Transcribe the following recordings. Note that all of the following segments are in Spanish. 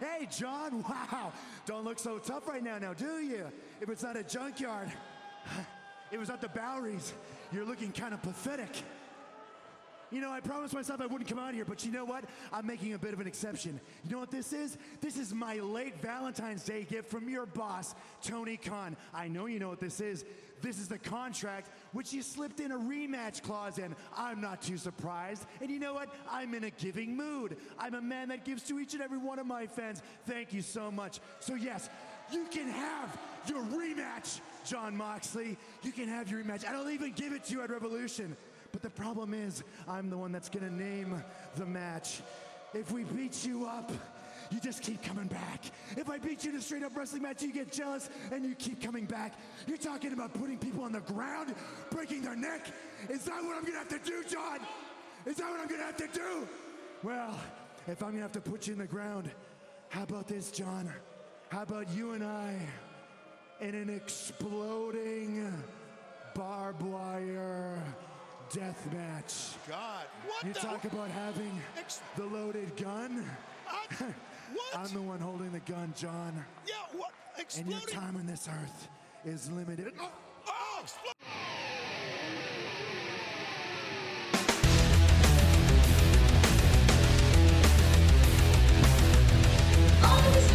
Hey, John, wow. Don't look so tough right now, now, do you? If it's not a junkyard, it was at the Boweries. You're looking kind of pathetic. You know, I promised myself I wouldn't come out here, but you know what? I'm making a bit of an exception. You know what this is? This is my late Valentine's Day gift from your boss, Tony Khan. I know you know what this is. This is the contract which you slipped in a rematch clause in. I'm not too surprised. And you know what? I'm in a giving mood. I'm a man that gives to each and every one of my fans. Thank you so much. So, yes, you can have your rematch, John Moxley. You can have your rematch. I don't even give it to you at Revolution. But the problem is, I'm the one that's gonna name the match. If we beat you up, you just keep coming back. If I beat you in a straight up wrestling match, you get jealous and you keep coming back. You're talking about putting people on the ground, breaking their neck. Is that what I'm gonna have to do, John? Is that what I'm gonna have to do? Well, if I'm gonna have to put you in the ground, how about this, John? How about you and I in an exploding barbed wire death match? God, what You the? talk about having Ex- the loaded gun. I- what? I'm the one holding the gun, John. yeah, what? And your time on this earth is limited. Oh, oh, expl- And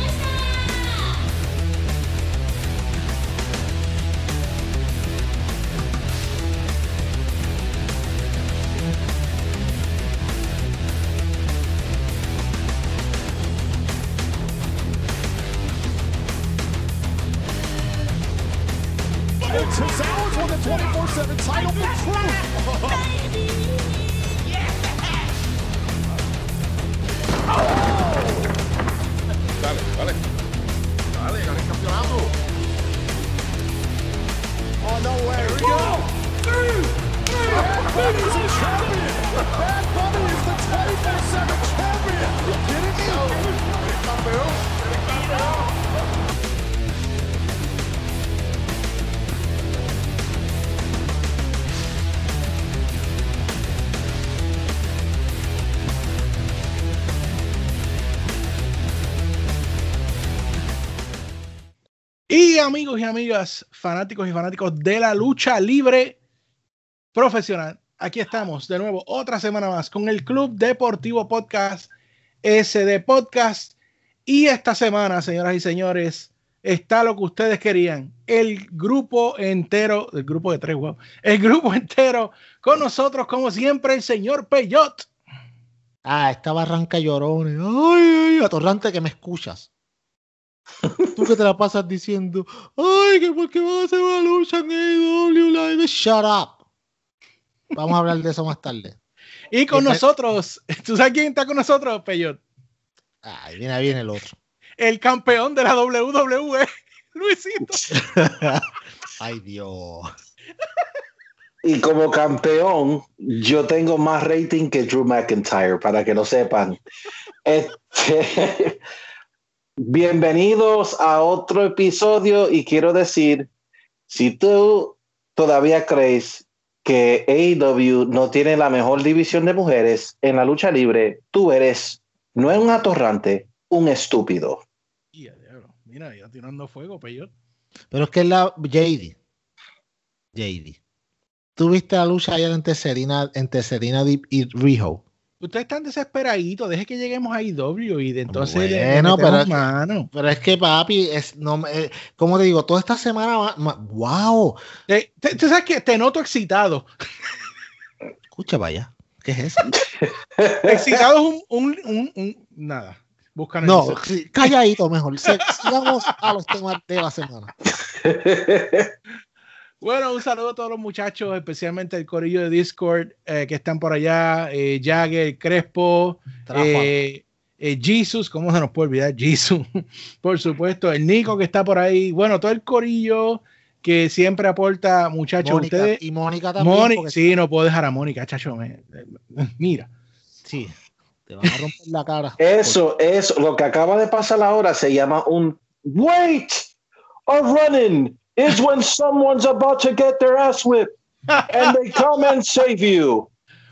amigos y amigas, fanáticos y fanáticos de la lucha libre profesional, aquí estamos de nuevo otra semana más con el Club Deportivo Podcast, SD Podcast. Y esta semana, señoras y señores, está lo que ustedes querían. El grupo entero, el grupo de tres, wow, el grupo entero con nosotros, como siempre, el señor Peyot. Ah, esta barranca llorones. Ay, ay, atorrante que me escuchas. Tú que te la pasas diciendo, ay, que porque van a hacer una lucha en AEW Live. Shut up. Vamos a hablar de eso más tarde. Y con nosotros, ¿tú sabes quién está con nosotros, Peyot? Ay, viene bien el otro. El campeón de la WWE, Luisito. Ay, Dios. Y como campeón, yo tengo más rating que Drew McIntyre, para que lo sepan. Este, bienvenidos a otro episodio y quiero decir, si tú todavía crees que AEW no tiene la mejor división de mujeres en la lucha libre, tú eres, no es un atorrante, un estúpido. Mira, ya tirando fuego, Peyot. Pero es que es la JD. JD. ¿Tú viste la lucha ayer entre Serena, entre Serena Deep y Riho? Ustedes están desesperaditos, deje que lleguemos a IW y de entonces Bueno, pero es que- mano. Pero es que, papi, es, no, me- eh, como te digo, toda esta semana, ma- ma- wow. Eh, te- Tú sabes que te noto excitado. Escucha, vaya. ¿Qué es eso? Excitado es un, un, un- un- nada. Buscan No, calladito mejor. Sigamos a los temas de la semana. Bueno, un saludo a todos los muchachos, especialmente el corillo de Discord eh, que están por allá. Eh, Jagger, Crespo, eh, eh, Jesus, ¿cómo se nos puede olvidar? Jesus, por supuesto. El Nico que está por ahí. Bueno, todo el corillo que siempre aporta, muchachos. Mónica, ustedes. y Mónica también. Mónica, sí, no puedo dejar a Mónica, chacho. me- mira. sí, te van a romper la cara. Eso, eso, lo que acaba de pasar ahora se llama un wait or running is when someone's about to get their ass whipped and they come and save you.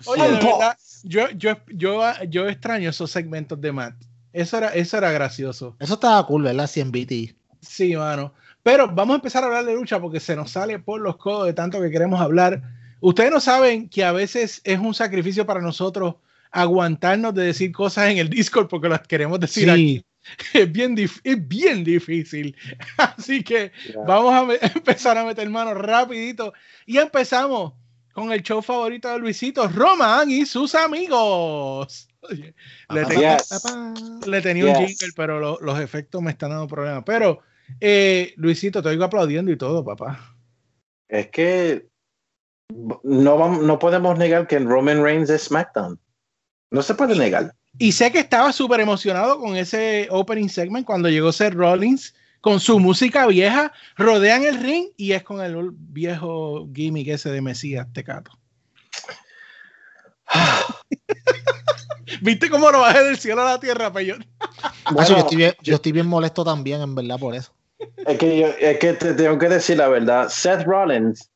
Oye, de verdad, yo, yo, yo, yo extraño esos segmentos de Matt. Eso era, eso era gracioso. Eso estaba cool, ¿verdad? 100 BT. Sí, mano. Pero vamos a empezar a hablar de lucha porque se nos sale por los codos de tanto que queremos hablar. Ustedes no saben que a veces es un sacrificio para nosotros aguantarnos de decir cosas en el Discord porque las queremos decir aquí. Es bien, es bien difícil. Así que vamos a empezar a meter manos rapidito. Y empezamos con el show favorito de Luisito, Roman y sus amigos. le, tenía, le, tenía, un jingle, pero los efectos me están dando problemas. Pero, eh, Luisito, te oigo aplaudiendo y todo, papá. Es que no, no podemos negar que Roman Reigns es SmackDown. No se puede negar. Y sé que estaba súper emocionado con ese opening segment cuando llegó Seth Rollins con su música vieja, rodean el ring y es con el viejo gimmick ese de Mesías Tecato. ¿Viste cómo lo bajé del cielo a la tierra, Peyón? Bueno, yo, estoy bien, yo estoy bien molesto también, en verdad, por eso. Es que, yo, es que te tengo que decir la verdad. Seth Rollins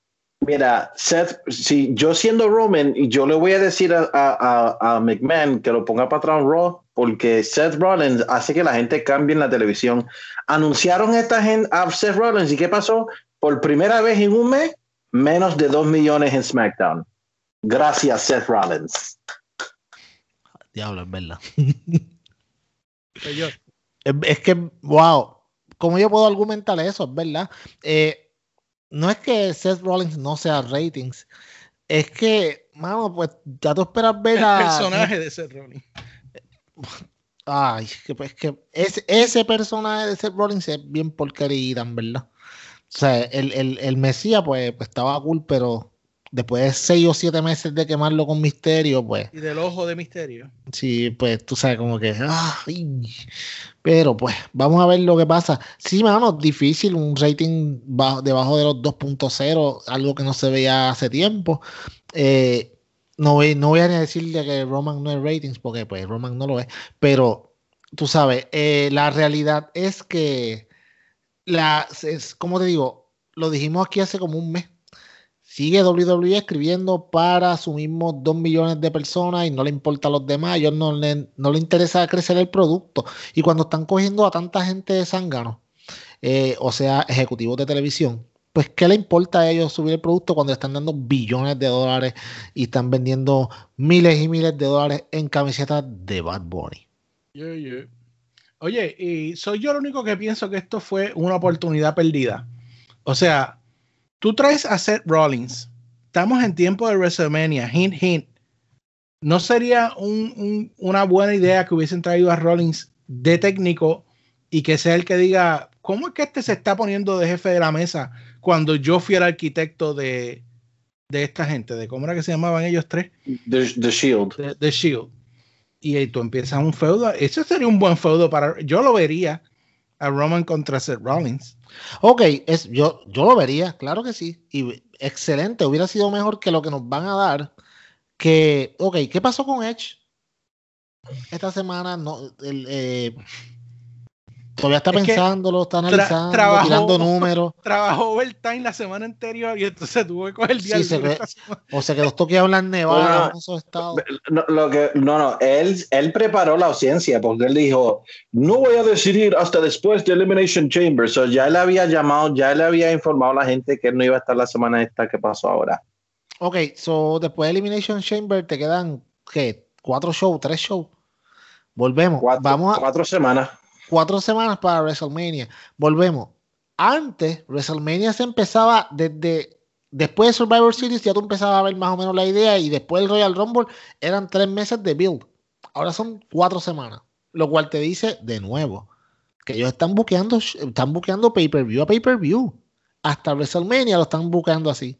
Mira, Seth, si yo siendo Roman, y yo le voy a decir a, a, a, McMahon que lo ponga para atrás en Raw, porque Seth Rollins hace que la gente cambie en la televisión. Anunciaron esta gente a Seth Rollins, ¿y qué pasó? Por primera vez en un mes, menos de dos millones en SmackDown. Gracias, Seth Rollins. Diablo, es verdad. es que, wow, ¿cómo yo puedo argumentar eso? Es verdad. Eh, no es que Seth Rollins no sea ratings, es que, mano, pues ya tú esperas ver a. El personaje de Seth Rollins. Ay, que pues que ese, ese personaje de Seth Rollins es bien porquería, en verdad. O sea, el, el, el Mesías, pues, pues estaba cool, pero después de seis o siete meses de quemarlo con misterio, pues. Y del ojo de misterio. Sí, pues tú sabes, como que. pero pues, vamos a ver lo que pasa. Sí, mano, difícil, un rating debajo de los 2.0, algo que no se veía hace tiempo. Eh, no, voy, no voy a decirle que Roman no es ratings, porque pues Roman no lo es, pero tú sabes, eh, la realidad es que, la, es, como te digo, lo dijimos aquí hace como un mes Sigue WWE escribiendo para su mismo 2 millones de personas y no le importa a los demás, a ellos no le, no le interesa crecer el producto. Y cuando están cogiendo a tanta gente de zángano, eh, o sea, ejecutivos de televisión, pues ¿qué le importa a ellos subir el producto cuando están dando billones de dólares y están vendiendo miles y miles de dólares en camisetas de Bad Bunny? Oye, y soy yo el único que pienso que esto fue una oportunidad perdida. O sea, Tú traes a Seth Rollins. Estamos en tiempo de WrestleMania. Hint, hint. ¿No sería una buena idea que hubiesen traído a Rollins de técnico y que sea el que diga, ¿cómo es que este se está poniendo de jefe de la mesa cuando yo fui el arquitecto de, esta gente? ¿De cómo era que se llamaban ellos tres? The, Shield. The, Shield. Y tú empiezas un feudo. Eso sería un buen feudo para. Yo lo vería a Roman contra Seth Rollins. Ok, es, yo, yo lo vería, claro que sí. Y excelente, hubiera sido mejor que lo que nos van a dar. Que, ok, ¿qué pasó con Edge? Esta semana no, el, eh, Todavía está pensándolo, está analizando, tirando números. Trabajó overtime la semana anterior y entonces tuvo que coger el día. Sí, o sea que los toques hablan nevada en esos estados. No, lo que, no, no, él, él preparó la audiencia porque él dijo, no voy a decidir hasta después de Elimination Chamber. So ya él había llamado, ya él había informado a la gente que él no iba a estar la semana esta que pasó ahora. Ok, so después de Elimination Chamber te quedan, ¿qué? ¿Cuatro shows? ¿Tres shows? Volvemos. Vamos a, cuatro semanas cuatro semanas para WrestleMania. Volvemos. Antes, WrestleMania se empezaba desde después de Survivor Series, ya tú empezabas a ver más o menos la idea y después del Royal Rumble eran tres meses de build. Ahora son cuatro semanas, lo cual te dice de nuevo que ellos están buqueando, están buqueando pay-per-view a pay-per-view. Hasta WrestleMania lo están buqueando así.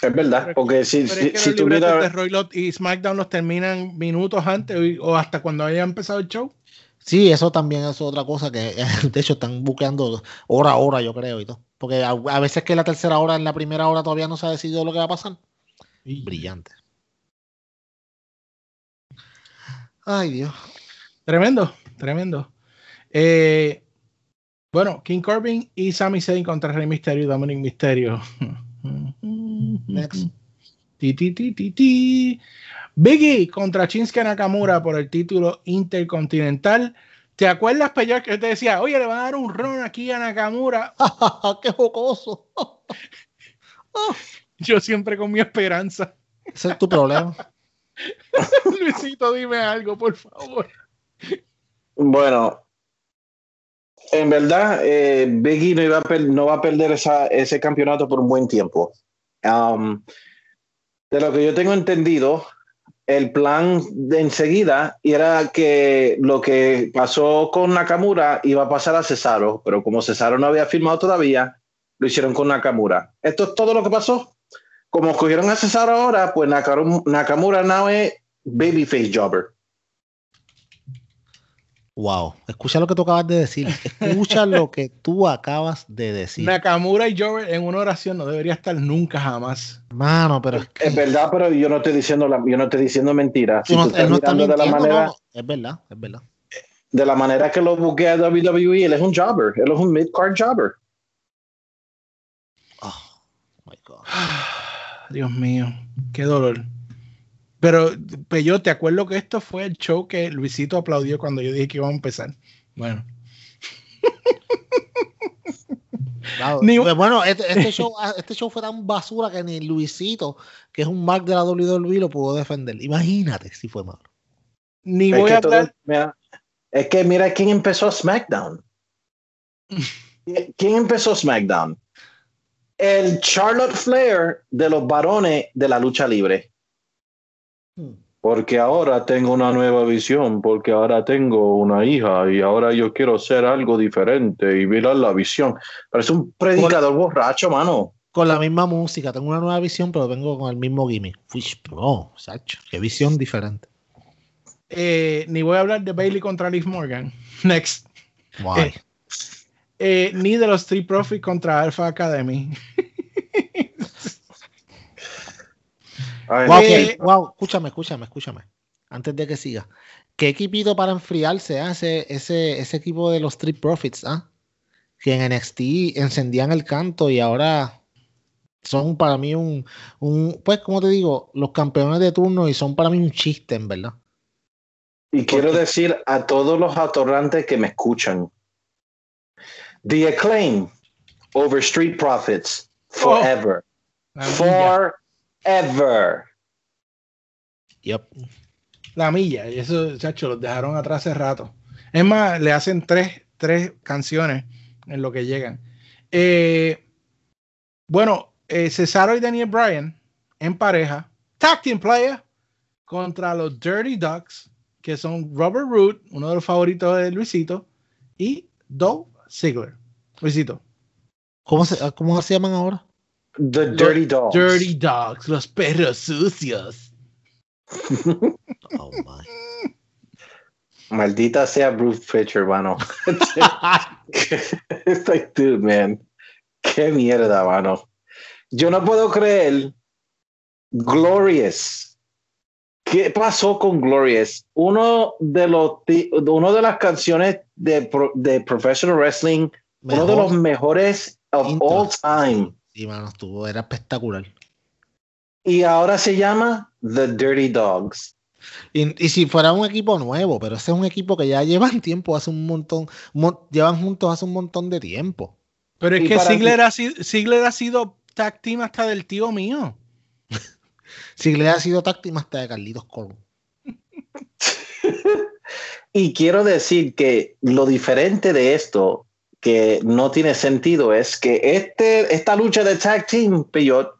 Es verdad, porque si, si, si tú miras... de y SmackDown los terminan minutos antes o hasta cuando haya empezado el show. Sí, eso también es otra cosa que de hecho están buscando hora a hora, yo creo, y todo. Porque a, veces que la tercera hora, en la primera hora todavía no se ha decidido lo que va a pasar. Brillante. Ay, Dios. Tremendo, tremendo. Eh, bueno, King Corbin y Sami Zayn contra Rey Mysterio y Dominic Mysterio. Next. Ti, ti, ti, ti, ti. Biggie contra Shinsuke Nakamura por el título intercontinental. ¿Te acuerdas, Peyor, que yo te decía, oye, le van a dar un ron aquí a Nakamura? ¡Qué jocoso! Yo siempre con mi esperanza. Ese es tu problema. Luisito, dime algo, por favor. Bueno, en verdad, eh, Biggie no, iba a per- no va a perder esa- ese campeonato por un buen tiempo. Um, de lo que yo tengo entendido, el plan de enseguida era que lo que pasó con Nakamura iba a pasar a Cesaro, pero como Cesaro no había firmado todavía, lo hicieron con Nakamura. Esto es todo lo que pasó. Como escogieron a Cesaro ahora, pues Nakaru- Nakamura no es babyface jobber. Wow. Escucha lo que tú acabas de decir. Escucha lo que tú acabas de decir. Nakamura y Jover en una oración no debería estar nunca jamás. Mano, pero es que Es verdad, pero yo no estoy diciendo la- yo no estoy diciendo mentiras. Si no- tú estás él no está de la manera, no. Es verdad, es verdad. de la manera que lo buquea WWE, él es un jobber, él es un mid card jobber. Oh, my God. Dios mío, qué dolor. Pero, Peyo, te acuerdo que esto fue el show que Luisito aplaudió cuando yo dije que íbamos a empezar. Bueno, Claro, Ni- pues bueno, este, este show, ah, este show fue tan basura que ni Luisito, que es un mark de la WWE, lo pudo defender. Imagínate si fue malo. ni Es voy que, a todo- hablar. mira, es que mira quién empezó SmackDown. ¿Quién empezó SmackDown? El Charlotte Flair de los varones de la lucha libre. Porque ahora tengo una nueva visión, porque ahora tengo una hija y ahora yo quiero hacer algo diferente y mirar la visión. Parece un predicador borracho, mano. Con la misma música, tengo una nueva visión, pero vengo con el mismo gimmick. Fish Pro, Sacho, qué visión diferente. eh, ni voy a hablar de Bailey contra Liv Morgan. Next. Guay. Eh, ni de los Street Profits contra Alpha Academy. Wow, que- wow, escúchame, escúchame, escúchame. Antes de que siga. ¿Qué equipito para enfriarse hace ese, ese equipo de los Street Profits? ¿ah? Que en NXT encendían el canto y ahora son para mí un, un, pues como te digo, los campeones de turno y son para mí un chiste, en verdad. Y quiero decir a todos los atorrantes que me escuchan. The acclaim over Street Profits forever. La milla. Forever. Yep. La milla. Y eso, chacho, los dejaron atrás hace rato. Es más, le hacen tres, tres canciones en lo que llegan. Eh, bueno, eh, Cesaro y Daniel Bryan en pareja. Tag Team Player contra los Dirty Ducks, que son Robert Root, uno de los favoritos de Luisito, y Dolph Ziggler. Luisito. ¿Cómo se, cómo se llaman ahora? The Dirty Dogs. Dirty Dogs, los perros sucios. Oh, my. Maldita sea Bruce Pitcher, mano. It's like, dude, man. Qué mierda, mano. Yo no puedo creer. Glorious. ¿Qué pasó con Glorious? Uno de los uno de las canciones de, de professional wrestling, uno de los mejores of Intro. all time. Sí, mano, estuvo, era espectacular. Y ahora se llama The Dirty Dogs. Y, y si fuera un equipo nuevo, pero ese es un equipo que ya llevan tiempo, hace un montón, mon- llevan juntos hace un montón de tiempo. Pero es que Ziggler ti- ha, sido, Ziggler ha sido tag team hasta del tío mío. Si le ha sido táctima hasta de Carlitos Colón. Y quiero decir que lo diferente de esto, que no tiene sentido, es que este, esta lucha de tag team, Peyot,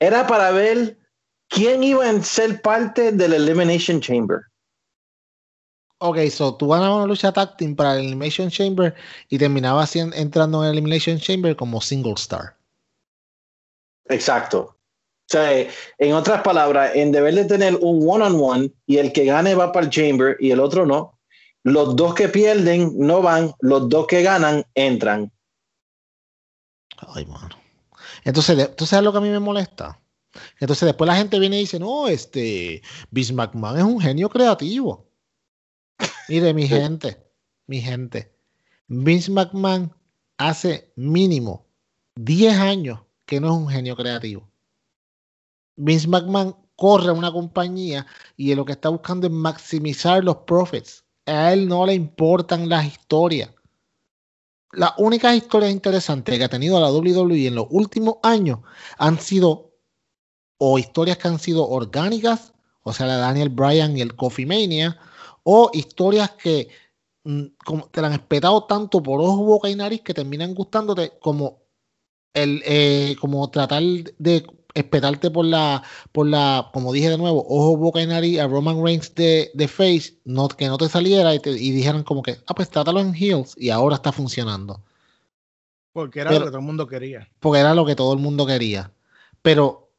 era para ver quién iba a ser parte del Elimination Chamber. Ok, so tú ganabas una lucha tag team para el Elimination Chamber y terminabas entrando en el Elimination Chamber como single star. Exacto. O sea, en otras palabras, en deber de tener un one-on-one y el que gane va para el Chamber y el otro no, los dos que pierden no van, los dos que ganan entran. Ay, mano. Entonces, ¿tú sabes lo que a mí me molesta? Entonces después la gente viene y dice, no, este, Vince McMahon es un genio creativo. Mire, mi gente, mi gente, Vince McMahon hace mínimo 10 años que no es un genio creativo. Vince McMahon corre una compañía y lo que está buscando es maximizar los profits. A él no le importan las historias. Las únicas historias interesantes que ha tenido la WWE en los últimos años han sido o historias que han sido orgánicas, o sea, la Daniel Bryan y el Coffee Mania, o historias que mm, te la han espetado tanto por ojo, boca y nariz que terminan gustándote como el eh, como tratar de espetarte por la por la como dije de nuevo ojo boca y nariz a Roman Reigns de, de face no, que no te saliera y, te, y dijeran como que ah pues trátalo en heels y ahora está funcionando Porque era Pero- lo que todo el mundo quería. porque era lo que todo el mundo quería. Pero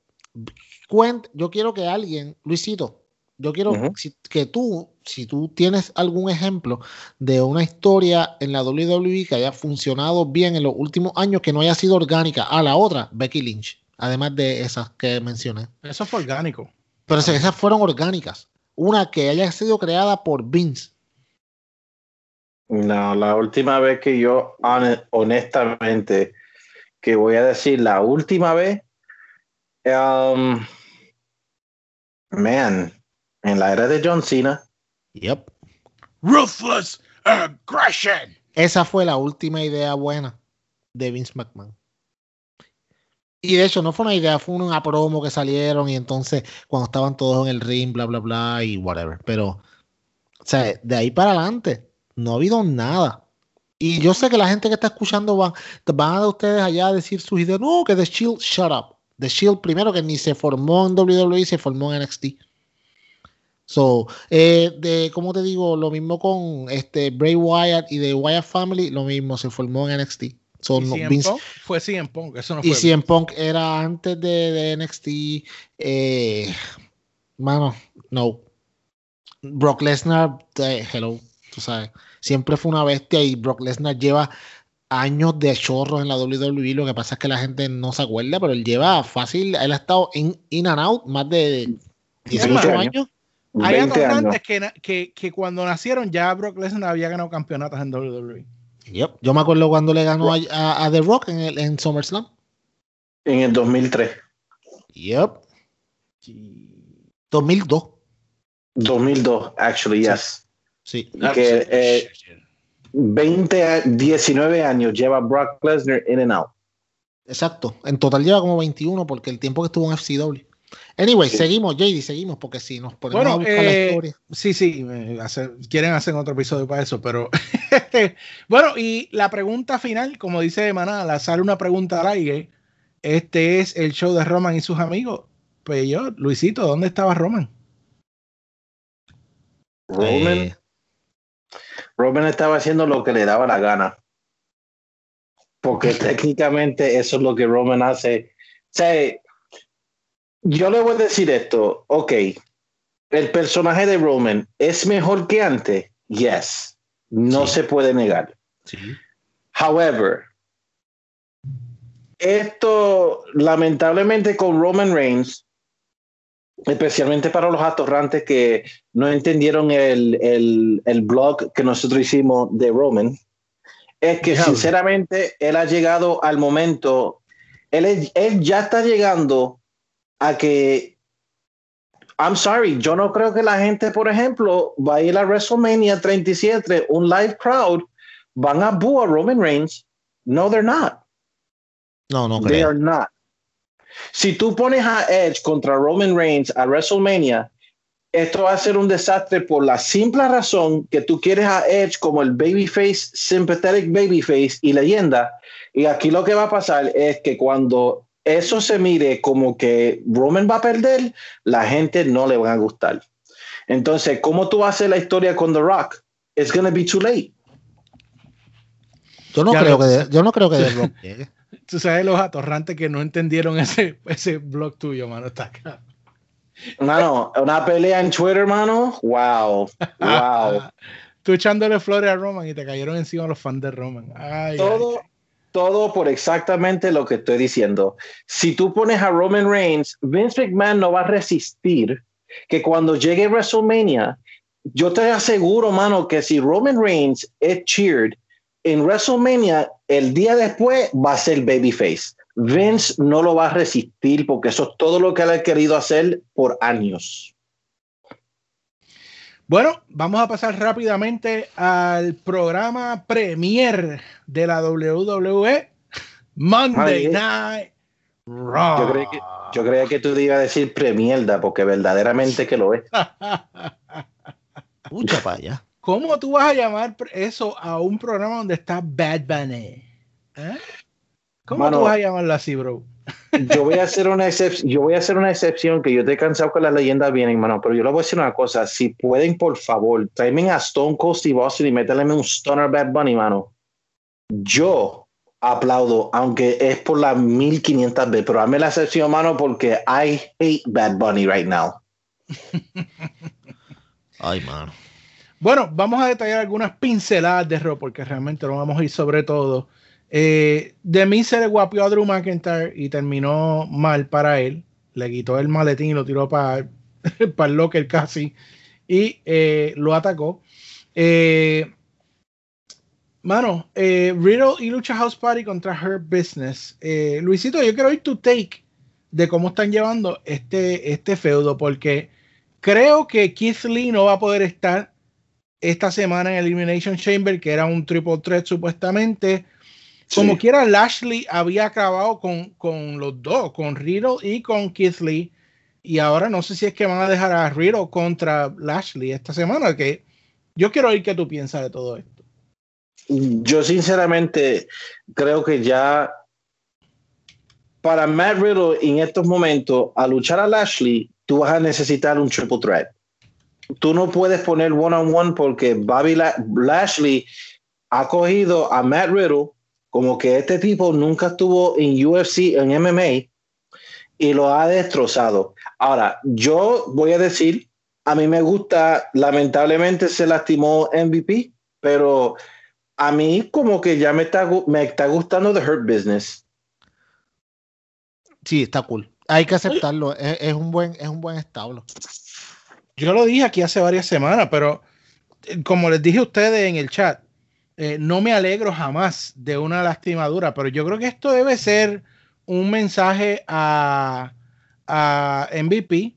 cuent, yo quiero que alguien Luisito yo quiero si- que tú si tú tienes algún ejemplo de una historia en la WWE que haya funcionado bien en los últimos años que no haya sido orgánica a la otra Becky Lynch además de esas que mencioné Eso fue orgánico. pero esas- esas fueron orgánicas una que haya sido creada por Vince No, la última vez que yo, hone- honestamente, que voy a decir, la última vez, um, man, en la era de John Cena, yep. Ruthless aggression. Esa fue la última idea buena de Vince McMahon. Y de hecho, no fue una idea, fue una promo que salieron y entonces cuando estaban todos en el ring, bla, bla, bla y whatever. Pero, o sea, de ahí para adelante, no ha habido nada. Y yo sé que la gente que está escuchando van, van a de ustedes allá a decir sus ideas. No, que The Shield, shut up. The Shield, primero que ni se formó en WWE, se formó en NXT. So, eh, de, como te digo, lo mismo con este Bray Wyatt y de Wyatt Family, lo mismo, se formó en NXT. So, Y no, CM Vince- Punk fue CM Punk, eso no y fue. CM Punk era antes de, de NXT. Eh, mano, no. Brock Lesnar, eh, hello, tú sabes. Siempre fue una bestia y Brock Lesnar lleva años de chorros en la WWE. Lo que pasa es que la gente no se acuerda, pero él lleva fácil. Él ha estado in, in and out más de 18 20 años. años. Hay 20 años. que, que, que cuando nacieron ya Brock Lesnar había ganado campeonatos en. WWE. Yep. Yo me acuerdo cuando le ganó a, a- a The Rock en, el, en SummerSlam. En el 2003. Yep. 2002. 2002, actually, yes. Sí. Que, eh, 20, a- 19 años lleva Brock Lesnar in and out. Exacto. En total lleva como 21 porque el tiempo que estuvo en FCW. Anyway, Sí. seguimos, JD, seguimos porque si nos ponemos Bueno, a buscar la eh, historia. Sí, sí, hacer- quieren hacer otro episodio para eso, pero bueno, y la pregunta final, como dice Maná, sale una pregunta al aire. Este es el show de Roman y sus amigos. Pues yo, Luisito, ¿dónde estaba Roman? Roman, Eh, Roman estaba haciendo lo que le daba la gana. Porque técnicamente eso es lo que Roman hace. O sea, yo le voy a decir esto. Ok, el personaje de Roman es mejor que antes. Yes, no Sí. se puede negar. sí. However, esto lamentablemente con Roman Reigns, especialmente para los atorrantes que no entendieron el, el, el blog que nosotros hicimos de Roman, es que Diablo. sinceramente él ha llegado al momento, él, él ya está llegando a que, I'm sorry, yo no creo que la gente, por ejemplo, va a ir a WrestleMania 37, un live crowd, van a boo a Roman Reigns. No, they're not. No, no They creo. are not. Si tú pones a Edge contra Roman Reigns a WrestleMania, esto va a ser un desastre por la simple razón que tú quieres a Edge como el babyface, sympathetic babyface y leyenda. Y aquí lo que va a pasar es que cuando eso se mire como que Roman va a perder, la gente no le va a gustar. Entonces, ¿cómo tú haces la historia con The Rock? It's gonna be too late. Yo no Ya creo que yo no creo que The Rock llegue. Tú sabes los atorrantes que no entendieron ese, ese blog tuyo, mano. Está acá. Mano, una pelea en Twitter, mano. Wow. Wow. Tú echándole flores a Roman y te cayeron encima los fans de Roman. Ay, todo, todo por exactamente lo que estoy diciendo. Si tú pones a Roman Reigns, Vince McMahon no va a resistir que cuando llegue WrestleMania, yo te aseguro, mano, que si Roman Reigns es cheered en WrestleMania, el día después va a ser babyface. Vince no lo va a resistir porque eso es todo lo que él ha querido hacer por años. Bueno, vamos a pasar rápidamente al programa premier de la WWE Monday Ay. Night Raw. Yo creía que, yo creía que tú ibas a decir premierda porque verdaderamente que lo es. Mucha para allá. ¿Cómo tú vas a llamar eso a un programa donde está Bad Bunny? ¿Eh? ¿Cómo Mano. tú vas a llamarlo así, bro? Yo voy a hacer una excepción, yo voy a hacer una excepción que yo te he cansado que las leyendas vienen, mano, pero yo le voy a decir una cosa, si pueden, por favor, tráeme a Stone Cold Steve Austin y métele un Stoner Bad Bunny, mano. Yo aplaudo, aunque es por las 1500 veces, pero hazme la excepción, mano, porque I hate Bad Bunny right now. Ay, mano. Bueno, vamos a detallar algunas pinceladas de Raw porque realmente no vamos a ir sobre todo. Eh, de mí se le guapió a Drew McIntyre y terminó mal para él. Le quitó el maletín y lo tiró para el locker casi y eh, lo atacó. Eh, mano, eh, Riddle y Lucha House Party contra Her Business. Eh, Luisito, yo quiero oír tu take de cómo están llevando este, este feudo porque creo que Keith Lee no va a poder estar esta semana en Elimination Chamber, que era un triple threat supuestamente. Como Sí. quiera, Lashley había acabado con, con los dos, con Riddle y con Keith Lee. Y ahora no sé si es que van a dejar a Riddle contra Lashley esta semana, que yo quiero oír qué tú piensas de todo esto. Yo sinceramente creo que ya para Matt Riddle en estos momentos, a luchar a Lashley, tú vas a necesitar un triple threat. Tú no puedes poner one on one porque Bobby La- Lashley ha cogido a Matt Riddle como que este tipo nunca estuvo en UFC, en MMA, y lo ha destrozado. Ahora, yo voy a decir, a mí me gusta, lamentablemente se lastimó MVP, pero a mí como que ya me está, me está gustando The Hurt Business. Sí, está cool. Hay que aceptarlo. Es, es un buen, es un buen establo. Yo lo dije aquí hace varias semanas, pero eh, como les dije a ustedes en el chat, eh, no me alegro jamás de una lastimadura, pero yo creo que esto debe ser un mensaje a, a MVP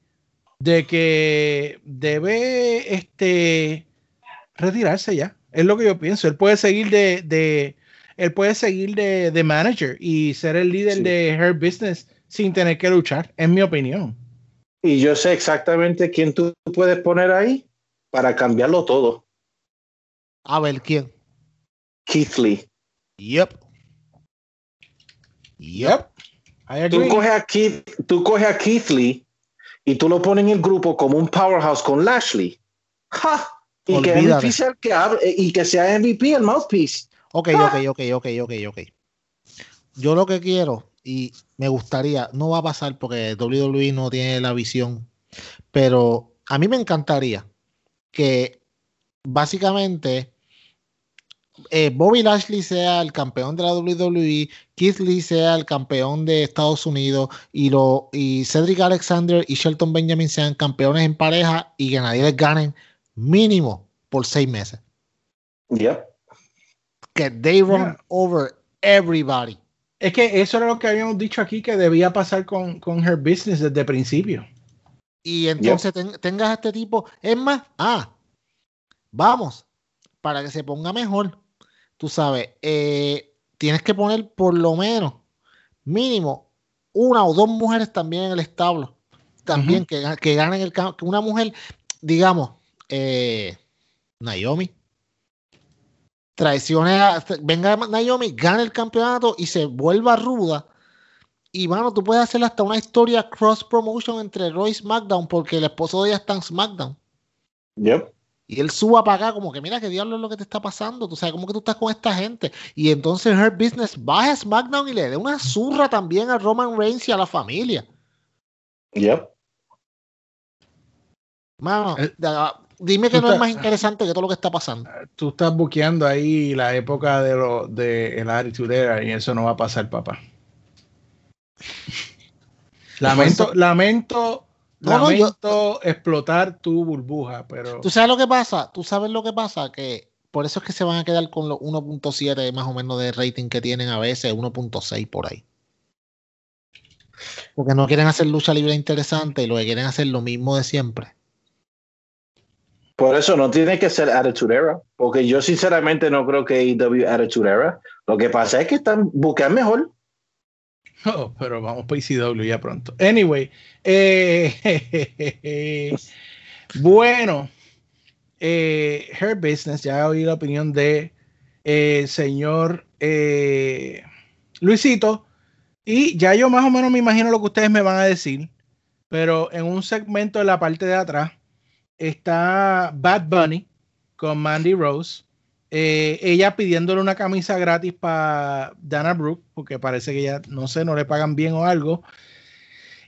de que debe este, retirarse ya. Es lo que yo pienso. Él puede seguir de, de él puede seguir de, de manager y ser el líder Sí. de Her Business sin tener que luchar, es mi opinión. Y yo sé exactamente quién tú puedes poner ahí para cambiarlo todo. A ver, ¿quién? Keith Lee. Yep. Yep. I Tú coges a Keith, tú coges a Keith Lee y tú lo pones en el grupo como un powerhouse con Lashley. ¡Ja! Y que, Olvídate. Hable- y que sea MVP el mouthpiece. Ok, ok, ok, ok, ok, ok. Yo lo que quiero y me gustaría, no va a pasar porque WWE no tiene la visión, pero a mí me encantaría que básicamente eh, Bobby Lashley sea el campeón de la WWE, Keith Lee sea el campeón de Estados Unidos y, lo, y Cedric Alexander y Shelton Benjamin sean campeones en pareja y que nadie les ganen mínimo por seis meses. Yep. Que they run Yeah. over everybody. Es que eso era lo que habíamos dicho aquí que debía pasar con, con Her Business desde el principio. Y entonces ten- tengas a este tipo. Es más, ah, vamos, para que se ponga mejor. Tú sabes, eh, tienes que poner por lo menos, mínimo, una o dos mujeres también en el establo. También que, que ganen el cam- que una mujer, digamos, eh, Naomi. Traicione a, venga Naomi, gane el campeonato y se vuelva ruda. Y mano, tú puedes hacer hasta una historia cross promotion entre Roy y SmackDown porque el esposo de ella está en SmackDown. Yep. Y él suba para acá como que mira qué diablo es lo que te está pasando. Tú sabes cómo que tú estás con esta gente. Y entonces Her Business baja a SmackDown y le dé una zurra también a Roman Reigns y a la familia. Yep. Mano, Eh, dime que no es más interesante que todo lo que está pasando. Tú estás buqueando ahí la época de lo de el Attitude Era y eso no va a pasar, papá. Lamento, lamento, No, no, yo- explotar tu burbuja, pero ¿Tú sabes lo que pasa? ¿Tú sabes lo que pasa? Que por eso es que se van a quedar con los 1.7 más o menos de rating que tienen a veces, 1.6 por ahí. Porque no quieren hacer lucha libre interesante y lo que quieren hacer lo mismo de siempre. Por eso no tiene que ser Attitude Era, porque yo sinceramente no creo que AEW Attitude Era. Lo que pasa es que están buscando mejor. Oh, pero vamos para ICW ya pronto. Anyway, eh, bueno, eh, Her Business, ya oí la opinión de eh, señor eh, Luisito, y ya yo más o menos me imagino lo que ustedes me van a decir, pero en un segmento de la parte de atrás está Bad Bunny con Mandy Rose. Eh, ella pidiéndole una camisa gratis para Dana Brooke, porque parece que ya, no sé, no le pagan bien o algo.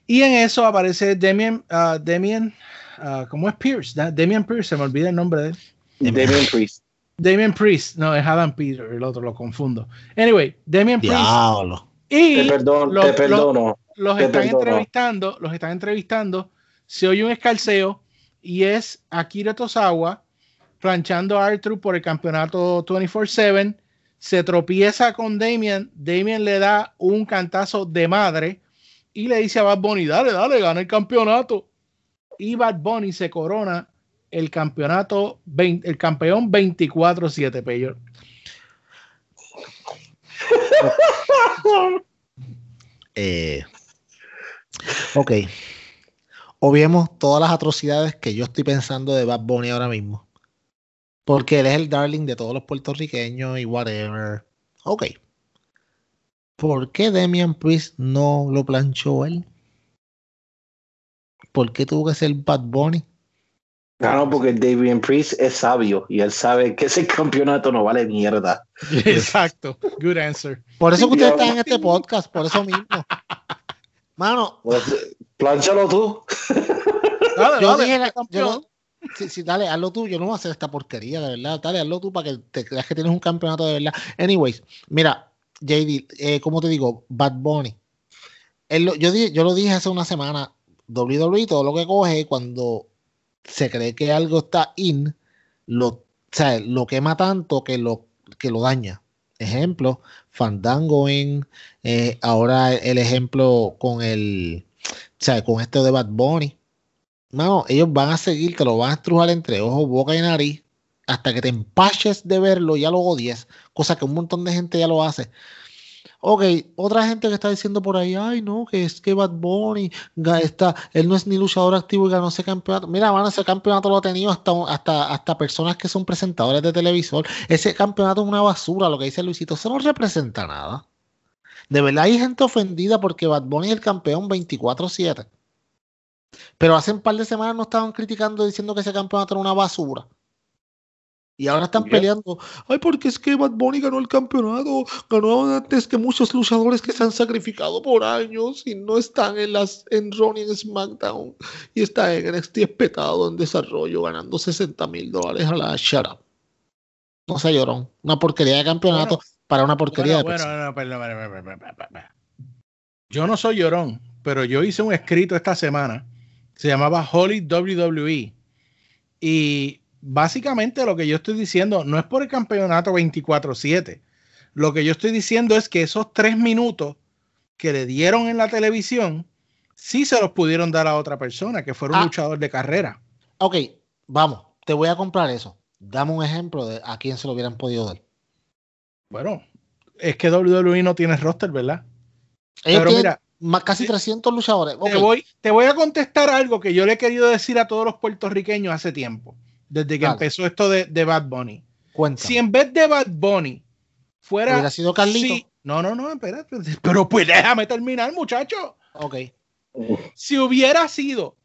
Y en eso aparece Demian, ah, Demian, ah, ¿cómo es Pierce? Da- Demian Pierce, se me olvida el nombre de él. Damian Priest. Damian Priest, no, es Adam Peter, el otro lo confundo. Anyway, Damian Priest. Diablo. Y Te, perdon- los- te perdono. los te están perdono. entrevistando, los están entrevistando, se oye un escalceo y es Akira Tozawa planchando a Arthur por el campeonato 24/7, se tropieza con Damian, Damian le da un cantazo de madre y le dice a Bad Bunny, dale, dale, gana el campeonato. Y Bad Bunny se corona el campeonato, 20 el campeón 24-7, Peyor. Eh, ok. Obviemos todas las atrocidades que yo estoy pensando de Bad Bunny ahora mismo. Porque él es el darling de todos los puertorriqueños y whatever. Ok. ¿Por qué Damian Priest no lo planchó él? ¿Por qué tuvo que ser Bad Bunny? Claro, porque Damian Priest es sabio y él sabe que ese campeonato no vale mierda. Exacto. Good answer. Por eso que ustedes Yo- están en este podcast, por eso mismo. Mano, Pues, plánchalo tú. Dale, yo dale, dije, la- campeón. yo- sí, sí, dale, hazlo tú. Yo no voy a hacer esta porquería, de verdad. Dale, hazlo tú para que te creas que tienes un campeonato de verdad. Anyways, mira, JD, eh, como te digo, Bad Bunny. Yo, yo lo dije hace una semana. WWE, todo lo que coge cuando se cree que algo está in, lo, o sea, lo quema tanto que lo, que lo daña. Ejemplo, Fandango en, eh, ahora el ejemplo con el, o sea, con esto de Bad Bunny. Mano, ellos van a seguir, te lo van a estrujar entre ojos, boca y nariz, hasta que te empaches de verlo, ya lo odies, cosa que un montón de gente ya lo hace. Ok, otra gente que está diciendo por ahí, ay no, que es que Bad Bunny está, él no es ni luchador activo y ganó ese campeonato. Mira, ese campeonato lo ha tenido hasta, hasta, hasta personas que son presentadores de televisor. Ese campeonato es una basura, lo que dice Luisito, eso no representa nada. De verdad hay gente ofendida porque Bad Bunny es el campeón 24-7. Pero hace un par de semanas no estaban criticando diciendo que ese campeonato era una basura. Y ahora están peleando. Ay, porque es que Bad Bunny ganó el campeonato. Ganó antes que muchos luchadores que se han sacrificado por años y no están en las en Raw ni en SmackDown. Y está en NXT espetado en desarrollo, ganando 60 mil dólares a la Shut Up. No sé, llorón. Una porquería de campeonato para una porquería Bueno, de bueno, no, perdón, perdón, perdón. Yo no soy llorón, pero yo hice un escrito esta semana. Se llamaba Holy WWE. Y básicamente lo que yo estoy diciendo no es por el campeonato 24-7. Lo que yo estoy diciendo es que esos tres minutos que le dieron en la televisión, sí se los pudieron dar a otra persona, que fuera un Ah. luchador de carrera. Ok, vamos, te voy a comprar eso. Dame un ejemplo de a quién se lo hubieran podido dar. Bueno, es que WWE no tiene roster, ¿verdad? Ellos Pero tienen mira, más- casi sí. 300 luchadores. Te, voy, te voy a contestar algo que yo le he querido decir a todos los puertorriqueños hace tiempo, desde que Dale. empezó esto de, de Bad Bunny. cuéntame. Si en vez de Bad Bunny fuera. ¿Hubiera sido Carlito? Sí- no, no, no, espérate. Pero pues déjame terminar, muchacho. Ok. Si hubiera sido,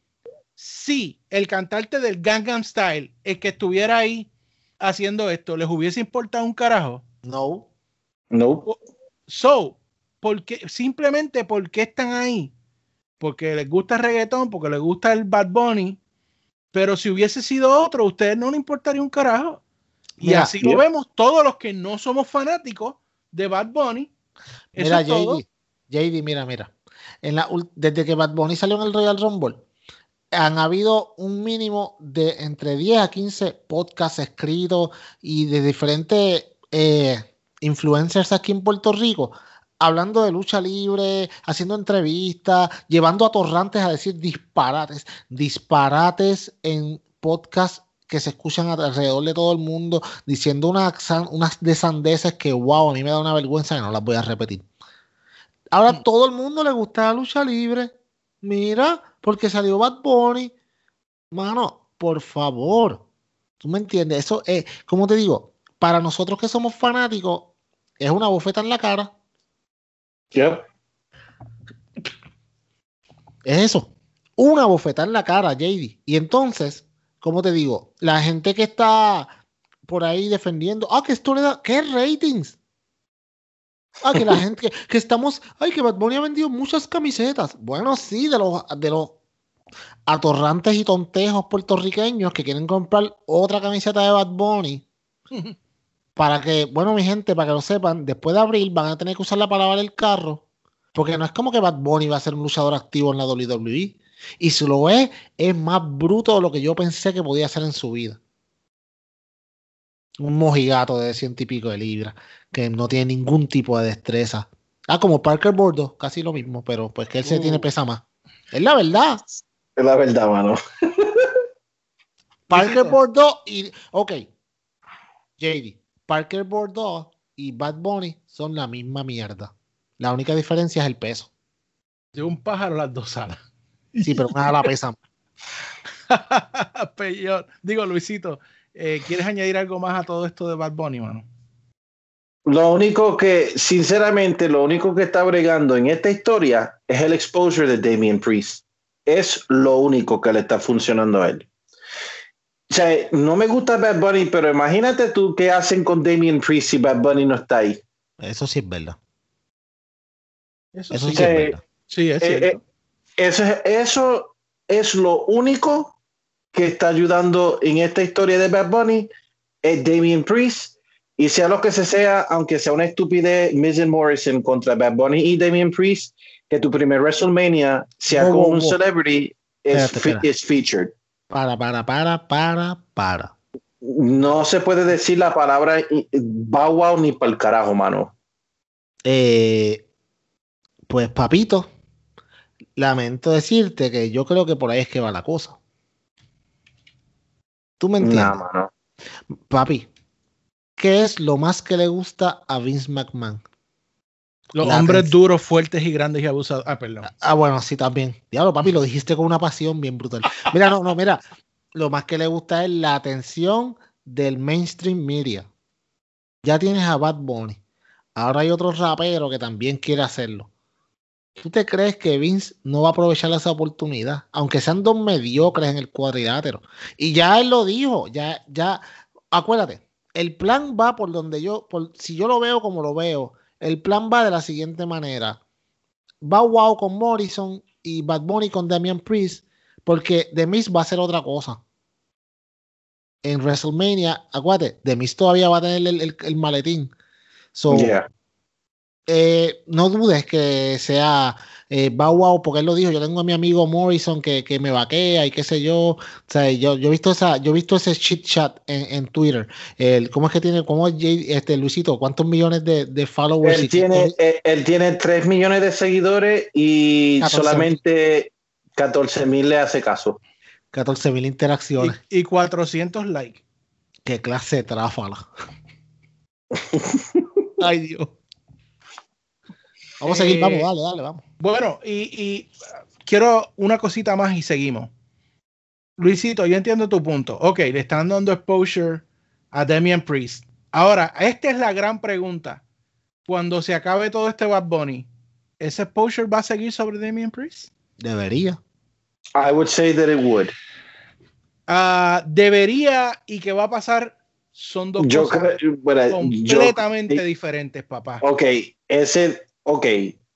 sí, el cantante del Gangnam Style, el que estuviera ahí haciendo esto, les hubiese importado un carajo. No. No. So, porque, simplemente porque están ahí, porque les gusta el reggaetón, porque les gusta el Bad Bunny, pero si hubiese sido otro, a ustedes no les importaría un carajo. Y Mira, así lo vemos todos los que no somos fanáticos de Bad Bunny. Eso Mira, es todo. JD. JD, mira, mira. En la, desde que Bad Bunny salió en el Royal Rumble, han habido un mínimo de entre 10 a 15 podcasts escritos y de diferentes eh, influencers aquí en Puerto Rico hablando de lucha libre, haciendo entrevistas, llevando a torrantes a decir disparates, disparates en podcast que se escuchan alrededor de todo el mundo, diciendo unas, unas desandeces que, wow, a mí me da una vergüenza que no las voy a repetir. Ahora Mm. todo el mundo le gusta la lucha libre. Mira, porque salió Bad Bunny. Mano, por favor. ¿Tú me entiendes? Eso es, como te digo, para nosotros que somos fanáticos, es una bofeta en la cara. Yep. Es eso. Una bofeta en la cara, JD. Y entonces, como te digo, la gente que está por ahí defendiendo, ah, que esto le da, ¿qué ratings? Ah, que la gente, que, que estamos, ay, que Bad Bunny ha vendido muchas camisetas. Bueno, sí, de los, de los atorrantes y tontejos puertorriqueños que quieren comprar otra camiseta de Bad Bunny. Para que, bueno, mi gente, para que lo sepan, después de abril van a tener que usarla para lavar el carro. Porque no es como que Bad Bunny va a ser un luchador activo en la WWE. Y si lo es, es más bruto de lo que yo pensé que podía hacer en su vida. Un mojigato de ciento y pico de libras, que no tiene ningún tipo de destreza. Ah, como Parker Bordo, casi lo mismo, pero pues que él se tiene pesa más. Es la verdad. Es la verdad, mano. Parker Bordeaux y. Ok. JD. Parker Bordeaux y Bad Bunny son la misma mierda. La única diferencia es el peso. De un pájaro las dos alas. Sí, pero una la pesa. Peor. Digo, Luisito, eh, ¿quieres añadir algo más a todo esto de Bad Bunny, mano? Lo único que, sinceramente, lo único que está bregando en esta historia es el exposure de Damien Priest. Es lo único que le está funcionando a él. O sea, no me gusta Bad Bunny, pero imagínate tú qué hacen con Damien Priest si Bad Bunny no está ahí. Eso sí es verdad. Eso, Eso sí, sí es verdad. sí, es eh, cierto. eh, Eso es, eso es lo único que está ayudando en esta historia de Bad Bunny, es Damien Priest. Y sea lo que se sea, aunque sea una estupidez, Miz and Morrison contra Bad Bunny y Damien Priest, que tu primer WrestleMania sea Wow, con un wow. celebrity fe- es featured. Para, para, para, para, para. No se puede decir la palabra wow ni para el carajo, mano. Eh, pues, papito, lamento decirte que yo creo que por ahí es que va la cosa. ¿Tú me entiendes? Nah, mano. Papi, ¿qué es lo más que le gusta a Vince McMahon? Los la hombres atención. duros, fuertes y grandes y abusados. Ah, perdón. Ah, bueno, sí, también. Diablo, papi, lo dijiste con una pasión bien brutal. Mira, no, no, mira. Lo más que le gusta es la atención del mainstream media. Ya tienes a Bad Bunny. Ahora hay otro rapero que también quiere hacerlo. ¿Tú te crees que Vince no va a aprovechar esa oportunidad? Aunque sean dos mediocres en el cuadrilátero. Y ya él lo dijo, ya, ya, acuérdate, el plan va por donde yo, por, si yo lo veo como lo veo, el plan va de la siguiente manera. Bow Wow con Morrison y Bad Bunny con Damian Priest, porque The Miz va a hacer otra cosa. En WrestleMania, acuérdate, The Miz todavía va a tener el, el- el maletín. So, Yeah. eh, no dudes que sea eh, Bow Wow, porque él lo dijo. Yo tengo a mi amigo Morrison que, que me vaquea y qué sé yo. O sea, yo, yo he visto esa, yo he visto ese chit chat en, en Twitter. El, ¿Cómo es que tiene, cómo este Luisito? ¿Cuántos millones de, de followers? Él y tiene, qué- él, él tiene 3 millones de seguidores y 14 solamente 14 mil le hace caso. 14 mil Y, interacciones. y 400 likes. Qué clase de tráfala. Ay, Dios. Vamos a seguir, Eh, vamos, dale, dale, vamos. Bueno, y, y, quiero una cosita más y seguimos. Luisito, yo entiendo tu punto. Ok, le están dando exposure a Damian Priest. Ahora, esta es la gran pregunta. Cuando se acabe todo este Bad Bunny, ¿ese exposure va a seguir sobre Damian Priest? Debería. I would say that it would. Ah, debería y que va a pasar son dos Yo cosas creo, bueno, yo- completamente diferentes, papá. ok, ese, ok,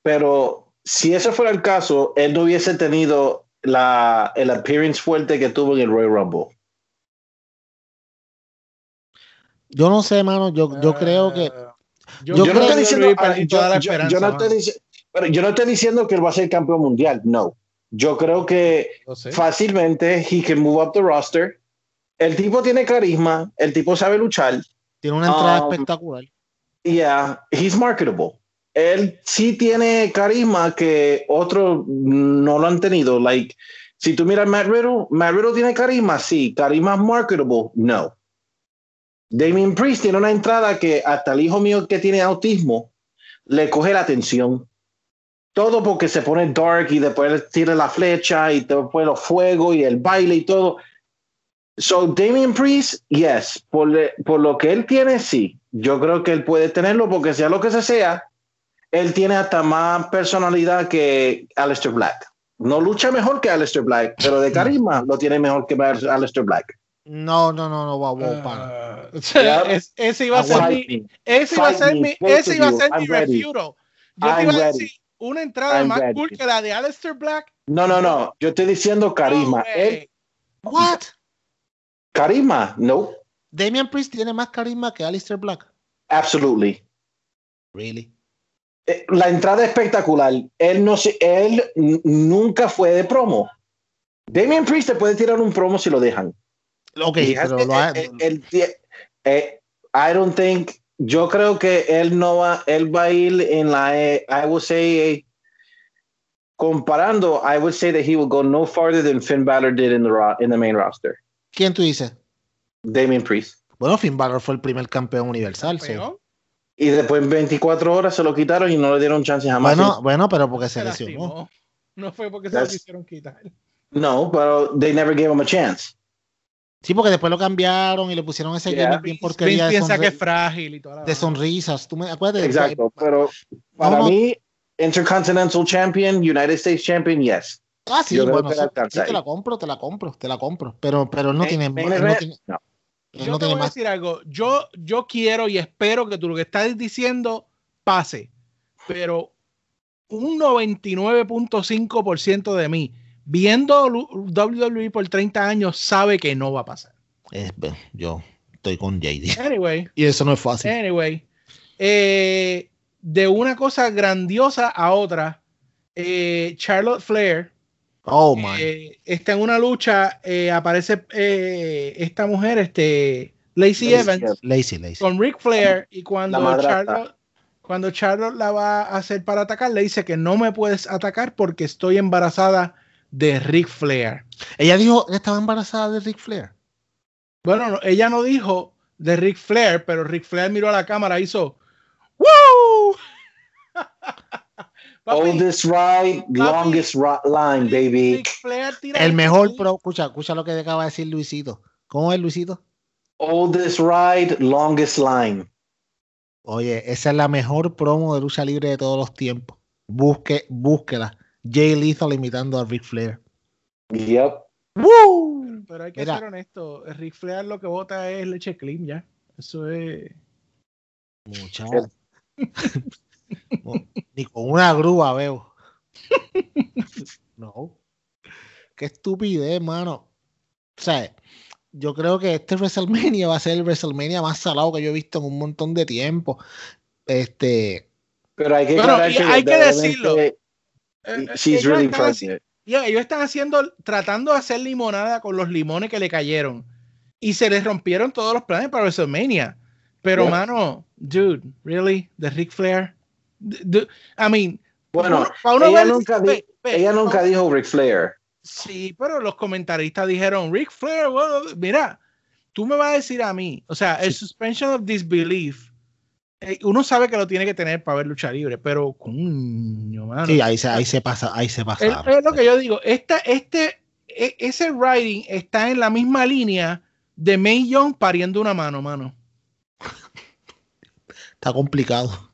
pero si eso fuera el caso, él no hubiese tenido la, el appearance fuerte que tuvo en el Royal Rumble. Yo no sé, mano. Yo, yo creo que. Ah, yo Yo, no estoy diciendo, ah, yo- yo- yo no estoy dici- pero yo no estoy diciendo que él va a ser campeón mundial, no. Yo creo que sé. fácilmente he can move up the roster. El tipo tiene carisma, el tipo sabe luchar. Tiene una entrada Um, espectacular. Yeah, he's marketable. Él sí tiene carisma que otros no lo han tenido. Like, si tú miras Matt Riddle, Matt Riddle tiene carisma, sí. Carisma marketable, no. Damien Priest tiene una entrada que hasta el hijo mío que tiene autismo le coge la atención. Todo porque se pone dark y después tira la flecha y después los fuegos y el baile y todo. So, Damien Priest, yes, por, le- por lo que él tiene, sí. Yo creo que él puede tenerlo porque sea lo que se sea, él tiene hasta más personalidad que Aleister Black. No lucha mejor que Aleister Black, pero de carisma lo tiene mejor que Aleister Black. No, no, no, no, wow, wow, para. Ah, es- ese iba a ser mi, ese iba a ser mi, ese iba a ser mi refuto. Yo te iba a decir una entrada I'm más ready. cool que la de Aleister Black. No, no, no. Yo estoy diciendo carisma. No, él, What? carisma, no. Damian Priest tiene más carisma que Alistair Black. Absolutely. Really? Eh, La entrada espectacular. Él no se, él nunca fue de promo. Damien Priest te puede tirar un promo si lo dejan. Ok, Y pero lo ha- eh, el I don't think. Yo creo que él no va. Él va a ir en la. eh, I would say. comparando, I would say that he will go no farther than Finn Balor did in the ro- in the main roster. ¿Quién tú dices? Damien Priest. Bueno, Finn Balor fue el primer campeón universal. Campeón, Y después en 24 horas se lo quitaron y no le dieron chance jamás. Bueno, bueno, pero porque se se lesionó. No fue porque se lo That's- quisieron quitar. No, pero they never gave him a chance. Sí, porque después lo cambiaron y le pusieron ese Yeah. gimmick bien Vince porquería de, piensa que es frágil y toda la de sonrisas. ¿Tú me acuerdas? Exacto, pero para no. mí, Intercontinental Champion, United States Champion, yes. Ah, sí, Yo bueno, sí, sí, te la compro, te la compro, te la compro. Pero, pero no tiene, no tiene, no. Él Yo no te a decir algo. Yo, yo quiero y espero que tú lo que estás diciendo pase. Pero un 99.5% de mí, viendo WWE por 30 años, sabe que no va a pasar. Es- yo estoy con JD. Anyway, Y eso no es fácil. anyway. eh, de una cosa grandiosa a otra, eh, Charlotte Flair Oh, my. eh, está en una lucha, eh, aparece eh, esta mujer, este, Lacey Lacey Evans. Lazy, lazy. con Ric Flair y cuando. Charlotte, cuando Charlotte la va a hacer para atacar, le dice que no me puedes atacar porque estoy embarazada de Ric Flair. Ella dijo que estaba embarazada de Ric Flair. Bueno, no, ella no dijo de Ric Flair, pero Ric Flair miró a la cámara y hizo ¡Woo! Papi, Oldest ride, longest line, baby. El mejor pro, escucha, escucha lo que acaba de decir Luisito. ¿Cómo es Luisito? Oldest ride, longest line. Oye, esa es la mejor promo de lucha libre de todos los tiempos. Busque, búsquela. Jay Lethal imitando a Ric Flair. Yep. ¡Woo! Pero hay que Mira. ser honesto, Ric Flair lo que vota es leche clean ya. Eso es. Muchacho. Ni con una grúa veo. No. Qué estupidez, mano. O sea, yo creo que este WrestleMania va a ser el WrestleMania más salado que yo he visto en un montón de tiempo. Este, Pero hay que Bueno, hay decirlo. Eh, She's ellos really pregnant. Ellos están haciendo, tratando de hacer limonada con los limones que le cayeron. Y se les rompieron todos los planes para WrestleMania. Pero, Yep. mano, dude, really? ¿De Ric Flair? D- d- I mean, Bueno, uno- pa' uno ella ver- nunca, di- ve- ve, ella nunca dijo Ric Flair. Sí, pero los comentaristas dijeron, Ric Flair, bueno, mira, tú me vas a decir a mí, o sea, el suspension of disbelief, eh, uno sabe que lo tiene que tener para ver lucha libre, pero coño, mano. sí, ahí se, ahí se pasa, ahí se Es, pasa. es lo que yo digo. Esta, este, e- ese writing está en la misma línea de May Young pariendo una mano, mano. Está complicado.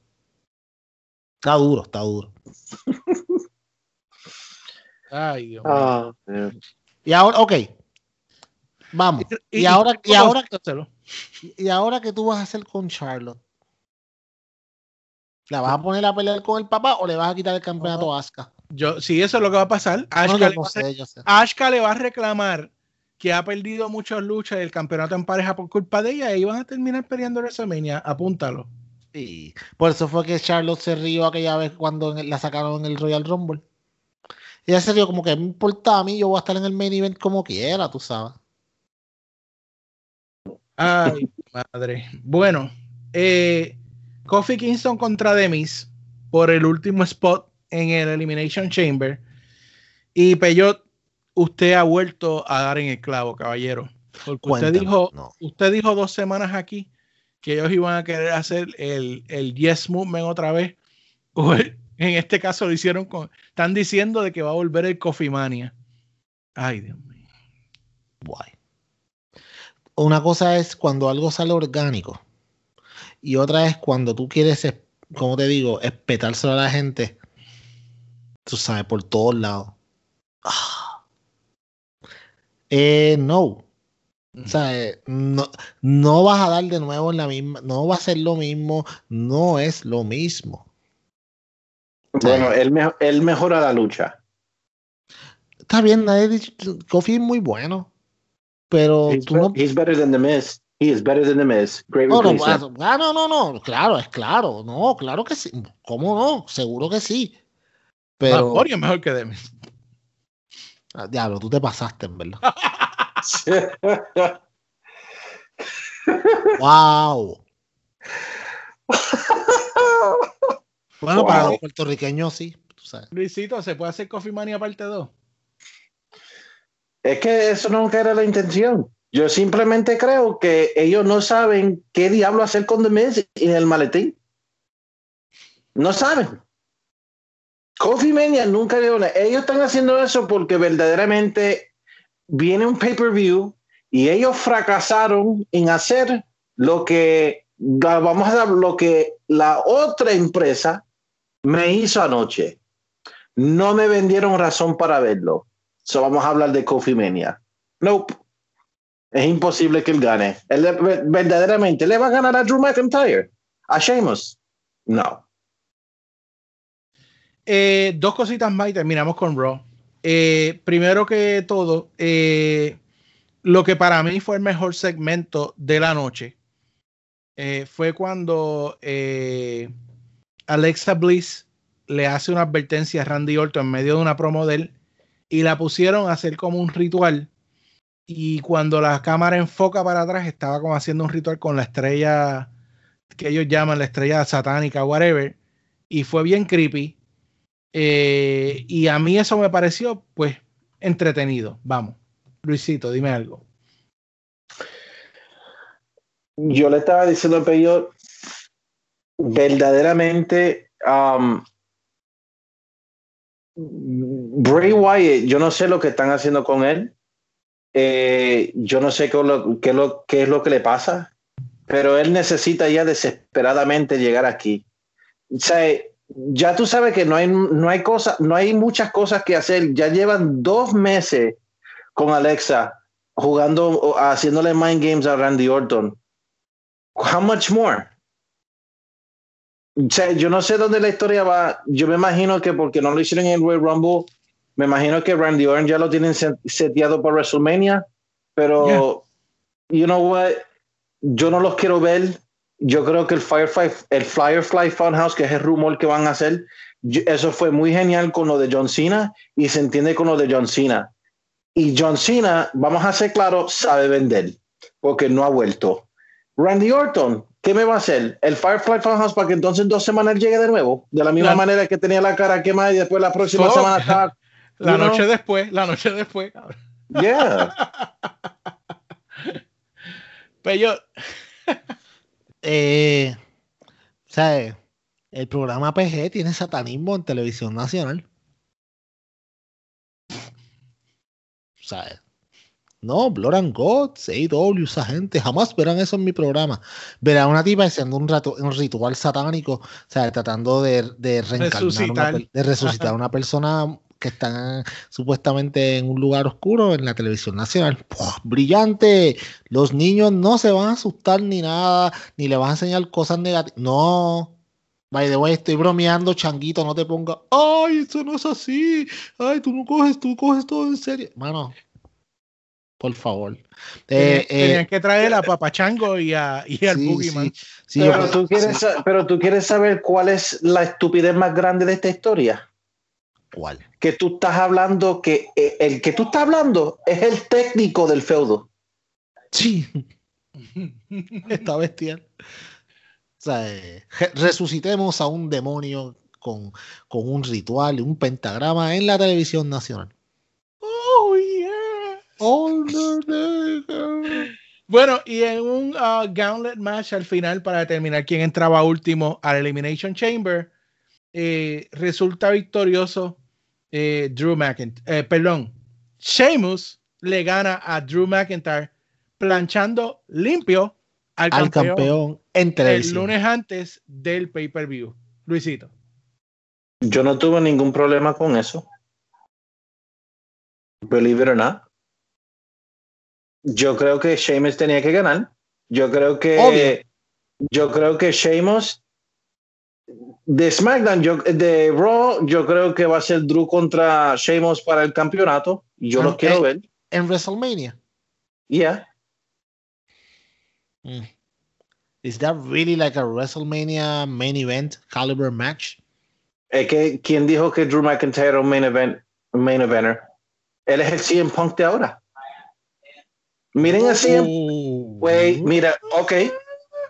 Está duro, está duro. Ay, Dios mío. Ah. Y ahora, ok. Vamos. Y, ahora, y ahora, y ahora que tú vas a hacer con Charlotte. ¿La vas a poner a pelear con el papá o le vas a quitar el campeonato a Asuka? Yo, sí, eso es lo que va a pasar. No, yo le va a sé, le va reclamar que ha perdido muchas luchas del campeonato en pareja por culpa de ella y van a terminar peleando en WrestleMania. Apúntalo. Sí. Por eso fue que Charlotte se rió aquella vez cuando la sacaron en el Royal Rumble. Ella se rió como que me importa a mí, yo voy a estar en el main event como quiera, tú sabes. Ay, madre. Bueno, eh, Kofi Kingston contra Demis. por el último spot en el Elimination Chamber. Y Peyot, usted ha vuelto a dar en el clavo, caballero. Porque usted dijo, no. usted dijo dos semanas aquí que ellos iban a querer hacer el, el Yes Movement otra vez. Pues, en este caso lo hicieron con. Están diciendo de que va a volver el Coffee Mania. Ay, Dios mío. Guay. Una cosa es cuando algo sale orgánico y otra es cuando tú quieres, es- como te digo, espetárselo a la gente. Tú sabes, por todos lados. Ah. Eh, no. O sea, eh, no, no vas a dar de nuevo en la misma, no va a ser lo mismo, no es lo mismo. Bueno, él, me- él mejora la lucha. Está bien, nadie Kofi es muy bueno, pero He's, tú no, he's better than the Miz. He is better than the Miz. Great No, no, replacement. ah, no, no, no, claro, es claro, no, claro que sí, ¿cómo no? Seguro que sí. Pero, es mejor que Demi. ah, diablo, tú te pasaste, en verdad. ¡Wow! Bueno, para los puertorriqueños sí, tú sabes. Luisito, ¿se puede hacer Coffee Mania parte 2? es que eso nunca era la intención. Yo simplemente creo que ellos no saben qué diablo hacer con The Miz en el maletín. No saben. Coffee Mania nunca dio una- Ellos están haciendo eso porque verdaderamente viene un pay-per-view y ellos fracasaron en hacer lo que vamos a dar lo que la otra empresa me hizo anoche. No me vendieron razón para verlo. So vamos a hablar de Coffee Mania. Nope. Es imposible que él gane. Él verdaderamente le va a ganar a Drew McIntyre. A Sheamus. No. Eh, dos cositas más y terminamos con Raw. Eh, primero que todo, eh, lo que para mí fue el mejor segmento de la noche eh, fue cuando Alexa Bliss le hace una advertencia a Randy Orton en medio de una promo de él y la pusieron a hacer como un ritual. Y cuando la cámara enfoca para atrás, estaba como haciendo un ritual con la estrella que ellos llaman la estrella satánica, whatever. Y fue bien creepy. Eh, y a mí eso me pareció, pues, entretenido. Vamos, Luisito, dime algo. Yo le estaba diciendo a Peyo, verdaderamente, um, Bray Wyatt, yo no sé lo que están haciendo con él. Eh, yo no sé qué, qué es lo que le pasa, pero él necesita ya desesperadamente llegar aquí. O sea, ya tú sabes que no hay, no hay cosas, no hay muchas cosas que hacer. Ya llevan dos meses con Alexa jugando, haciéndole mind games a Randy Orton. How much more? O sea, yo no sé dónde la historia va. Yo me imagino que porque no lo hicieron en el Royal Rumble, me imagino que Randy Orton ya lo tienen set- seteado para WrestleMania, pero you know what? Yo no los quiero ver. Yo creo que el Firefly, el Firefly Funhouse, que es el rumor que van a hacer, yo- eso fue muy genial con lo de John Cena y se entiende con lo de John Cena. Y John Cena, vamos a ser claros, sabe vender porque no ha vuelto. Randy Orton, ¿qué me va a hacer? El Firefly Funhouse para que entonces en dos semanas llegue de nuevo, de la misma La- manera que tenía la cara quemada y después la próxima semana estaba. La know? noche después, la noche después. Yeah. Pero yo, Eh, o sea, eh, el programa PG tiene satanismo en televisión nacional. O sea, eh, no, Blood and Gods, AEW, esa gente, jamás verán eso en mi programa. Verán una tipa haciendo un, rato, un ritual satánico, o sea, tratando de, de reencarnar, Resucitar. de resucitar a una persona que está supuestamente en un lugar oscuro en la televisión nacional. ¡Puah! brillante. Los niños no se van a asustar ni nada, ni le van a enseñar cosas negativas. No. By the way, estoy bromeando, changuito, no te pongas. Ay, eso no es así. Ay, tú no coges, tú coges todo en serio. Mano, por favor. Eh, tenían, tenían eh, que traer a Papachango y, a, y al sí, Boogeyman. sí, sí, yo pero, tú quieres, pero tú quieres saber cuál es la estupidez más grande de esta historia. ¿Cuál? Que tú estás hablando, que eh, el que tú estás hablando es el técnico del feudo. Sí. Está bestial. O sea, eh, resucitemos a un demonio con, con un ritual y un pentagrama en la televisión nacional. Oh, yeah. Undertaker. Bueno, y en un uh, gauntlet match al final para determinar quién entraba último al Elimination Chamber, eh, resulta victorioso eh, Drew McIntyre. perdón, Sheamus le gana a Drew McIntyre planchando limpio al, Al campeón, campeón en el lunes antes del pay-per-view. Luisito. Yo no tuve ningún problema con eso. Believe it or not. Yo creo que Sheamus tenía que ganar. Yo creo que Obvio. yo creo que Sheamus de SmackDown, yo, de Raw, yo creo que va a ser Drew contra Sheamus para el campeonato. Yo lo Ok. quiero ver. En WrestleMania. Yeah. Mm. Is that really like a WrestleMania main event caliber match? Es que quién dijo que Drew McIntyre era un main event, main eventer. Él es el CM Punk de ahora. Miren a CM Wait, mira, ok.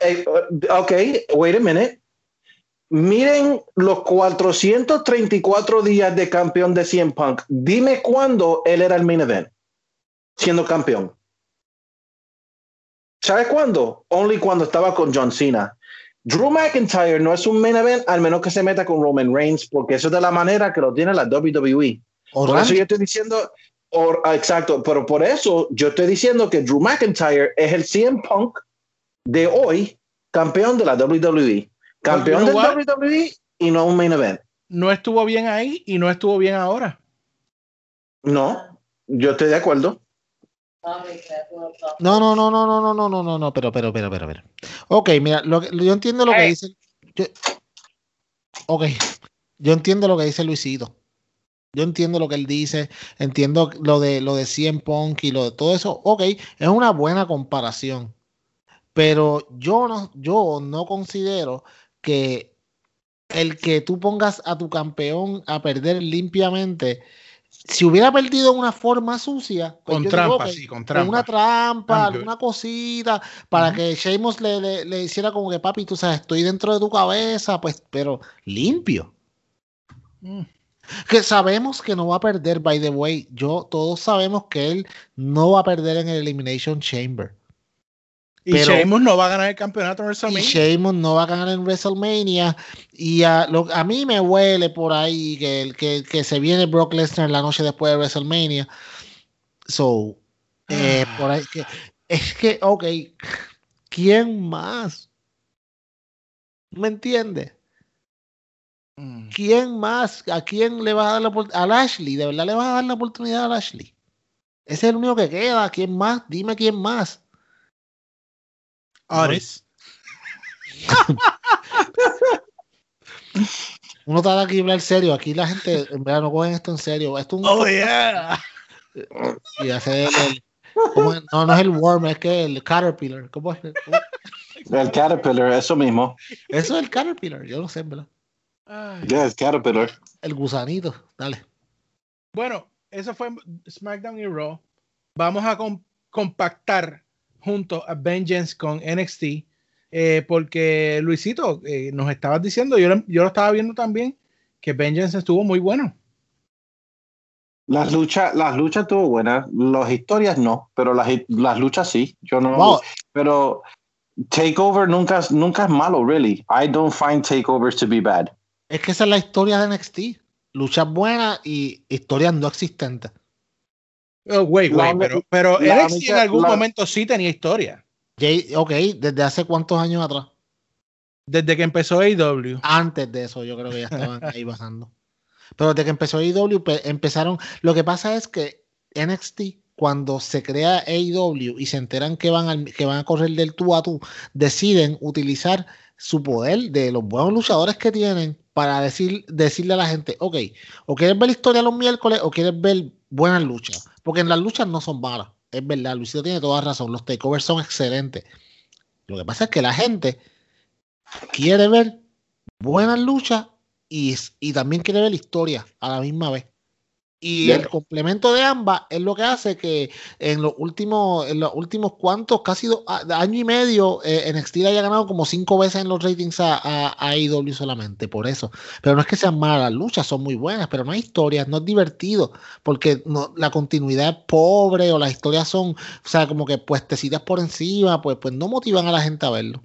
Eh, ok, wait a minute. Miren los 434 días de campeón de CM Punk. Dime cuándo él era el main event siendo campeón. ¿Sabes cuándo? Only cuando estaba con John Cena. Drew McIntyre no es un main event al menos que se meta con Roman Reigns, porque eso es de la manera que lo tiene la WWE. O Por eso yo estoy diciendo, or- ah, exacto, pero por eso yo estoy diciendo que Drew McIntyre es el CM Punk de hoy, campeón de la WWE. Campeón you know de la WWE y no un main event. No estuvo bien ahí y no estuvo bien ahora. No, yo estoy de acuerdo. No, no, no, no, no, no, no, no, no, no, pero, pero, pero, pero, pero. Ok, mira, lo que- yo entiendo lo que Ey. dice. yo- ok, yo entiendo lo que dice Luisito. Yo entiendo lo que él dice, entiendo lo de lo de CM Punk y lo de todo eso. Ok, es una buena comparación. Pero yo no, yo no considero que el que tú pongas a tu campeón a perder limpiamente, si hubiera perdido de una forma sucia, pues Con trampa, sí, con con una trampa. trampa, alguna cosita, para que Sheamus le, le, le hiciera como que, papi, tú sabes, estoy dentro de tu cabeza, pues, pero limpio. Mm. Que sabemos que no va a perder, by the way. Yo, todos sabemos que él no va a perder en el Elimination Chamber. Y Pero- Sheamus no va a ganar el campeonato en Y WrestleMania. Sheamus no va a ganar en WrestleMania. Y a, lo- a mí me huele por ahí que, que, que se viene Brock Lesnar la noche después de WrestleMania. So, eh, Ah. por ahí que, es que, ok, ¿quién más? ¿Me entiendes? Mm. ¿Quién más? ¿A quién le vas a dar la oportunidad? A Lashley, ¿de verdad le vas a dar la oportunidad a Lashley? Ese es el único que queda. ¿Quién más? Dime quién más. Otis. Uno trata aquí hablar serio. Aquí la gente, en verdad, no cogen esto en serio. Esto es un Oh, yeah. y hacer el, ¿cómo es? no, no es el worm, es que el caterpillar. ¿Cómo es? ¿Cómo? El Caterpillar, eso mismo. Eso es el caterpillar, yo no sé, ¿verdad? Ay. Yeah, el Caterpillar. El gusanito, dale. Bueno, eso fue SmackDown y Raw. Vamos a com- compactar junto a Vengeance con NXT. eh, porque Luisito, eh, nos estabas diciendo, yo, lo- yo lo estaba viendo también, que Vengeance estuvo muy bueno. Las luchas, las luchas tuvo buenas, las historias no, pero las, las luchas sí. Yo no, Wow. pero Takeover nunca, es- nunca es malo, really. I don't find takeovers to be bad. Es que esa es la historia de NXT. Luchas buenas y historias no existentes. Oh, wait, wait, pero, pero la NXT en algún la- momento sí tenía historia. Ok, ¿desde hace cuántos años atrás? Desde que empezó AEW. Antes de eso, yo creo que ya estaban ahí bajando. Pero desde que empezó AEW, pe- empezaron. Lo que pasa es que NXT, cuando se crea AEW y se enteran que van, al- que van a correr del tú a tú, deciden utilizar su poder de los buenos luchadores que tienen para decir, decirle a la gente, ok, o quieres ver la historia los miércoles o quieres ver buenas luchas. Porque en las luchas no son malas. Es verdad, Luisito tiene toda razón. Los takeovers son excelentes. Lo que pasa es que la gente quiere ver buenas luchas y, y también quiere ver la historia a la misma vez. Y el complemento de ambas es lo que hace que en los últimos, en los últimos cuantos, casi dos, a- año y medio, eh, NXT haya ganado como cinco veces en los ratings a, a, a AEW solamente, por eso. Pero no es que sean malas las luchas, son muy buenas, pero no hay historias, no es divertido, porque no, la continuidad es pobre o las historias son, o sea, como que puestecitas por encima, pues, pues no motivan a la gente a verlo.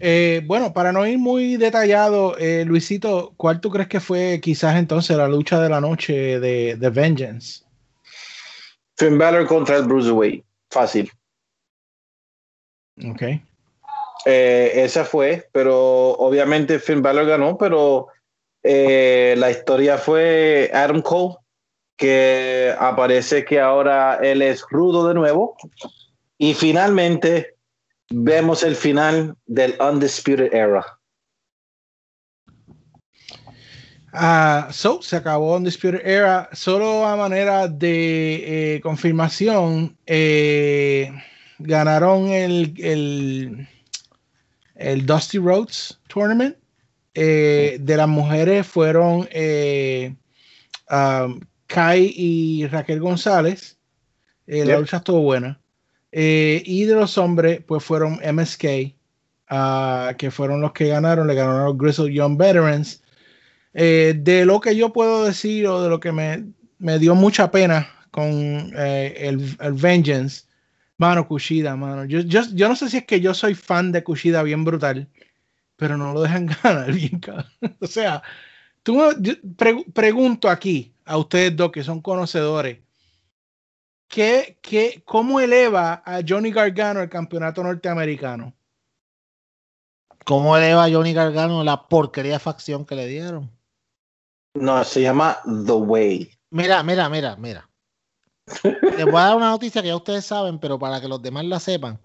Eh, bueno, para no ir muy detallado, eh, Luisito, ¿cuál tú crees que fue quizás entonces la lucha de la noche de, de Vengeance? Finn Balor contra el Bruiserweight. Fácil. Ok. Eh, esa fue, pero obviamente Finn Balor ganó, pero la historia fue Adam Cole, que aparece que ahora él es rudo de nuevo. Y finalmente vemos el final del Undisputed Era. Ah, so, se acabó Undisputed Era. Solo a manera de eh, confirmación, eh, ganaron el, el, el Dusty Rhodes Tournament. Eh, de las mujeres fueron eh, um, Kai y Raquel González. Eh, La Yep. lucha estuvo buena. Eh, y de los hombres, pues fueron MSK, ah, que fueron los que ganaron. Le ganaron a los Grizzled Young Veterans. Eh, de lo que yo puedo decir o de lo que me, me dio mucha pena con eh, el, el Vengeance, mano, Kushida, mano. Yo, yo, yo no sé si es que yo soy fan de Kushida bien brutal, pero no lo dejan ganar bien. O sea, tú yo pre- pregunto aquí a ustedes dos que son conocedores, ¿qué, qué, ¿cómo eleva a Johnny Gargano al campeonato norteamericano? ¿Cómo eleva a Johnny Gargano la porquería de facción que le dieron? No, se llama The Way. Mira, mira, mira, mira. Les voy a dar una noticia que ya ustedes saben, pero para que los demás la sepan.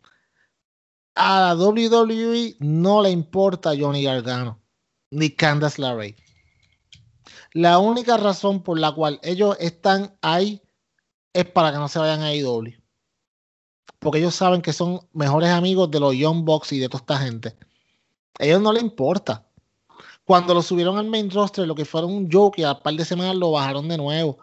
A la WWE no le importa Johnny Gargano ni Candice LeRae. La única razón por la cual ellos están ahí es para que no se vayan a AEW. Porque ellos saben que son mejores amigos de los Young Bucks y de toda esta gente. A ellos no les importa. Cuando lo subieron al main roster, lo que fueron un joke y al par de semanas lo bajaron de nuevo.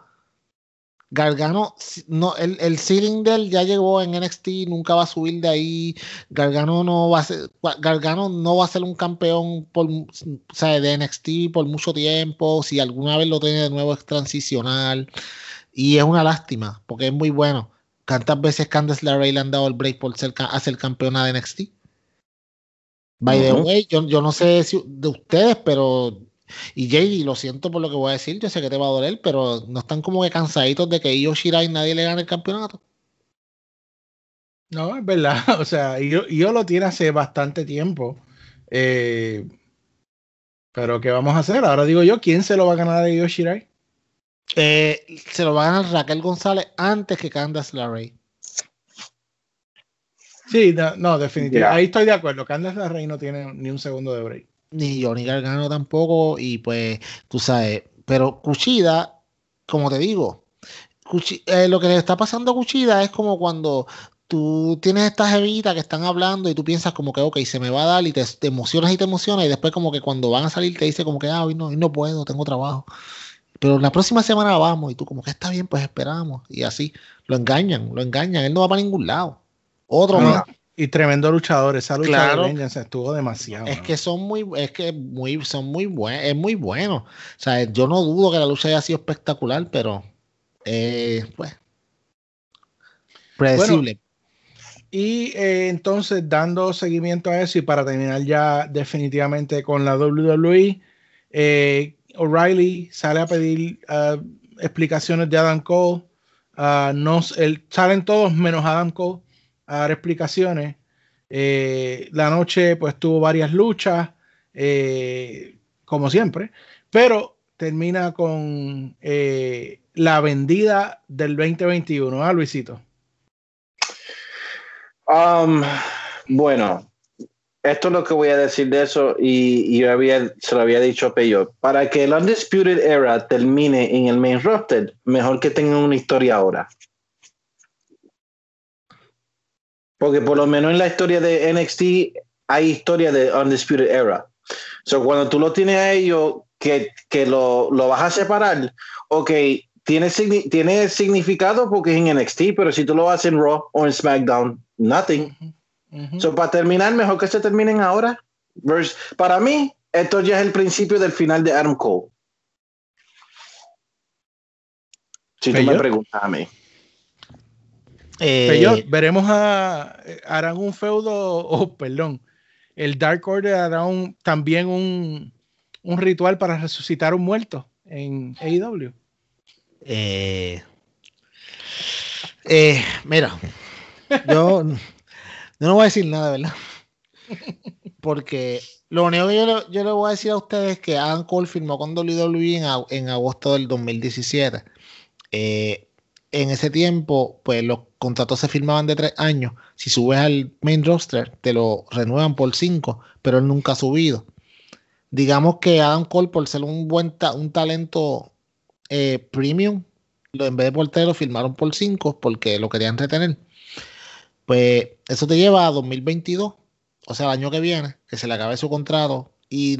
Gargano, no, el, el ceiling ya llegó en NXT, nunca va a subir de ahí. Gargano no va a ser, Gargano no va a ser un campeón por, o de NXT por mucho tiempo. Si alguna vez lo tiene de nuevo es transicional. Y es una lástima, porque es muy bueno. ¿Cuántas veces Candice LeRae le han dado el break por ser, ser campeona de NXT? By the way, yo, yo no sé si de ustedes, pero. Y JD, lo siento por lo que voy a decir, yo sé que te va a doler, pero no están como que cansaditos de que Io Shirai nadie le gane el campeonato. No, es verdad. O sea, yo, yo lo tiene hace bastante tiempo. Eh, pero ¿qué vamos a hacer? Ahora digo yo, ¿quién se lo va a ganar a Yoshirai? Eh, se lo va a ganar Raquel González antes que Candace LeRae. Sí, no, no, definitivamente. Ahí estoy de acuerdo. Candace LeRae no tiene ni un segundo de break. Ni Johnny Gargano tampoco, y pues, tú sabes, pero Cuchida, como te digo, Cuchi- eh, lo que le está pasando a Cuchida es como cuando tú tienes estas jevitas que están hablando y tú piensas como que, ok, se me va a dar y te, te emocionas y te emocionas y después como que cuando van a salir te dice como que, ah, hoy no, hoy no puedo, tengo trabajo. Pero la próxima semana vamos y tú como que está bien, pues esperamos. Y así, lo engañan, lo engañan, él no va para ningún lado. Otro No, más. Y tremendo luchador. Esa lucha Claro. de Vengeance estuvo demasiado. Es ¿no? que son muy, es que muy, son muy buenos, es muy bueno. O sea, yo no dudo que la lucha haya sido espectacular, pero eh, pues predecible. Y eh, entonces, dando seguimiento a eso y para terminar ya definitivamente con la WWE, eh, O'Reilly sale a pedir ah, explicaciones de Adam Cole. Nos, el, salen todos menos Adam Cole a dar explicaciones. Eh, la noche pues tuvo varias luchas, eh, como siempre, pero termina con eh, la vendida del 2021, ¿ah, Luisito? Um, bueno, esto es lo que voy a decir de eso y, yo había, se lo había dicho a Peyo. Para que el Undisputed Era termine en el main roster, mejor que tengan una historia ahora. Porque por lo menos en la historia de NXT hay historia de Undisputed Era. So, cuando tú lo tienes a ellos que, que lo, lo vas a separar, ok, tiene, tiene significado porque es en NXT, pero si tú lo haces en Raw o en SmackDown, nothing. So, para terminar, mejor que se terminen ahora. Vers- para mí, esto ya es el principio del final de Adam Cole. Si tú me preguntas a mí. Eh, Peyot, veremos a harán un feudo o perdón el Dark Order hará un, también un, un ritual para resucitar un muerto en AEW Eh, eh, mira, yo, yo no voy a decir nada, ¿verdad? Porque lo único que yo le, voy a decir a ustedes es que Adam Cole firmó con WWE en, en agosto del 2017. Eh, en ese tiempo, pues los contratos se firmaban de tres años. Si subes al main roster, te lo renuevan por cinco, pero él nunca ha subido. Digamos que Adam Cole, por ser un buen un talento eh, premium, en vez de por lo firmaron por cinco porque lo querían retener. Pues eso te lleva a 2022, o sea, el año que viene, que se le acabe su contrato. Y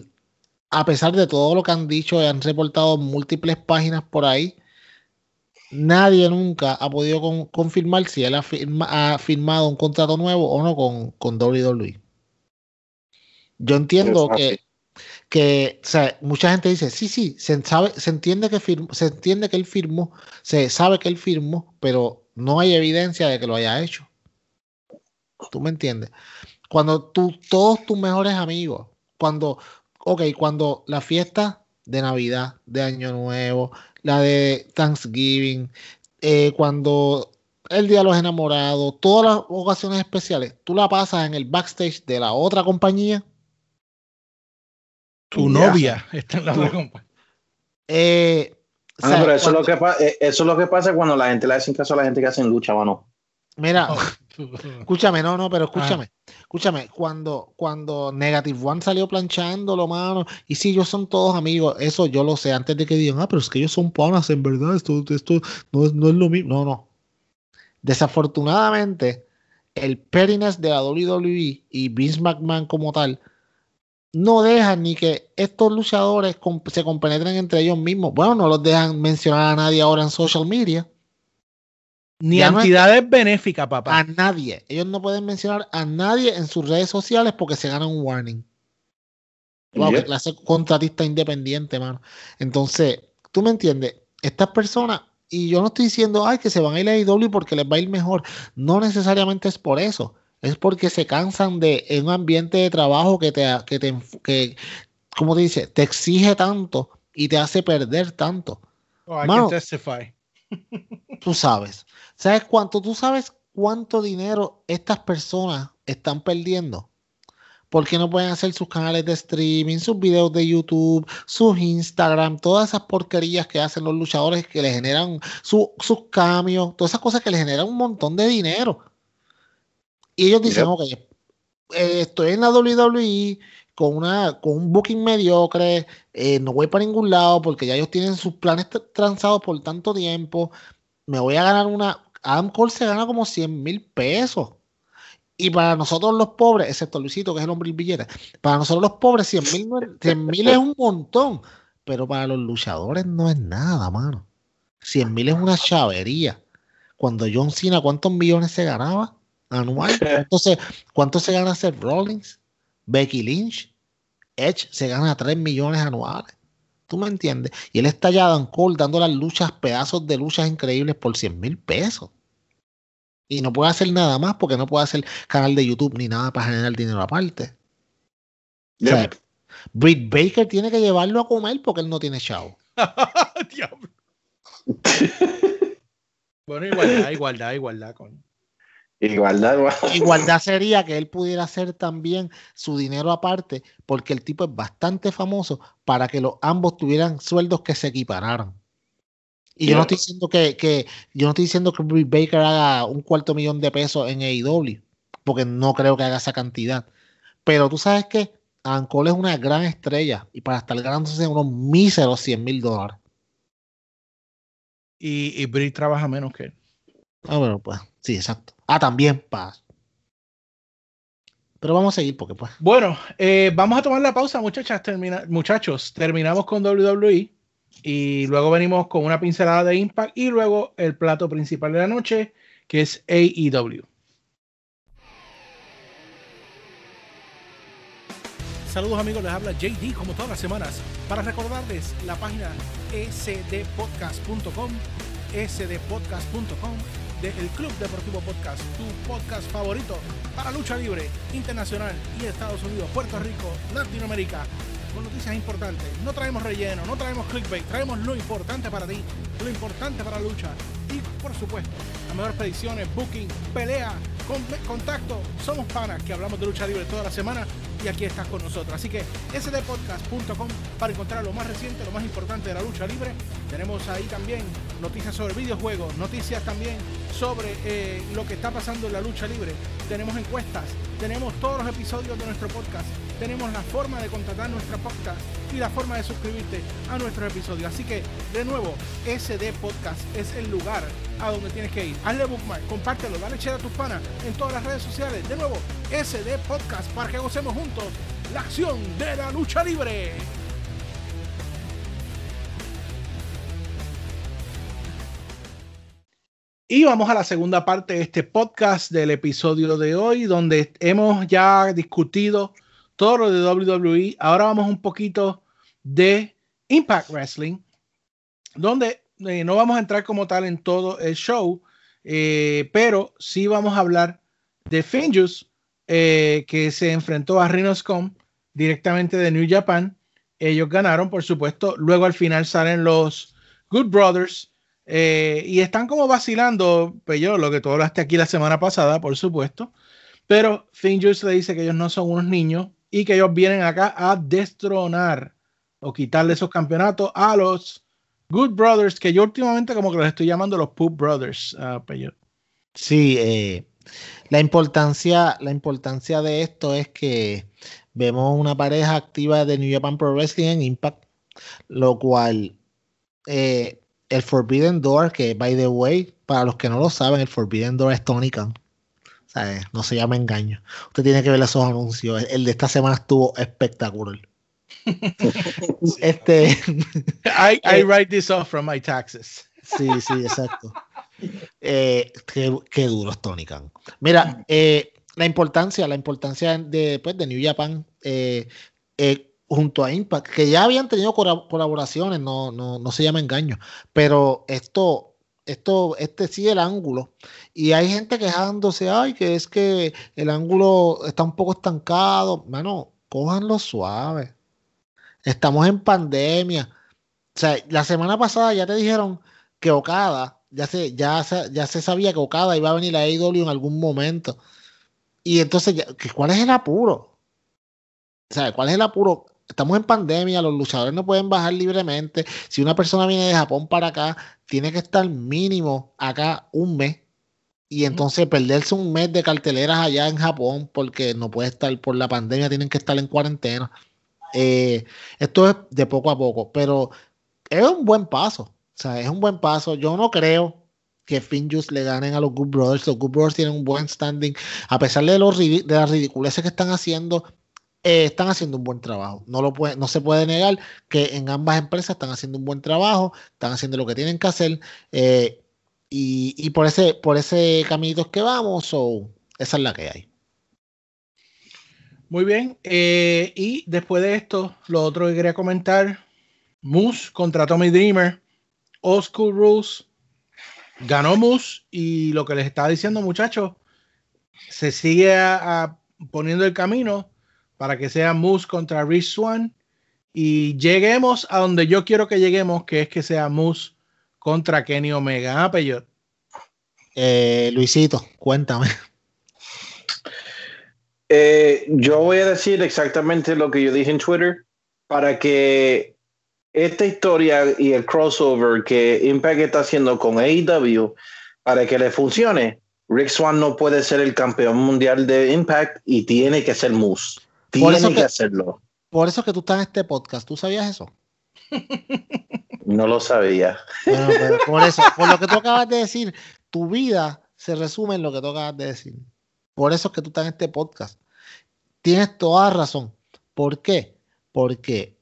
a pesar de todo lo que han dicho y han reportado múltiples páginas por ahí, nadie nunca ha podido con- confirmar si él ha, firma- ha firmado un contrato nuevo o no con, con WWE. Yo entiendo que, que o sea, mucha gente dice, sí, sí, se, sabe, se, entiende que firmó, se entiende que él firmó, se sabe que él firmó, pero no hay evidencia de que lo haya hecho. ¿Tú me entiendes? Cuando tú, todos tus mejores amigos, cuando, ok, cuando la fiesta de Navidad, de Año Nuevo, la de Thanksgiving, eh, cuando el Día de los Enamorados, todas las ocasiones especiales, tú la pasas en el backstage de la otra compañía. tu Ya. novia está en la otra compañía Eh, o Ah, sea, pero eso es, lo que eh, eso es lo que pasa cuando la gente le hace caso a la gente que hace lucha, mano. Mira, Oh. Escúchame, no, no, pero escúchame. Escúchame, cuando, cuando Negative One salió planchándolo, mano, y si ellos son todos amigos, eso yo lo sé antes de que digan, ah, pero es que ellos son panas, en verdad, esto, esto no, es, no es lo mismo. No, no. Desafortunadamente, el pettiness de la WWE y Vince McMahon como tal no dejan ni que estos luchadores se compenetren entre ellos mismos. Bueno, no los dejan mencionar a nadie ahora en social media. Ni Ya no entidades benéficas papá A nadie. Ellos no pueden mencionar a nadie en sus redes sociales porque se ganan un warning. Wow, qué Yep. clase de contratista independiente, mano. Entonces, tú me entiendes, estas personas, y yo no estoy diciendo, ay, que se van a ir a IW porque les va a ir mejor. No necesariamente es por eso. Es porque se cansan de en un ambiente de trabajo que te, que te, que, ¿cómo te dice? Te exige tanto y te hace perder tanto. Oh, I Mano. can testify. Tú sabes. ¿Sabes cuánto? ¿Tú sabes cuánto dinero estas personas están perdiendo? Porque no pueden hacer sus canales de streaming, sus videos de YouTube, sus Instagram, todas esas porquerías que hacen los luchadores que le generan su- sus cambios, todas esas cosas que le generan un montón de dinero. Y ellos dicen, Yep. ok, eh, estoy en la WWE con, una, con un booking mediocre, eh, no voy para ningún lado porque ya ellos tienen sus planes tra- transados por tanto tiempo, me voy a ganar una... Adam Cole se gana como 100 mil pesos. Y para nosotros los pobres, excepto Luisito, que es el hombre del billete, para nosotros los pobres 100 mil no es- 100 mil es un montón, pero para los luchadores no es nada, mano. 100 mil es una chavería. Cuando John Cena, ¿cuántos millones se ganaba anual? Entonces, ¿cuánto se gana Seth Rollins? Becky Lynch, Edge se gana 3 millones anuales. ¿Tú me entiendes? Y él está ya Adam Cole dando las luchas, pedazos de luchas increíbles por 100 mil pesos. Y no puede hacer nada más porque no puede hacer canal de YouTube ni nada para generar dinero aparte. O sea, Yep. Britt Baker tiene que llevarlo a comer porque él no tiene chavo. Diablo. bueno, igualdad, igualdad, igualdad. coño. Igualdad. Igualdad sería que él pudiera hacer también su dinero aparte, porque el tipo es bastante famoso para que los ambos tuvieran sueldos que se equipararan. Y yo no estoy diciendo que, que yo no estoy diciendo que Britt Baker haga un cuarto millón de pesos en AEW, porque no creo que haga esa cantidad. Pero tú sabes que Adam Cole es una gran estrella y para estar ganándose unos míseros 100 mil dólares. Y, y Brie trabaja menos que él. Ah, bueno, pues sí, exacto. Ah, también, paz. Pero vamos a seguir porque pues. Bueno, eh, vamos a tomar la pausa, muchachas, termina, muchachos. Terminamos con WWE y luego venimos con una pincelada de Impact y luego el plato principal de la noche, que es AEW. Saludos amigos, les habla JD como todas las semanas para recordarles la página sdpodcast.com, sdpodcast.com del Club Deportivo Podcast, tu podcast favorito para lucha libre internacional y Estados Unidos, Puerto Rico, Latinoamérica, con noticias importantes. No traemos relleno, no traemos clickbait, traemos lo importante para ti, lo importante para la lucha y por supuesto, las mejores predicciones, booking, pelea, con- contacto. Somos panas que hablamos de lucha libre toda la semana y aquí estás con nosotros. Así que sdpodcast.com para encontrar lo más reciente, lo más importante de la lucha libre. Tenemos ahí también noticias sobre videojuegos, noticias también sobre eh, lo que está pasando en la lucha libre. Tenemos encuestas, tenemos todos los episodios de nuestro podcast, tenemos la forma de contratar nuestra podcast y la forma de suscribirte a nuestros episodios. Así que, de nuevo, SD Podcast es el lugar a donde tienes que ir. Hazle bookmark, compártelo, dale share a tus panas en todas las redes sociales. De nuevo, SD Podcast para que gocemos juntos la acción de la lucha libre. Y vamos a la segunda parte de este podcast del episodio de hoy, donde hemos ya discutido todo lo de WWE. Ahora vamos un poquito de Impact Wrestling, donde eh, no vamos a entrar como tal en todo el show, eh, pero sí vamos a hablar de Finjus, eh, que se enfrentó a Rhinoscom directamente de New Japan. Ellos ganaron, por supuesto. Luego al final salen los Good Brothers. Eh, y están como vacilando, pues yo, lo que tú hablaste aquí la semana pasada, por supuesto. Pero Finjus le dice que ellos no son unos niños y que ellos vienen acá a destronar o quitarle esos campeonatos a los Good Brothers, que yo últimamente como que los estoy llamando los Poop Brothers. Peyo. Sí, eh, la importancia, la importancia de esto es que vemos una pareja activa de New Japan Pro Wrestling en Impact, lo cual eh, el Forbidden Door, que by the way, para los que no lo saben, el Forbidden Door es Tony Khan. O sea, eh, no se llama engaño. Usted tiene que ver esos anuncios. El, el de esta semana estuvo espectacular. este, I, I write this off from my taxes. Sí, sí, exacto. Eh, qué, qué duro es Tony Khan. Mira, eh, la importancia, la importancia de, pues, de New Japan eh, eh, junto a Impact, que ya habían tenido colaboraciones, no, no, no se llama engaño, pero esto, esto, este sí el ángulo. Y hay gente quejándose, ay, que es que el ángulo está un poco estancado. Mano, cójanlo suave. Estamos en pandemia. O sea, la semana pasada ya te dijeron que Okada, ya se, ya se, ya se sabía que Okada iba a venir a AEW en algún momento. Y entonces, ya- ¿que ¿cuál es el apuro? O sea, ¿cuál es el apuro? Estamos en pandemia, los luchadores no pueden bajar libremente. Si una persona viene de Japón para acá, tiene que estar mínimo acá un mes. Y entonces perderse un mes de carteleras allá en Japón porque no puede estar por la pandemia, tienen que estar en cuarentena. Eh, esto es de poco a poco, pero es un buen paso. O sea, es un buen paso. Yo no creo que Finjus le ganen a los Good Brothers. Los Good Brothers tienen un buen standing. A pesar de, los, de las ridiculeces que están haciendo, eh, están haciendo un buen trabajo. No, lo puede, no se puede negar que en ambas empresas están haciendo un buen trabajo, están haciendo lo que tienen que hacer. eh, y, y por ese, por ese caminito que vamos, so, esa es la que hay. Muy bien. eh, y después de esto, lo otro que quería comentar, Moose contra Tommy Dreamer, Old School Rules, ganó Moose y lo que les estaba diciendo muchachos, se sigue poniendo el camino para que sea Moose contra Rich Swan y lleguemos a donde yo quiero que lleguemos, que es que sea Moose contra Kenny Omega. Ah, Peyot. Eh, Luisito, cuéntame. Eh, yo voy a decir exactamente lo que yo dije en Twitter para que esta historia y el crossover que Impact está haciendo con AEW para que le funcione. Rick Swan no puede ser el campeón mundial de Impact y tiene que ser Moose. Por eso que, que- hacerlo. Por eso es que tú estás en este podcast. ¿Tú sabías eso? No lo sabía. Bueno, pero por eso, por lo que tú acabas de decir, tu vida se resume en lo que tú acabas de decir. Por eso es que tú estás en este podcast. tienes toda razón. ¿Por qué? Porque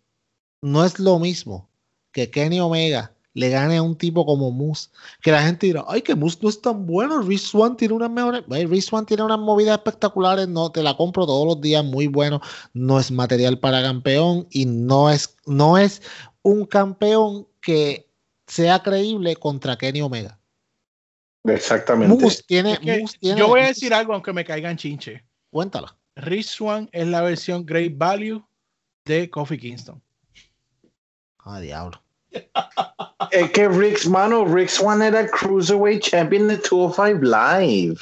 no es lo mismo que Kenny Omega le gane a un tipo como Moose, que la gente dirá, ay, que Moose no es tan bueno, Rich Swan tiene unas mejores, Rich Swan tiene unas movidas espectaculares, no, te la compro todos los días, muy bueno, no es material para campeón y no es, no es un campeón que sea creíble contra Kenny Omega. Exactamente. Moose tiene, Es que Moose tiene- yo voy a decir algo aunque me caigan chinche. Cuéntala. Rich Swan es la versión Great Value de Kofi Kingston. Ah, diablo. Es que Rick, mano, Rick Swan era el Cruiserweight Champion de 205 Live.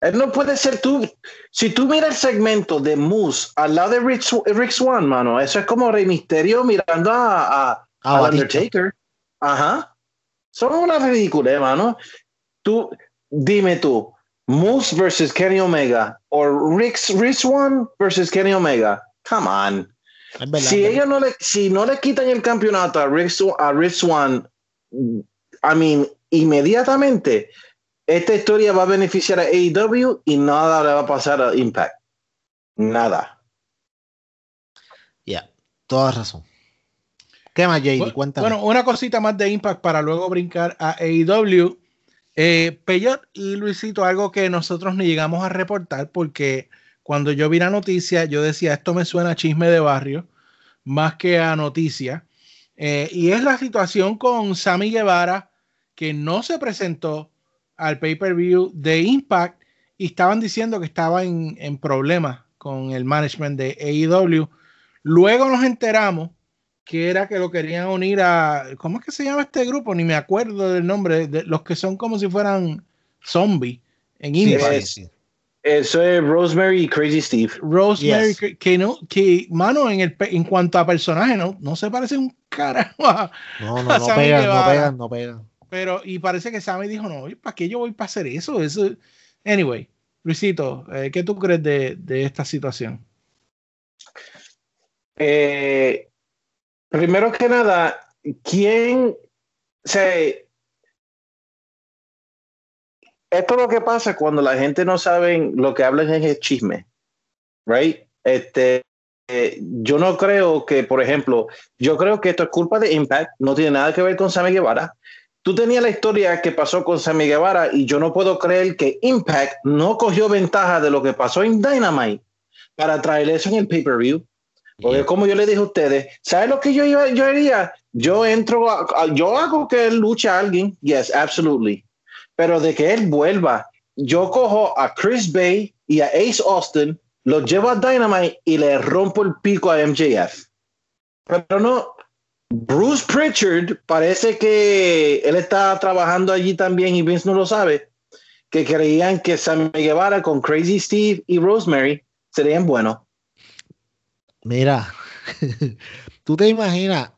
Él no puede ser tú. Si tú miras el segmento de Moose al lado de Sw- Rick Swan, mano, eso es como Rey Misterio mirando a, a, Ah. Undertaker. Ajá. Son una ridícula, mano. Tú, dime tú, Moose versus Kenny Omega o Rick, Rick Swan versus Kenny Omega. Come on. Es verdad, si ellos no le, si no le quitan el campeonato a Rick, a Rick Swan, I mean, inmediatamente esta historia va a beneficiar a AEW y nada le va a pasar a Impact. Nada. Ya, toda razón. ¿Qué más, JD? Cuéntame. Bueno, una cosita más de Impact para luego brincar a AEW. Eh, Peyot y Luisito, algo que nosotros ni llegamos a reportar porque cuando yo vi la noticia, yo decía, esto me suena a chisme de barrio, más que a noticia. Eh, y es la situación con Sammy Guevara, que no se presentó al pay-per-view de Impact y estaban diciendo que estaba en, en problemas con el management de AEW. Luego nos enteramos que era que lo querían unir a, ¿cómo es que se llama este grupo? Ni me acuerdo del nombre, de los que son como si fueran zombies en Impact. sí, sí. Eso es Rosemary y Crazy Steve. Rosemary, Yes. que, que no, que mano, en, el, en cuanto a personaje, no, no se parece un carajo. a- No, no, no pegan, no pegan, no pegan. Pero, y parece que Sammy dijo, no, ¿para qué yo voy para hacer eso? eso... Anyway, Luisito, eh, ¿qué tú crees de, de esta situación? Eh, primero que nada, ¿quién se esto es lo que pasa cuando la gente no sabe lo que hablan es el chisme, right? Este, eh, yo no creo que, por ejemplo, yo creo que esto es culpa de Impact, no tiene nada que ver con Sammy Guevara. Tú tenías la historia que pasó con Sammy Guevara y yo no puedo creer que Impact no cogió ventaja de lo que pasó en Dynamite para traer eso en el pay-per-view. Porque como yo le dije a ustedes, ¿sabes lo que yo, iba, yo haría? Yo entro, a- a- yo hago que él luche a alguien, yes, absolutely. Pero de que él vuelva, yo cojo a Chris Bay y a Ace Austin, los llevo a Dynamite y le rompo el pico a MJF. Pero no, Bruce Pritchard parece que él está trabajando allí también y Vince no lo sabe, que creían que Sammy Guevara con Crazy Steve y Rosemary serían buenos. Mira, tú te imaginas,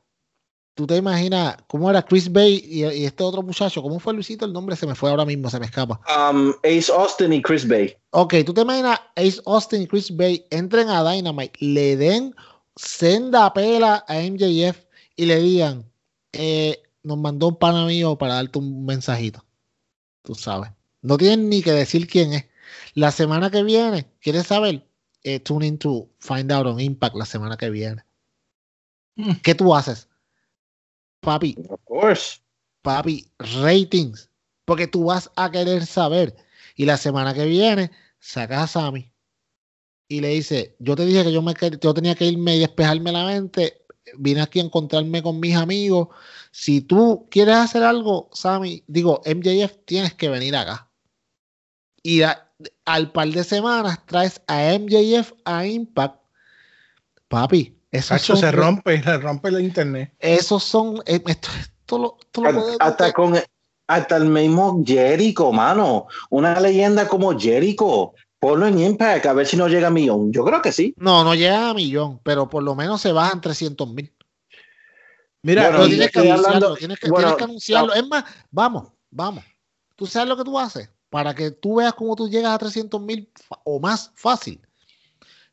tú te imaginas cómo era Chris Bay y, y este otro muchacho, ¿cómo fue Luisito? El nombre se me fue ahora mismo, se me escapa. Um, Ace Austin y Chris Bay. Ok, tú te imaginas Ace Austin y Chris Bay entren a Dynamite, le den senda pela a MJF y le digan, eh, nos mandó un pana mío para darte un mensajito. Tú sabes. No tienen ni que decir quién es. La semana que viene, ¿quieres saber? Eh, tune in to find out on Impact la semana que viene. Mm. ¿Qué tú haces? Papi, Of course. papi, ratings. Porque tú vas a querer saber. Y la semana que viene, sacas a Sammy y le dice: Yo te dije que yo, me, yo tenía que irme y despejarme la mente. Vine aquí a encontrarme con mis amigos. Si tú quieres hacer algo, Sammy, digo, MJF, tienes que venir acá. Y a- al par de semanas traes a MJF a Impact. Papi, son se rompe, se rompe el internet. Esos son. eh, Esto, esto lo, esto lo podemos- Hasta con hasta el mismo Jericho, mano. Una leyenda como Jericho. Ponlo en Impact, a ver si no llega a millón. Yo creo que sí. No, no llega a millón, pero por lo menos se bajan 300 mil. Mira, Bueno, tienes que hablando- tienes que, bueno, tienes que anunciarlo. Es más, vamos, vamos. ¿Tú sabes lo que tú haces? Para que tú veas cómo tú llegas a 300 mil o más fácil.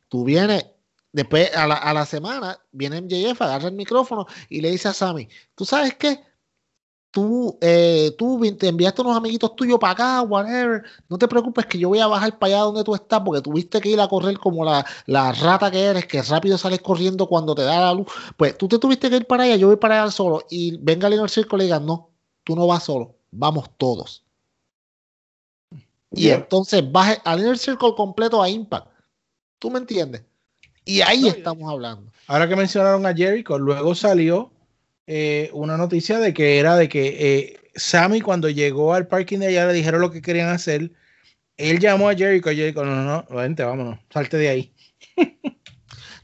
Tú vienes, después a la, a la semana, viene MJF, agarra el micrófono y le dice a Sammy, ¿tú sabes qué? tú, eh, tú te enviaste unos amiguitos tuyos para acá, whatever. No te preocupes que yo voy a bajar para allá donde tú estás porque tuviste que ir a correr como la, la rata que eres, que rápido sales corriendo cuando te da la luz. Pues tú te tuviste que ir para allá, yo voy para allá solo. Y venga al Inner Circle y le digan, no, tú no vas solo, vamos todos. Y Yeah. entonces baje al Inner Circle completo a Impact. ¿Tú me entiendes? Y ahí No, estamos hablando. Ahora que mencionaron a Jericho, luego salió eh, una noticia de que era de que eh, Sammy cuando llegó al parking de allá le dijeron lo que querían hacer. Él llamó a Jericho y Jericho, no, no, no, vente, vámonos, salte de ahí.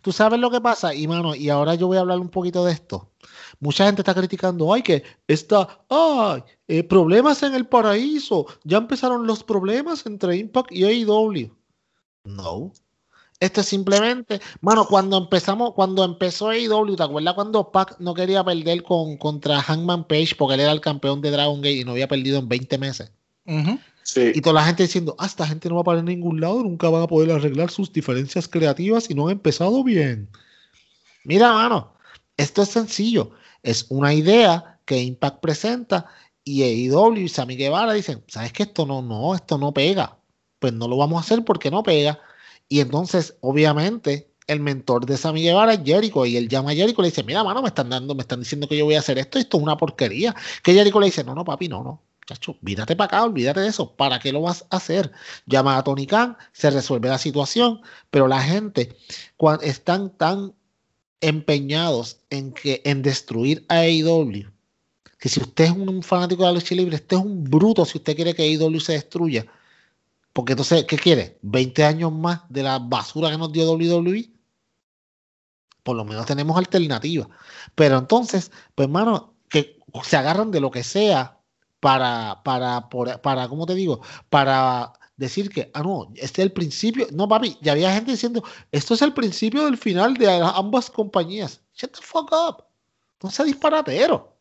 Tú sabes lo que pasa, y mano, y ahora yo voy a hablar un poquito de esto. Mucha gente está criticando, ay, que está, ay, eh, problemas en el paraíso. Ya empezaron los problemas entre Impact y AEW. No. Esto es simplemente, mano, cuando empezamos, cuando empezó AEW, ¿te acuerdas cuando Pac no quería perder con, contra Hangman Page porque él era el campeón de Dragon Gate y no había perdido en 20 meses? Sí. Y toda la gente diciendo, ah, esta gente no va a parar en ningún lado, nunca van a poder arreglar sus diferencias creativas y no han empezado bien. Mira, mano, esto es sencillo. Es una idea que Impact presenta y AEW y Sammy Guevara dicen, ¿sabes que esto no, no, esto no pega? Pues no lo vamos a hacer porque no pega. Y entonces, obviamente, el mentor de Sammy Guevara es Jericho y él llama a Jericho y le dice, mira, mano, me están dando, me están diciendo que yo voy a hacer esto, esto es una porquería. Que Jericho le dice, no, no, papi, no, no. Chacho, mírate para acá, olvídate de eso. ¿Para qué lo vas a hacer? Llama a Tony Khan, se resuelve la situación, pero la gente cuando están tan empeñados en que en destruir a AEW que si usted es un fanático de la lucha libre, usted es un bruto si usted quiere que AEW se destruya. Porque entonces, ¿qué quiere? ¿20 años más de la basura que nos dio WWE? Por lo menos tenemos alternativa. Pero entonces, pues hermano, que se agarran de lo que sea para, para, por- para, ¿cómo te digo? Para decir que, ah, no, este es el principio. No, papi, ya había gente diciendo, esto es el principio del final de ambas compañías. Shut the fuck up. No sea disparatero.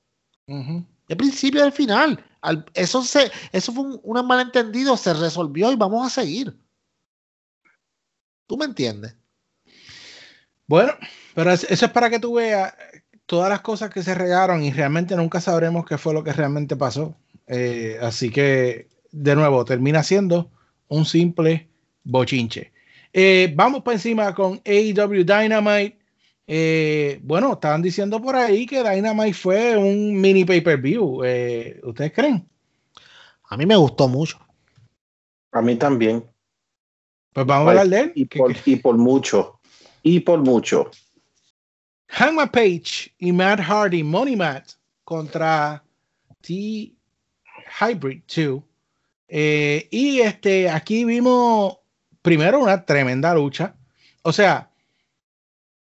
Ujú. El principio del final. Eso, se, eso fue un, un malentendido, se resolvió y vamos a seguir. ¿Tú me entiendes? Bueno, pero es- eso es para que tú veas todas las cosas que se regaron y realmente nunca sabremos qué fue lo que realmente pasó. Eh, así que, de nuevo, termina siendo un simple bochinche. Eh, vamos para encima con AEW Dynamite. Eh, bueno, estaban diciendo por ahí que Dynamite fue un mini pay-per-view. Eh, ¿Ustedes creen? A mí me gustó mucho. A mí también. Pues vamos a hablar de él. Y Que- por, y por mucho. Y por mucho. Hangman Page y Matt Hardy, Money Matt, contra T Hybrid 2. Eh, y este, aquí vimos primero una tremenda lucha. O sea,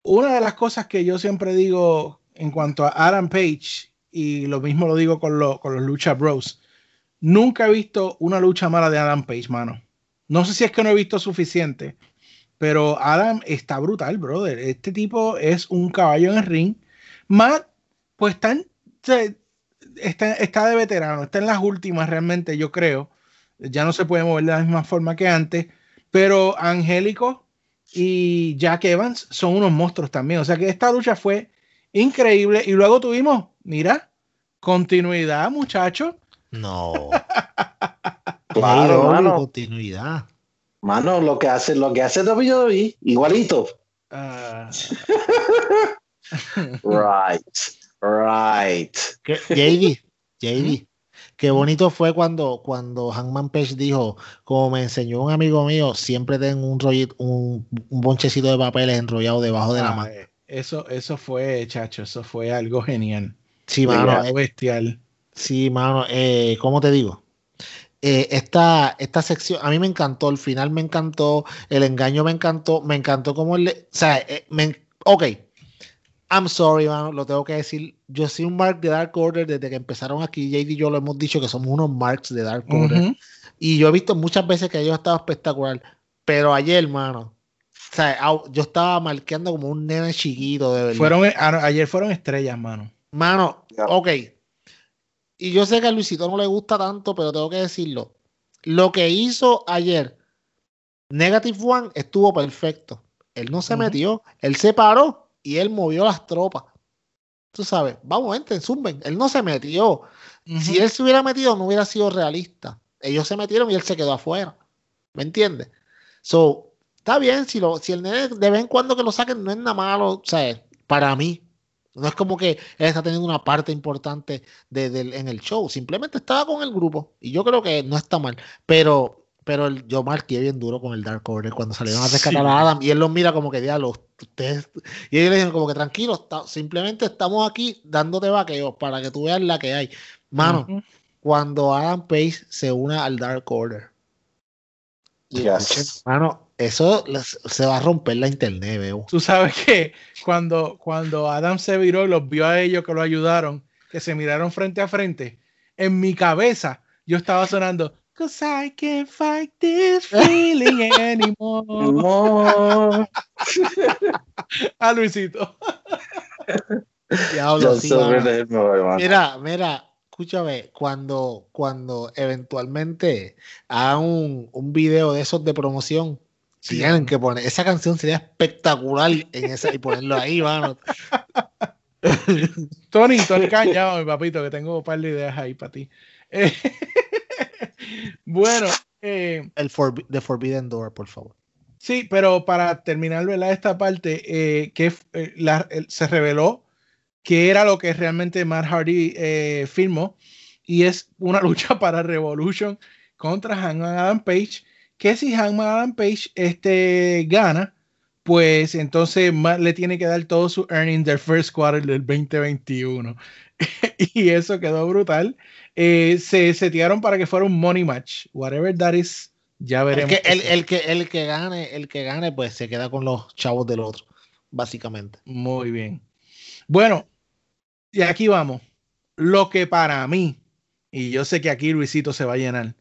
una de las cosas que yo siempre digo en cuanto a Adam Page, y lo mismo lo digo con, con los Lucha Bros, nunca he visto una lucha mala de Adam Page, mano. No sé si es que no he visto suficiente, pero Adam está brutal, brother. Este tipo es un caballo en el ring. Matt, pues está, está, está de veterano, está en las últimas realmente, yo creo. Ya no se puede mover de la misma forma que antes, pero Angélico y Jack Evans son unos monstruos también. O sea que esta lucha fue increíble. Y luego tuvimos, mira, continuidad, muchachos. No. Claro, mano. continuidad. Mano, lo que hace, lo que hace WWE, igualito. Ah, Right. Right. ¿Qué- JD, JD, qué bonito fue cuando, cuando Hangman Page dijo, como me enseñó un amigo mío, siempre ten un rollito, un, un bonchecito de papeles enrollado debajo de la ah, mano. eh, eso, eso fue, chacho, eso fue algo genial. Sí, mano, Algo eh, bestial. sí, mano, eh, ¿cómo te digo? Eh, esta, esta sección, a mí me encantó, el final me encantó, el engaño me encantó, me encantó como el, o sea, me ok, I'm sorry, mano, lo tengo que decir, yo soy un mark de Dark Order desde que empezaron aquí, JD y yo lo hemos dicho que somos unos marks de Dark Order, y yo he visto muchas veces que ellos estaban espectacular, pero ayer, mano, o sea, yo estaba marqueando como un nene chiquito, de verdad. Fueron, a- ayer fueron estrellas, mano. Mano, ok. Y yo sé que a Luisito no le gusta tanto, pero tengo que decirlo. Lo que hizo ayer, Negative One, estuvo perfecto. Él no se metió, él se paró y él movió las tropas. Tú sabes, vamos, entren, zumben. Él no se metió. Si él se hubiera metido, no hubiera sido realista. Ellos se metieron y él se quedó afuera. ¿Me entiendes? So, está bien, si, lo, si el nene de vez en cuando que lo saquen no es nada malo, o sea, para mí. No es como que él está teniendo una parte importante de, en el show. Simplemente estaba con el grupo. Y yo creo que no está mal. Pero, pero el, yo marqué bien duro con el Dark Order cuando salieron a rescatar Sí. a Adam. Y él los mira como que diablo, ustedes. Y ellos le dicen como que tranquilo, está- simplemente estamos aquí dándote vaqueos para que tú veas la que hay. Mano, cuando Adam Page se una al Dark Order. Yes. Mano, eso les- se va a romper la internet, veo. Tú sabes que cuando, cuando Adam se viró y los vio a ellos que lo ayudaron, que se miraron frente a frente, en mi cabeza yo estaba sonando Cause I can't fight this feeling anymore. No. A Luisito. Diablo, sí. Mira, mira, escúchame, cuando, cuando eventualmente hagan un, un video de esos de promoción, Sí, tienen que poner, esa canción sería espectacular en esa y ponerlo ahí, mano. Tony, Tony Cañado, mi papito, que tengo un par de ideas ahí para ti. Eh, bueno, eh, El Forbi- The Forbidden Door, por favor. Sí, pero para terminar ¿verdad? esta parte, eh, que eh, la- se reveló que era lo que realmente Matt Hardy firmó y es una lucha para Revolution contra Hangman Adam Page, que si Hangman Adam Page este, gana, pues entonces Matt le tiene que dar todo su earning del first quarter del 2021. y eso quedó brutal. Eh, se setearon para que fuera un money match, whatever that is, ya El veremos. que, el, el que, el que gane, el que gane, pues se queda con los chavos del otro, básicamente. Muy bien. Bueno, y aquí vamos. Lo que para mí, y yo sé que aquí Luisito se va a llenar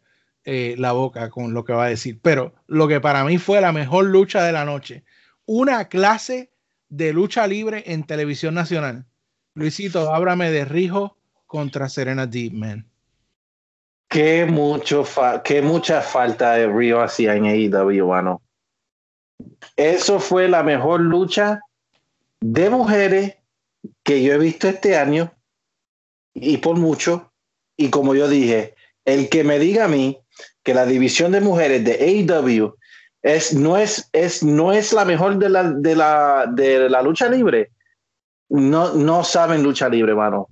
eh, la boca con lo que va a decir, pero lo que para mí fue la mejor lucha de la noche, una clase de lucha libre en televisión nacional. Luisito, ábrame de Rijo contra Serena Deepman. Qué, mucho qué mucha falta de Río hacía en AEW, mano. Eso fue la mejor lucha de mujeres que yo he visto este año y por mucho. Y como yo dije, el que me diga a mí que la división de mujeres de AEW es, no, es, es, no es la mejor de la, de la, de la lucha libre, no, no saben lucha libre, mano.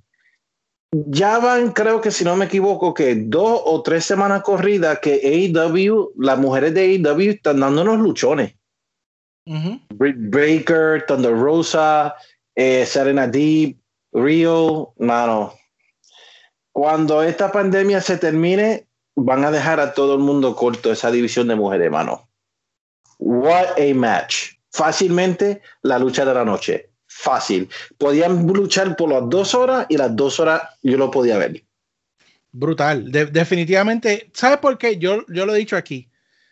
Ya van, creo que si no me equivoco, que dos o tres semanas corridas que AEW, las mujeres de AEW están dándonos luchones. Ujú. Britt Breaker, Thunder Rosa, eh, Serena Deep, Rio, mano. Cuando esta pandemia se termine, van a dejar a todo el mundo corto esa división de mujeres, mano. What a match. Fácilmente la lucha de la noche. Fácil. Podían luchar por las dos horas y las dos horas yo lo podía ver. Brutal. De- definitivamente, ¿sabes por qué? Yo, yo lo he dicho aquí.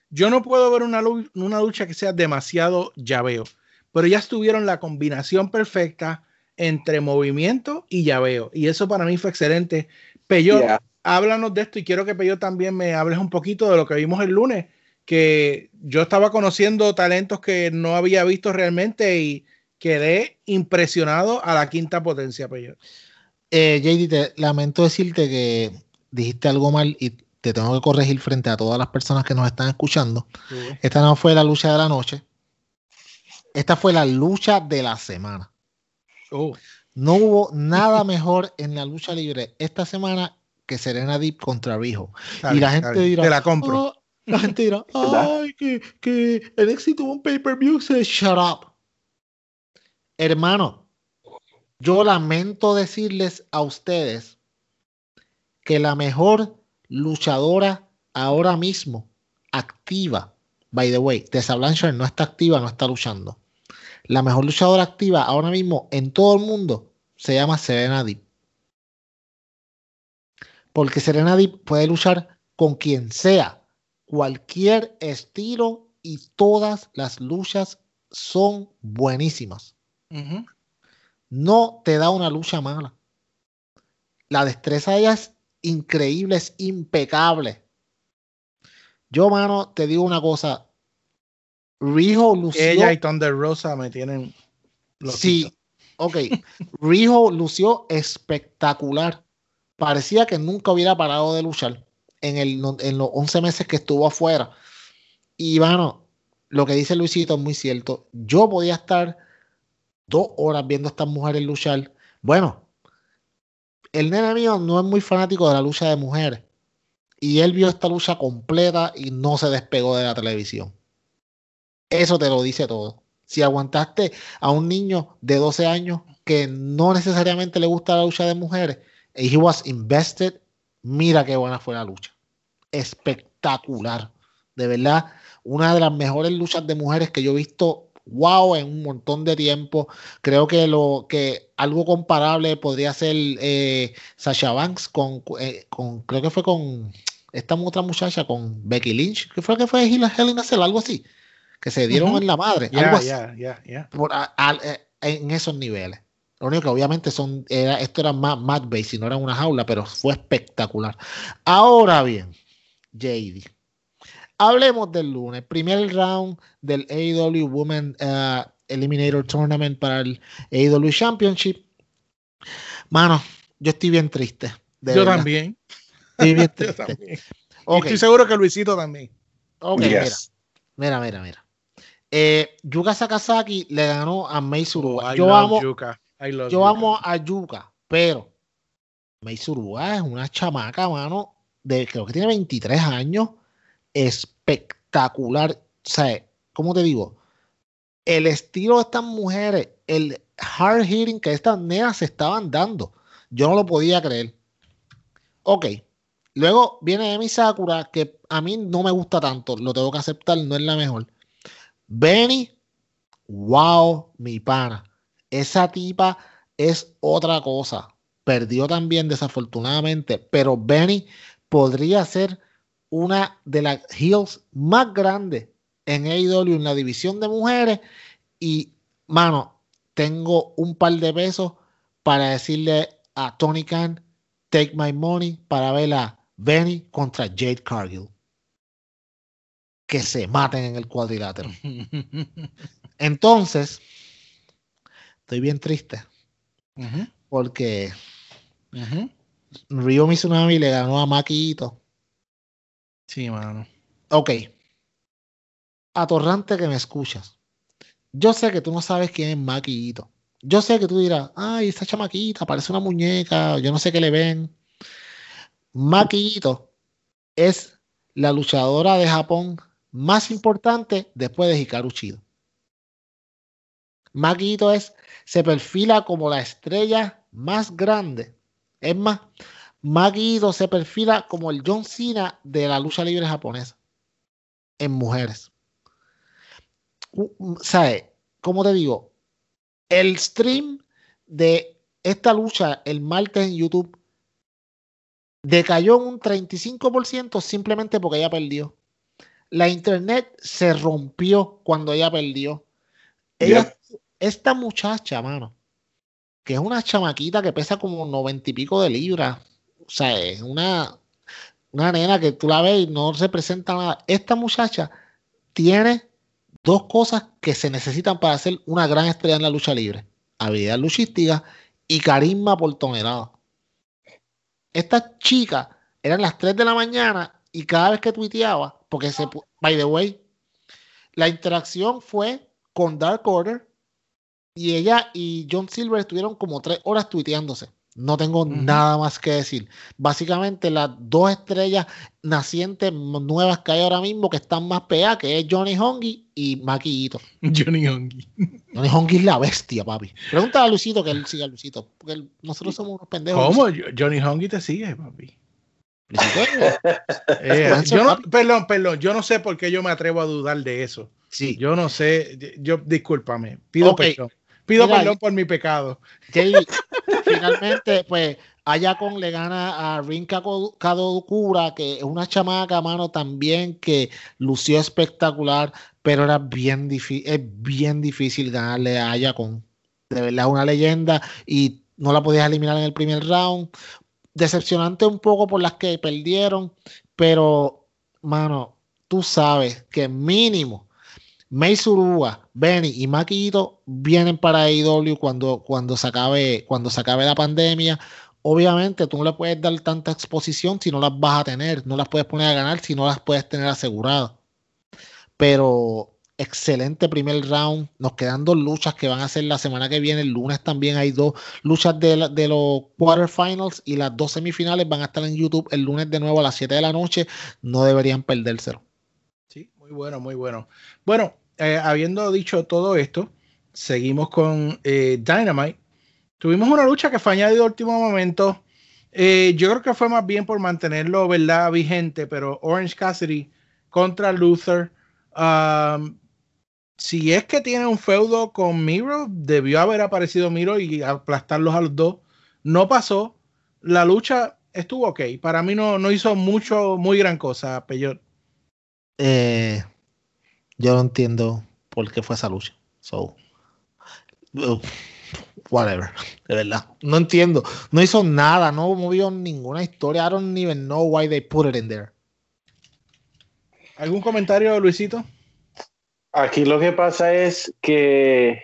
Yo no puedo ver una, una lucha que sea demasiado llaveo, pero ya estuvieron la combinación perfecta entre movimiento y llaveo. Y eso para mí fue excelente. Peyo, Yeah. háblanos de esto y quiero que Peyo también me hables un poquito de lo que vimos el lunes, que yo estaba conociendo talentos que no había visto realmente y quedé impresionado a la quinta potencia, Peyo. Eh, JD, te lamento decirte que dijiste algo mal y te tengo que corregir frente a todas las personas que nos están escuchando. Esta no fue la lucha de la noche. Esta fue la lucha de la semana. Oh, No hubo nada mejor en la lucha libre esta semana que Serena Deep contra Rijo. y la gente dirá, Te la compro. "Ah", la gente dirá, ay, que, que el éxito de un pay-per-view se shut up. Hermano, yo lamento decirles a ustedes que la mejor luchadora ahora mismo activa, by the way, Tessa Blanchard no está activa, no está luchando. La mejor luchadora activa ahora mismo en todo el mundo se llama Serena Deep. Porque Serena Deep puede luchar con quien sea, cualquier estilo y todas las luchas son buenísimas. No te da una lucha mala. La destreza de ella es increíble, es impecable. Yo, mano, te digo una cosa. Rijo lució. Ella y Thunder Rosa me tienen. loquito. Sí. Ok, Rijo lució espectacular. Parecía que nunca hubiera parado de luchar en, el, en los 11 meses que estuvo afuera. Y bueno, lo que dice Luisito es muy cierto. Yo podía estar dos horas viendo a estas mujeres luchar. Bueno, el nene mío no es muy fanático de la lucha de mujeres. Y él vio esta lucha completa y no se despegó de la televisión. Eso te lo dice todo. Si aguantaste a un niño de 12 años que no necesariamente le gusta la lucha de mujeres, y he was invested, mira qué buena fue la lucha. Espectacular. De verdad, una de las mejores luchas de mujeres que yo he visto wow en un montón de tiempo. Creo que lo que algo comparable podría ser eh, Sasha Banks con, eh, con, creo que fue con esta otra muchacha, con Becky Lynch, que fue que fue Hell in a Cell, algo así, que se dieron en la madre, Ya, algo así, ya, ya. por- a- a- eh, en esos niveles. Lo único que obviamente son, era, esto era más mat base, no era una jaula, pero fue espectacular. Ahora bien, JD. Hablemos del lunes. Primer round del AEW Women uh, Eliminator Tournament para el AEW Championship. Mano, yo estoy bien triste. de Yo también. Estoy bien Yo triste. también. Y Ok, Estoy seguro que Luisito también. ok, Yes. mira, mira, mira, mira. Eh, Yuka Sakazaki le ganó a Mei Suruga. Oh, yo amo, Yuka. Yo Yuka. amo a Yuka, pero Mei Suruga es una chamaca, mano, de creo que tiene 23 años, espectacular. O sea, ¿cómo te digo? El estilo de estas mujeres, el hard hitting que estas nenas se estaban dando, yo no lo podía creer. Ok, luego viene Emi Sakura, que a mí no me gusta tanto, lo tengo que aceptar, no es la mejor. Benny, wow, mi pana. Esa tipa es otra cosa. Perdió también desafortunadamente, pero Benny podría ser una de las heels más grandes en AEW en la división de mujeres. Y, mano, tengo un par de pesos para decirle a Tony Khan, take my money para ver a Benny contra Jade Cargill. Que se maten en el cuadrilátero. Entonces, estoy bien triste porque ujú. Ryo Mizunami le ganó a Maquito. Sí, mano. Ok. Atorrante que me escuchas. Yo sé que tú no sabes quién es Maquito. Yo sé que tú dirás, ay, esa chamaquita parece una muñeca, yo no sé qué le ven. Maquito es la luchadora de Japón más importante después de Hikaru Chido. Maquito es, se perfila como la estrella más grande. Es más, Maquito se perfila como el John Cena de la lucha libre japonesa en mujeres. ¿Sabes? Como te digo, el stream de esta lucha el martes en YouTube decayó un 35% simplemente porque ella perdió. La internet se rompió cuando ella perdió. Ella, esta muchacha, mano, que es una chamaquita que pesa como noventa y pico de libras. O sea, es una, una nena que tú la ves y no representa nada. Esta muchacha tiene dos cosas que se necesitan para ser una gran estrella en la lucha libre: habilidad luchística y carisma por tonelada. Esta chica eran las 3 de la mañana y cada vez que tuiteaba, porque se, by the way, la interacción fue con Dark Order y ella y John Silver estuvieron como tres horas tuiteándose. No tengo nada más que decir. Básicamente las dos estrellas nacientes nuevas que hay ahora mismo que están más pegadas, que es Johnny Hongi y Maki Ito. Johnny Hongi. Johnny Hongi es la bestia, papi. Pregúntale a Luisito que él siga a Luisito. Porque él- nosotros somos unos pendejos. ¿Cómo? Johnny Hongi te sigue, papi. Eh, Influencer, yo no, papi. perdón, perdón, yo no sé por qué yo me atrevo a dudar de eso. Sí. Yo no sé, yo discúlpame, pido perdón. Pido Mira, perdón por mi pecado. Jay, finalmente, pues, Ayakon le gana a Rin Kako- Kadokura, que es una chamaca, mano, también que lució espectacular, pero era bien difícil, es bien difícil ganarle a Ayakon. De verdad, una leyenda y no la podías eliminar en el primer round. Decepcionante un poco por las que perdieron, pero, mano, tú sabes que mínimo Mace Urúa, Benny y Maquito vienen para AEW cuando, cuando, se acabe, cuando se acabe la pandemia. Obviamente tú no le puedes dar tanta exposición si no las vas a tener, no las puedes poner a ganar si no las puedes tener aseguradas. Pero excelente primer round. Nos quedan dos luchas que van a ser la semana que viene. El lunes también hay dos luchas de, de los quarterfinals y las dos semifinales van a estar en YouTube el lunes de nuevo a las 7 de la noche. No deberían perdérselo. Sí, muy bueno, muy bueno. Bueno, eh, habiendo dicho todo esto, seguimos con eh, Dynamite. Tuvimos una lucha que fue añadida a último momento. Eh, yo creo que fue más bien por mantenerlo, ¿verdad? Vigente, pero Orange Cassidy contra Luther. um, si es que tiene un feudo con Miro, debió haber aparecido Miro y aplastarlos a los dos. No pasó. La lucha estuvo ok. Para mí no, no hizo mucho, muy gran cosa, Peyot. Eh, yo no entiendo por qué fue esa lucha. So, uh, whatever, de verdad. No entiendo. No hizo nada, no movió ninguna historia. I don't even know why they put it in there. ¿Algún comentario, Luisito? Aquí lo que pasa es que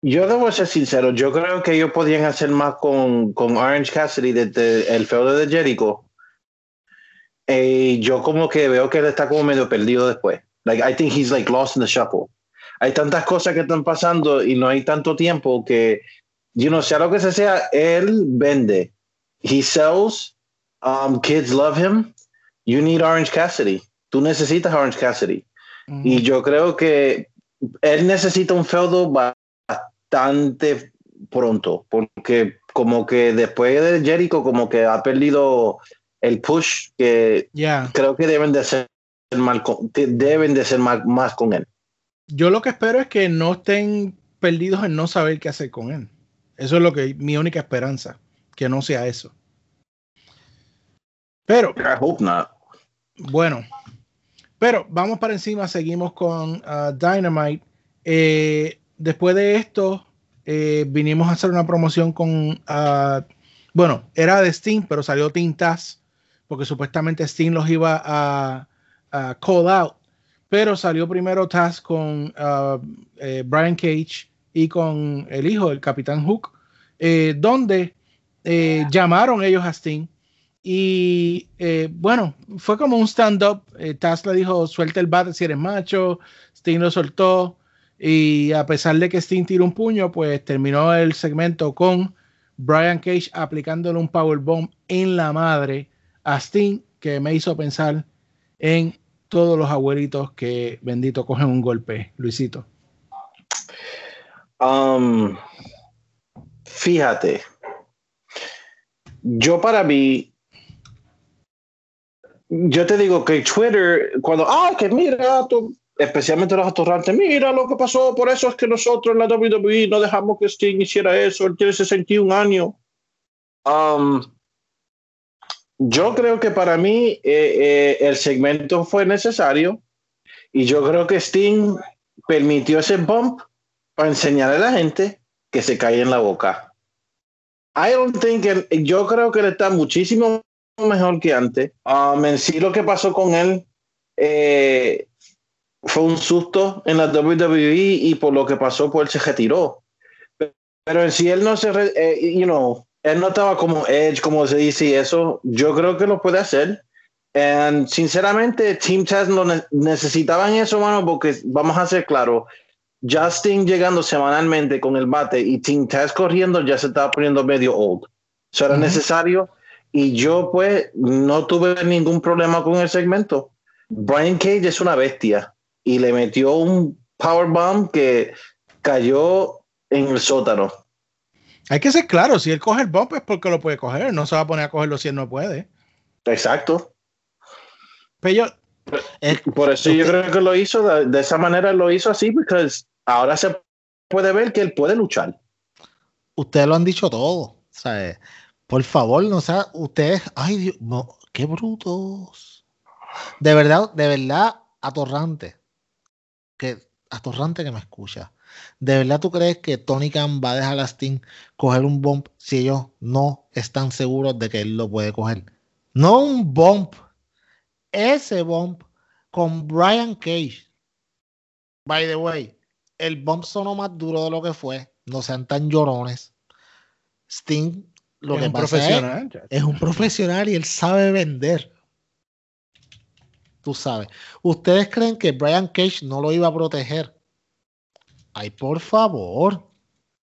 yo debo ser sincero, yo creo que ellos podían hacer más con, con Orange Cassidy desde el feudo de Jericho. Eh, yo como que veo que él está como medio perdido después. Like, I think he's like lost in the shuffle. Hay tantas cosas que están pasando y no hay tanto tiempo que, you know, sea lo que sea, él vende. He sells. Um, kids love him. You need Orange Cassidy. Tú necesitas Orange Cassidy. Y yo creo que él necesita un feudo bastante pronto, porque como que después de Jericho, como que ha perdido el push que creo que deben de hacer mal con- deben de ser más, más con él. Yo lo que espero es que no estén perdidos en no saber qué hacer con él. Eso es lo que mi única esperanza, que no sea eso. Pero I hope not. Bueno, pero vamos para encima, seguimos con ah, Dynamite. Eh, después de esto, eh, vinimos a hacer una promoción con, ah, bueno, era de Steam, pero salió Taz, porque supuestamente Steam los iba a, a call out, pero salió primero Taz con ah, eh, Brian Cage y con el hijo, el Capitán Hook, eh, donde eh, llamaron ellos a Steam y bueno, fue como un stand-up. Taz le dijo, suelta el bate si eres macho. Sting lo soltó. Y a pesar de que Sting tiró un puño, pues terminó el segmento con Brian Cage aplicándole un powerbomb en la madre a Sting, que me hizo pensar en todos los abuelitos que bendito cogen un golpe, Luisito. Um, fíjate, yo para mí, yo te digo que Twitter, cuando, ah, que mira, especialmente los atorrantes, mira lo que pasó, por eso es que nosotros en la WWE no dejamos que Sting hiciera eso, él tiene 61 años. Um, yo creo que para mí eh, eh, el segmento fue necesario y yo creo que Sting permitió ese bump para enseñarle a la gente que se cae en la boca. I don't think él- yo creo que él está muchísimo mejor que antes. Um, en sí lo que pasó con él eh, fue un susto en la WWE y por lo que pasó pues él se retiró. Pero en sí él no se, re- eh, you know, él no estaba como Edge, como se dice y eso. Yo creo que lo puede hacer. And sinceramente, Team Taz no ne- necesitaban eso, mano, porque vamos a ser claros. Justin llegando semanalmente con el bate y Team Taz corriendo ya se estaba poniendo medio old. Eso era Ujú. necesario y yo pues no tuve ningún problema con el segmento. Brian Cage es una bestia y le metió un powerbomb que cayó en el sótano. Hay que ser claro, si él coge el bump es porque lo puede coger, no se va a poner a cogerlo si él no puede. Exacto. Pero yo, Es- Por eso yo creo que lo hizo de, de esa manera, lo hizo así, porque ahora se puede ver que él puede luchar. ustedes lo han dicho todo. Eh, por favor, no sea, ustedes, ay Dios, no, qué brutos. De verdad, de verdad, atorrante. Que, atorrante que me escucha. ¿De verdad tú crees que Tony Khan va a dejar a Sting coger un bump si ellos no están seguros de que él lo puede coger? No un bump, ese bump con Brian Cage. By the way, el bump sonó más duro de lo que fue. No sean tan llorones. Sting, lo es que un pasa es, profesional. es un profesional y él sabe vender. Tú sabes. ¿Ustedes creen que Brian Cage no lo iba a proteger? Ay, por favor.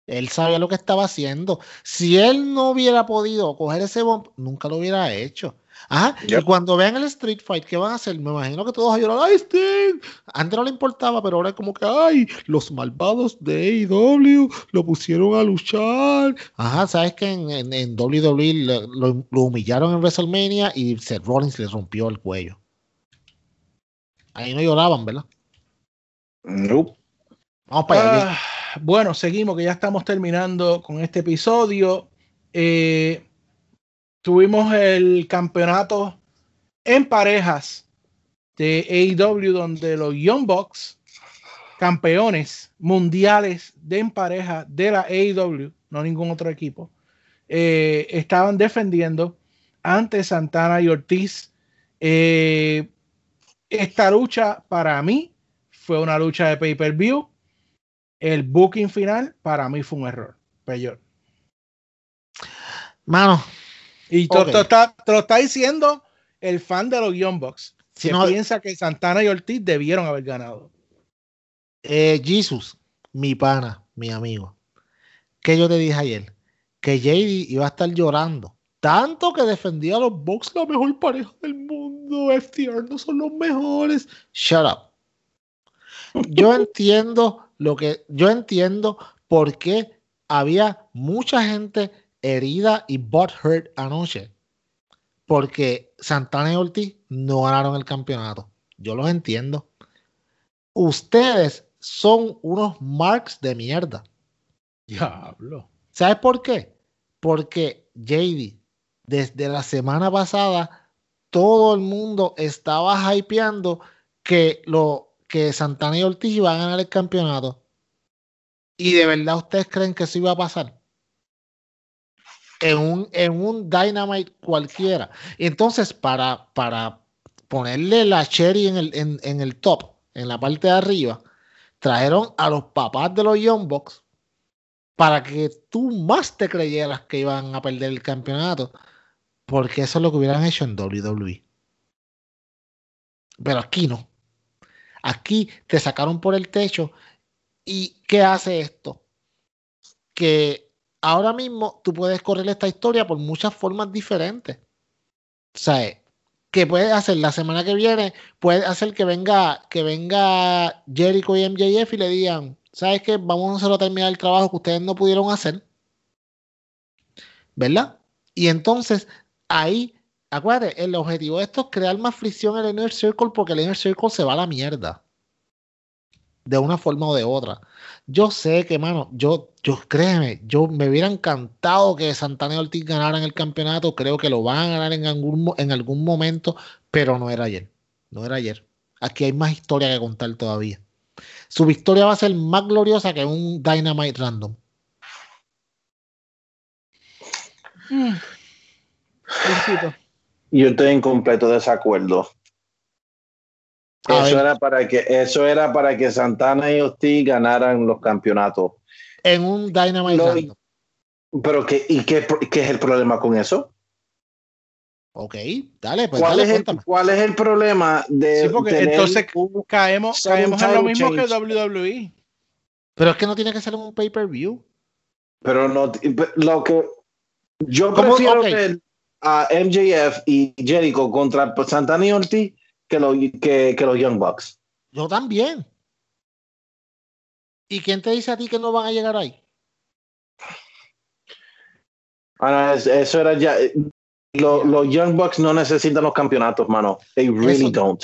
Él sabía lo que estaba haciendo. Si él no hubiera podido coger ese bump, nunca lo hubiera hecho. Ajá. Y cuando vean el Street Fight, ¿qué van a hacer? Me imagino que todos a llorar. ¡Ay, Sting! Antes no le importaba, pero ahora es como que, ¡ay! Los malvados de AEW lo pusieron a luchar. Ajá, ¿sabes que en, en, en WWE lo, lo- lo humillaron en WrestleMania y Seth Rollins le rompió el cuello? Ahí no lloraban, ¿verdad? Nope. Vamos para allá. Ah, bueno, seguimos, que ya estamos terminando con este episodio. Eh, tuvimos el campeonato en parejas de AEW, donde los Young Bucks, campeones mundiales de en pareja de la AEW, no ningún otro equipo, eh, estaban defendiendo ante Santana y Ortiz. Eh, esta lucha para mí fue una lucha de pay-per-view. El booking final para mí fue un error. Peor. Mano, Y te, Ok. te está, te lo está diciendo el fan de los Young Bucks. Si que no- piensa que Santana y Ortiz debieron haber ganado. eh, Jesus, mi pana, mi amigo. Que yo te dije ayer? Que JD iba a estar llorando. Tanto que defendía a los Bucks, la mejor pareja del mundo. FTR no son los mejores. Shut up. Yo entiendo lo que. Yo entiendo por qué había mucha gente herida y butthurt anoche. Porque Santana y Ortiz no ganaron el campeonato. Yo los entiendo. Ustedes son unos marks de mierda. Diablo. ¿Sabes por qué? Porque JD, desde la semana pasada, todo el mundo estaba hypeando que, lo, que Santana y Ortiz iban a ganar el campeonato. ¿Y de verdad ustedes creen que eso iba a pasar? En un, en un Dynamite cualquiera. Y entonces, para, para ponerle la cherry en el, en, en el top, en la parte de arriba, trajeron a los papás de los Young Bucks para que tú más te creyeras que iban a perder el campeonato, porque eso es lo que hubieran hecho en WWE. Pero aquí no. Aquí te sacaron por el techo. ¿Y qué hace esto? Que ahora mismo tú puedes correr esta historia por muchas formas diferentes. O sea, que puedes hacer la semana que viene, puedes hacer que venga, que venga Jericho y MJF y le digan, ¿sabes qué? Vamos a terminar el trabajo que ustedes no pudieron hacer. ¿Verdad? Y entonces ahí, acuérdate, el objetivo de esto es crear más fricción en el Inner Circle porque el Inner Circle se va a la mierda. De una forma o de otra. Yo sé que, mano, yo, yo créeme, yo me hubiera encantado que Santana y Ortiz ganaran el campeonato. Creo que lo van a ganar en algún, en algún momento, pero no era ayer. No era ayer. Aquí hay más historia que contar todavía. Su victoria va a ser más gloriosa que un Dynamite random. Mm. Yo estoy en completo desacuerdo. A Eso ver. era, para que, eso era para que Santana y Ortiz ganaran los campeonatos. En un Dynamite Lo-. Pero qué, ¿y qué, qué es el problema con eso? Ok, dale, pues ¿Cuál, dale, es el. ¿Cuál es el problema de Sí, porque tener entonces un- Caemos, caemos en lo mismo que change. WWE. Pero es que no tiene que ser en un pay-per-view. pero no lo que yo prefiero Ok. ver a MJF y Jericho contra Santana y Ortiz que los, que, que los Young Bucks. Yo también. ¿Y quién te dice a ti que no van a llegar ahí? Ah, es- eso era ya. lo- Los Young Bucks no necesitan los campeonatos, mano. They really Eso- don't.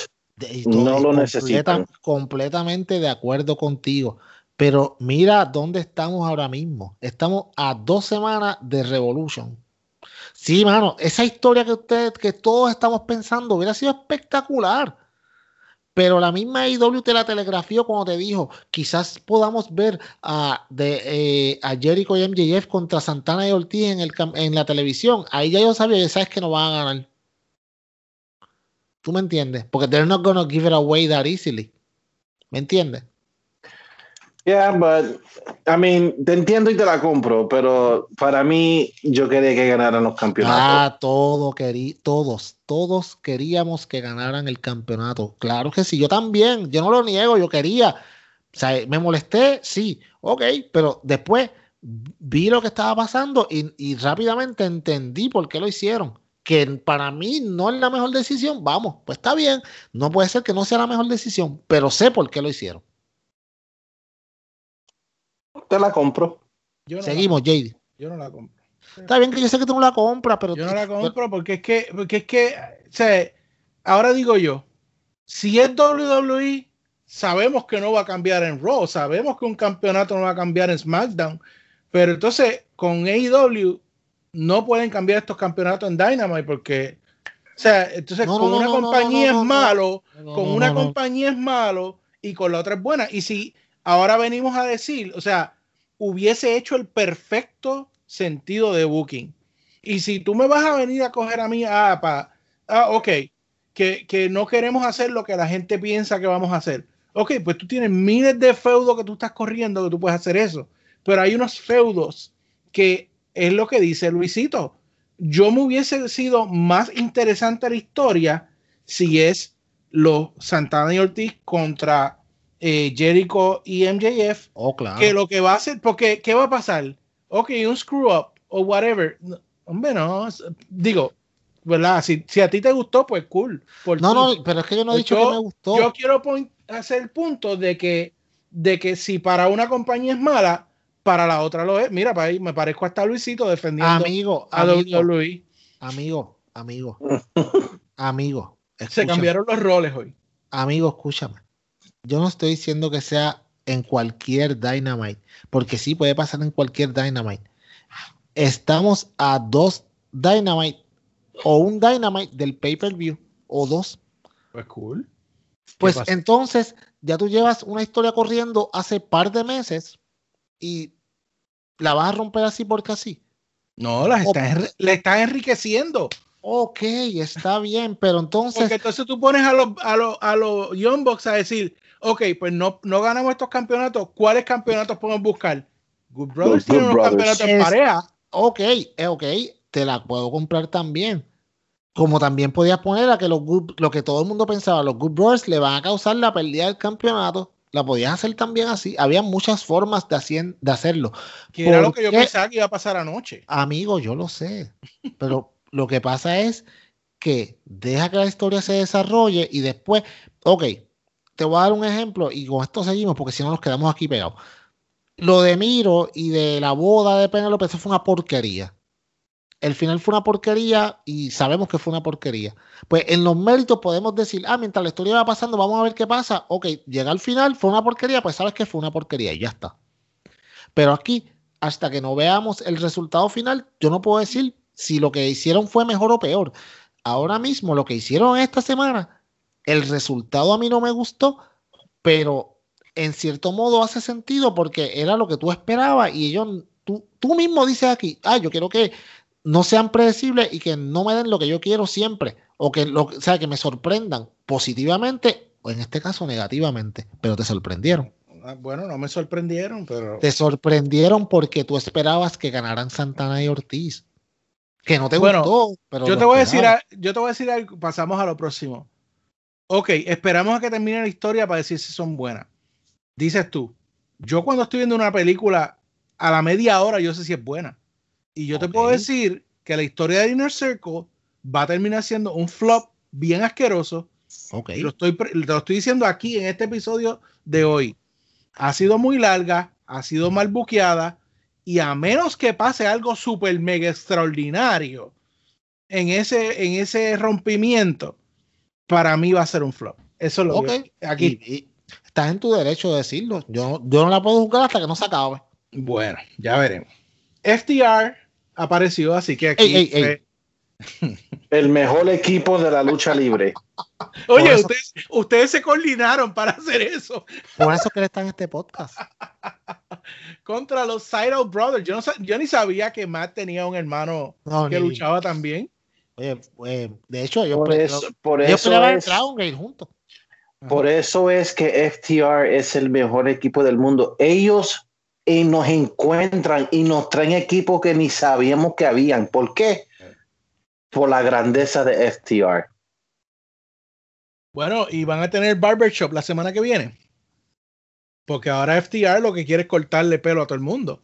No lo completa- necesitan. Completamente de acuerdo contigo. Pero mira dónde estamos ahora mismo. Estamos a dos semanas de Revolution. Sí, mano, esa historia que ustedes, que todos estamos pensando, hubiera sido espectacular. Pero la misma IW te la telegrafió cuando te dijo, quizás podamos ver a, eh, Jericho y MJF contra Santana y Ortiz en, el, en la televisión. Ahí ya yo sabía, ya sabes que no van a ganar. ¿Tú me entiendes? Porque they're not gonna give it away that easily. ¿Me entiendes? Yeah, but I mean, te entiendo y te la compro, pero para mí yo quería que ganaran los campeonatos. Ah, todo querí, todos, todos queríamos que ganaran el campeonato. Claro que sí, yo también, yo no lo niego, yo quería. O sea, me molesté, sí, ok, pero después vi lo que estaba pasando y, y rápidamente entendí por qué lo hicieron. Que para mí no es la mejor decisión, vamos, pues está bien, no puede ser que no sea la mejor decisión, pero sé por qué lo hicieron. Te la compro. Yo no Seguimos, JD. La, yo no la compro. Está bien que yo sé que tú no la compras, pero Yo no la compro porque es que, porque es que, o sea, ahora digo yo, si es WWE, sabemos que no va a cambiar en Raw, sabemos que un campeonato no va a cambiar en SmackDown, pero entonces con AEW no pueden cambiar estos campeonatos en Dynamite porque, o sea, entonces No, con no, una no, compañía es malo, con una compañía es malo y con la otra es buena. Y si ahora venimos a decir, o sea, hubiese hecho el perfecto sentido de booking. Y si tú me vas a venir a coger a mí, ah, pa, ah ok, que, que no queremos hacer lo que la gente piensa que vamos a hacer. Ok, pues tú tienes miles de feudos que tú estás corriendo que tú puedes hacer eso. Pero hay unos feudos que es lo que dice Luisito. Yo me hubiese sido más interesante la historia si es los Santana y Ortiz contra eh, Jericho y MJF Oh, claro. que lo que va a hacer, porque ¿qué va a pasar? Ok, un screw up o whatever. No, hombre, no, digo, ¿verdad? Si, si a ti te gustó, pues cool. por No, ti. no, pero es que yo no he Pues dicho yo- que me gustó. Yo quiero hacer el punto de que, de que si para una compañía es mala, para la otra lo es. Mira, para ahí me parezco hasta Luisito defendiendo amigo, a amigo, WWE. amigo, amigo, amigo. Se cambiaron los roles hoy. Amigo, escúchame. Yo no estoy diciendo que sea en cualquier Dynamite, porque sí puede pasar en cualquier Dynamite. Estamos a dos Dynamite o un Dynamite del pay-per-view o dos. Pues cool. Pues pasa? entonces ya tú llevas una historia corriendo hace par de meses y la vas a romper así porque así. No, las O- están le están enriqueciendo. Ok, está bien, pero entonces Porque entonces tú pones a los, a los, a los Young Bucks a decir, ok, pues no, no ganamos estos campeonatos, ¿cuáles campeonatos podemos buscar? Good Brothers Los tiene unos Brothers. campeonatos en pareja. ok, eh, ok, te la puedo comprar también. Como también podías poner a que los good- lo que todo el mundo pensaba, los Good Brothers le van a causar la pérdida del campeonato. La podías hacer también así. Había muchas formas de, hacien- de hacerlo. Que era lo ¿Por que yo pensaba que iba a pasar anoche. Amigo, yo lo sé. Pero lo que pasa es que deja que la historia se desarrolle y después, ok, te voy a dar un ejemplo y con esto seguimos porque si no nos quedamos aquí pegados. Lo de Miro y de la boda de Penélope, eso fue una porquería. El final fue una porquería y sabemos que fue una porquería. Pues en los méritos podemos decir, ah, mientras la historia va pasando, vamos a ver qué pasa. Ok, llega al final, fue una porquería, pues sabes que fue una porquería y ya está. Pero aquí, hasta que no veamos el resultado final, yo no puedo decir si lo que hicieron fue mejor o peor. Ahora mismo, lo que hicieron esta semana, el resultado a mí no me gustó, pero en cierto modo hace sentido porque era lo que tú esperabas y ellos, tú, tú mismo dices aquí, ah, yo quiero que no sean predecibles y que no me den lo que yo quiero siempre, o que, lo, o sea, que me sorprendan positivamente o en este caso negativamente, pero te sorprendieron. Ah, Bueno, no me sorprendieron, pero Te sorprendieron porque tú esperabas que ganaran Santana y Ortiz. Que no te Bueno, gustó, pero yo te voy a decir, yo te voy a decir algo, pasamos a lo próximo. Ok, esperamos a que termine la historia para decir si son buenas. Dices tú, yo cuando estoy viendo una película a la media hora, yo sé si es buena. Y yo te Ok. puedo decir que la historia de Inner Circle va a terminar siendo un flop bien asqueroso. Ok. Y lo estoy, te lo estoy diciendo aquí en este episodio de hoy. Ha sido muy larga, ha sido mal buqueada y a menos que pase algo súper mega extraordinario en ese, en ese rompimiento, para mí va a ser un flop. Eso es lo Ok. que aquí. Y- y estás en tu derecho de decirlo. Yo, yo no la puedo juzgar hasta que no se acabe. Bueno, ya veremos. FTR apareció, así que aquí. Ey, ey, ey. fue- El mejor equipo de la lucha libre. Oye, eso- ustedes, ustedes se coordinaron para hacer eso Por eso que él está en este podcast. contra los Sydal Brothers. Yo, no, yo ni sabía que Matt tenía un hermano No, que ni- luchaba también. Oye, eh, de hecho, ellos, Por eso, por ellos eso es, Crown Gate juntos. Por eso es que FTR es el mejor equipo del mundo. Ellos eh, nos encuentran y nos traen equipos que ni sabíamos que habían. ¿Por qué? Por la grandeza de FTR. Bueno, y van a tener barbershop la semana que viene. Porque ahora FTR lo que quiere es cortarle pelo a todo el mundo.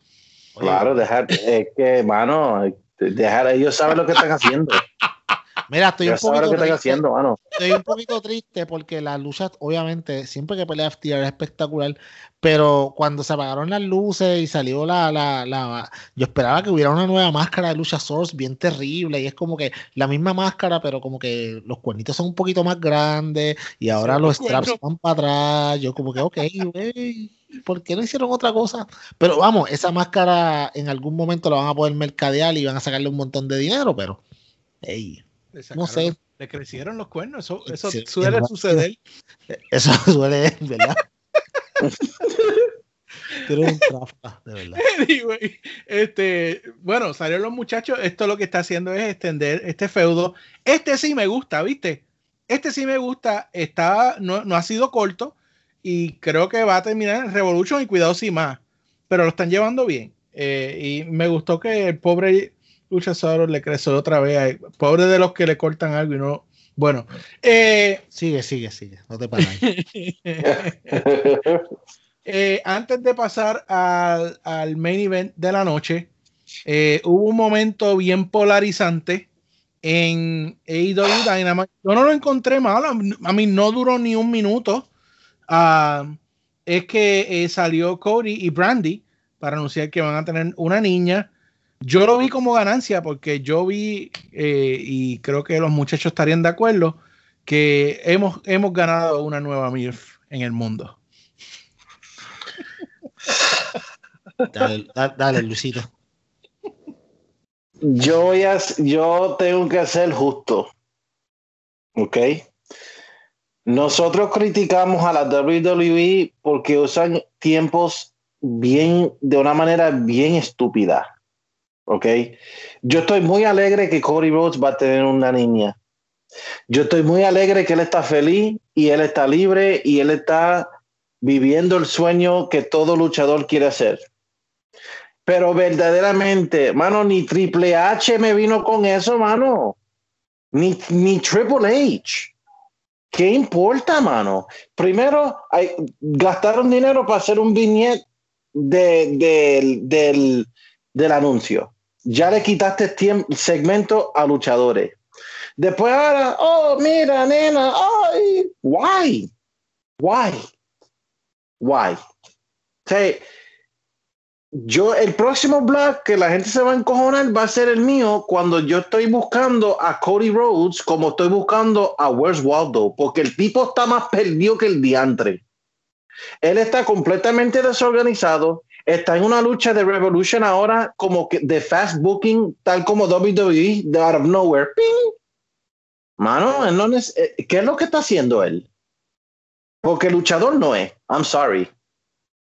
Claro, dejar, es que, mano, dejar, ellos saben lo que están haciendo. Mira, estoy un poquito triste. haciendo, mano. Estoy un poquito triste porque las luchas, obviamente, siempre que pelea FTR es espectacular, pero cuando se apagaron las luces y salió la, la, la- yo esperaba que hubiera una nueva máscara de Lucha Source bien terrible y es como que la misma máscara, pero como que los cuernitos son un poquito más grandes y ahora Sí, los straps cuernos. van para atrás, yo como que, ok, güey, ¿por qué no hicieron otra cosa? Pero vamos, esa máscara en algún momento la van a poder mercadear y van a sacarle un montón de dinero, pero, hey, No sé. Le crecieron los cuernos. Eso, eso Sí, suele es suceder. Eso suele, ¿verdad? Tú eres un trafa, de verdad. Anyway, este, bueno, salieron los muchachos. Esto lo que está haciendo es extender este feudo. Este sí me gusta, ¿viste? Este sí me gusta. Está, no, no ha sido corto y creo que va a terminar en Revolution y cuidado si más. Pero lo están llevando bien. Eh, y me gustó que el pobre luchador le creció otra vez. Pobre de los que le cortan algo y no. Bueno, eh, Sigue, sigue, sigue. No te paras. Eh, antes de pasar al, al main event de la noche, eh, hubo un momento bien polarizante en AEW Dynamite. Yo no lo encontré mal, a mí no duró ni un minuto. Ah, es que eh, salió Cody y Brandy para anunciar que van a tener una niña. Yo lo vi como ganancia porque yo vi, eh, y creo que los muchachos estarían de acuerdo, que hemos, hemos ganado una nueva MILF en el mundo. Dale, da- dale, Luisito. Yo, voy a, yo tengo que ser justo. ¿Ok? Nosotros criticamos a la WWE porque usan tiempos bien, de una manera bien estúpida. ¿Ok? Yo estoy muy alegre que Cody Rhodes va a tener una niña. Yo estoy muy alegre que él está feliz y él está libre y él está viviendo el sueño que todo luchador quiere hacer. Pero verdaderamente, mano, ni Triple H me vino con eso, mano. Ni, ni Triple H. ¿Qué importa, mano? Primero, gastaron dinero para hacer un viñet de, del- del, del anuncio. Ya le quitaste segmento a luchadores. Después ahora, oh, mira, nena, ay, why? Why? Why? O sea, yo, el próximo blog que la gente se va a encojonar va a ser el mío cuando yo estoy buscando a Cody Rhodes como estoy buscando a Where's Waldo, porque el tipo está más perdido que el diantre. Él está completamente desorganizado, está en una lucha de Revolution ahora como que de fast booking, tal como WWE, de out of nowhere. ¡Ping! Mano, él no eh, ¿qué es lo que está haciendo él? Porque luchador no es. I'm sorry.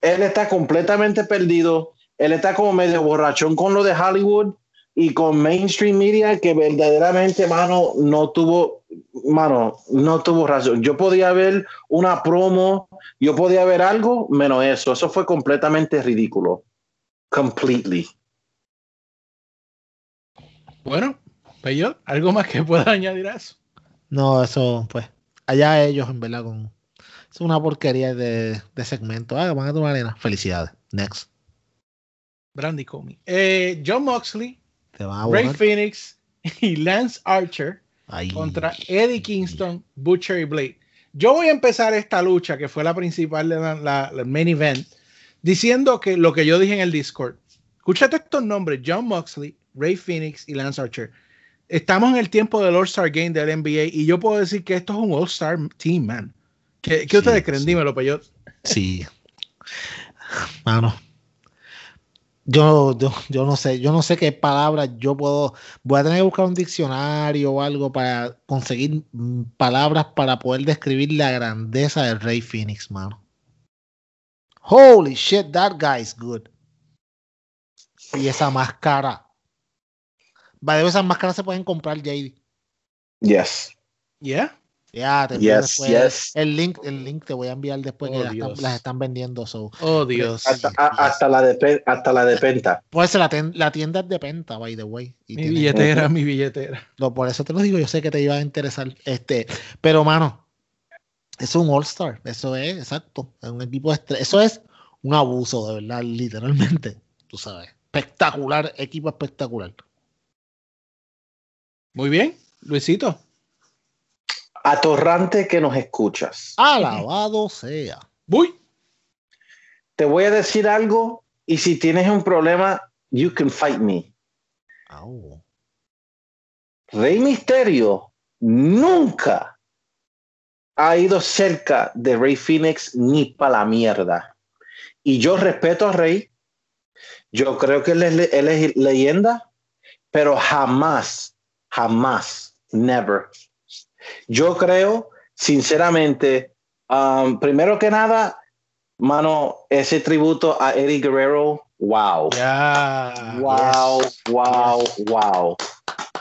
Él está completamente perdido. Él está como medio borrachón con lo de Hollywood y con mainstream media que verdaderamente, mano, no tuvo, mano, no tuvo razón. Yo podía ver una promo, yo podía ver algo, menos eso. Eso fue completamente ridículo. Completely. Bueno, pues yo, ¿algo más que pueda añadir a eso? No, eso, pues, allá ellos, en verdad, con. Es una porquería de, de segmento. Ah, van a tomar arena. Felicidades. Next. Brandy Comey. Eh, John Moxley, Te van a Ray. Phoenix y Lance Archer contra Eddie Kingston, Butcher y Blade. Yo voy a empezar esta lucha, que fue la principal de la, la- la main event, diciendo que lo que yo dije en el Discord. Escúchate estos nombres: John Moxley, Ray Phoenix y Lance Archer. Estamos en el tiempo del All-Star Game del NBA y yo puedo decir que esto es un All-Star Team, man. ¿Qué, qué Sí, ustedes creen? sí. Dímelo, pues yo. Sí. Mano. Yo, yo, yo no sé, yo no sé qué palabras yo puedo. Voy a tener que buscar un diccionario o algo para conseguir mm, palabras para poder describir la grandeza de Rey Phoenix, mano. Holy shit, that guy is good. Y esa máscara. Vale, esas máscaras se pueden comprar, JD. Yes. Yeah. Ya, te envío Yes, después yes. el link, el link te voy a enviar después Oh, que las están, Dios. las están vendiendo. So. Oh, Dios. Hasta, a- hasta la de hasta la de Penta. Pues la, ten- la tienda es de Penta, by the way. y Mi tiene- billetera, mi billetera. No, por eso te lo digo, yo sé que te iba a interesar. Este, pero mano, eso es un All-Star, eso es, exacto. Es un equipo de Eso es un abuso, de verdad, literalmente. Tú sabes. Espectacular, equipo espectacular. Muy bien, Luisito. Atorrante que nos escuchas. Alabado sea. Uy. Te voy a decir algo y si tienes un problema, you can fight me. Au. Rey Misterio nunca ha ido cerca de Rey Phoenix ni para la mierda. Y yo respeto a Rey. Yo creo que él es, le- él es leyenda, pero jamás, jamás, never. Yo creo, sinceramente, um, primero que nada, mano, ese tributo a Eddie Guerrero, wow. Wow, wow, wow,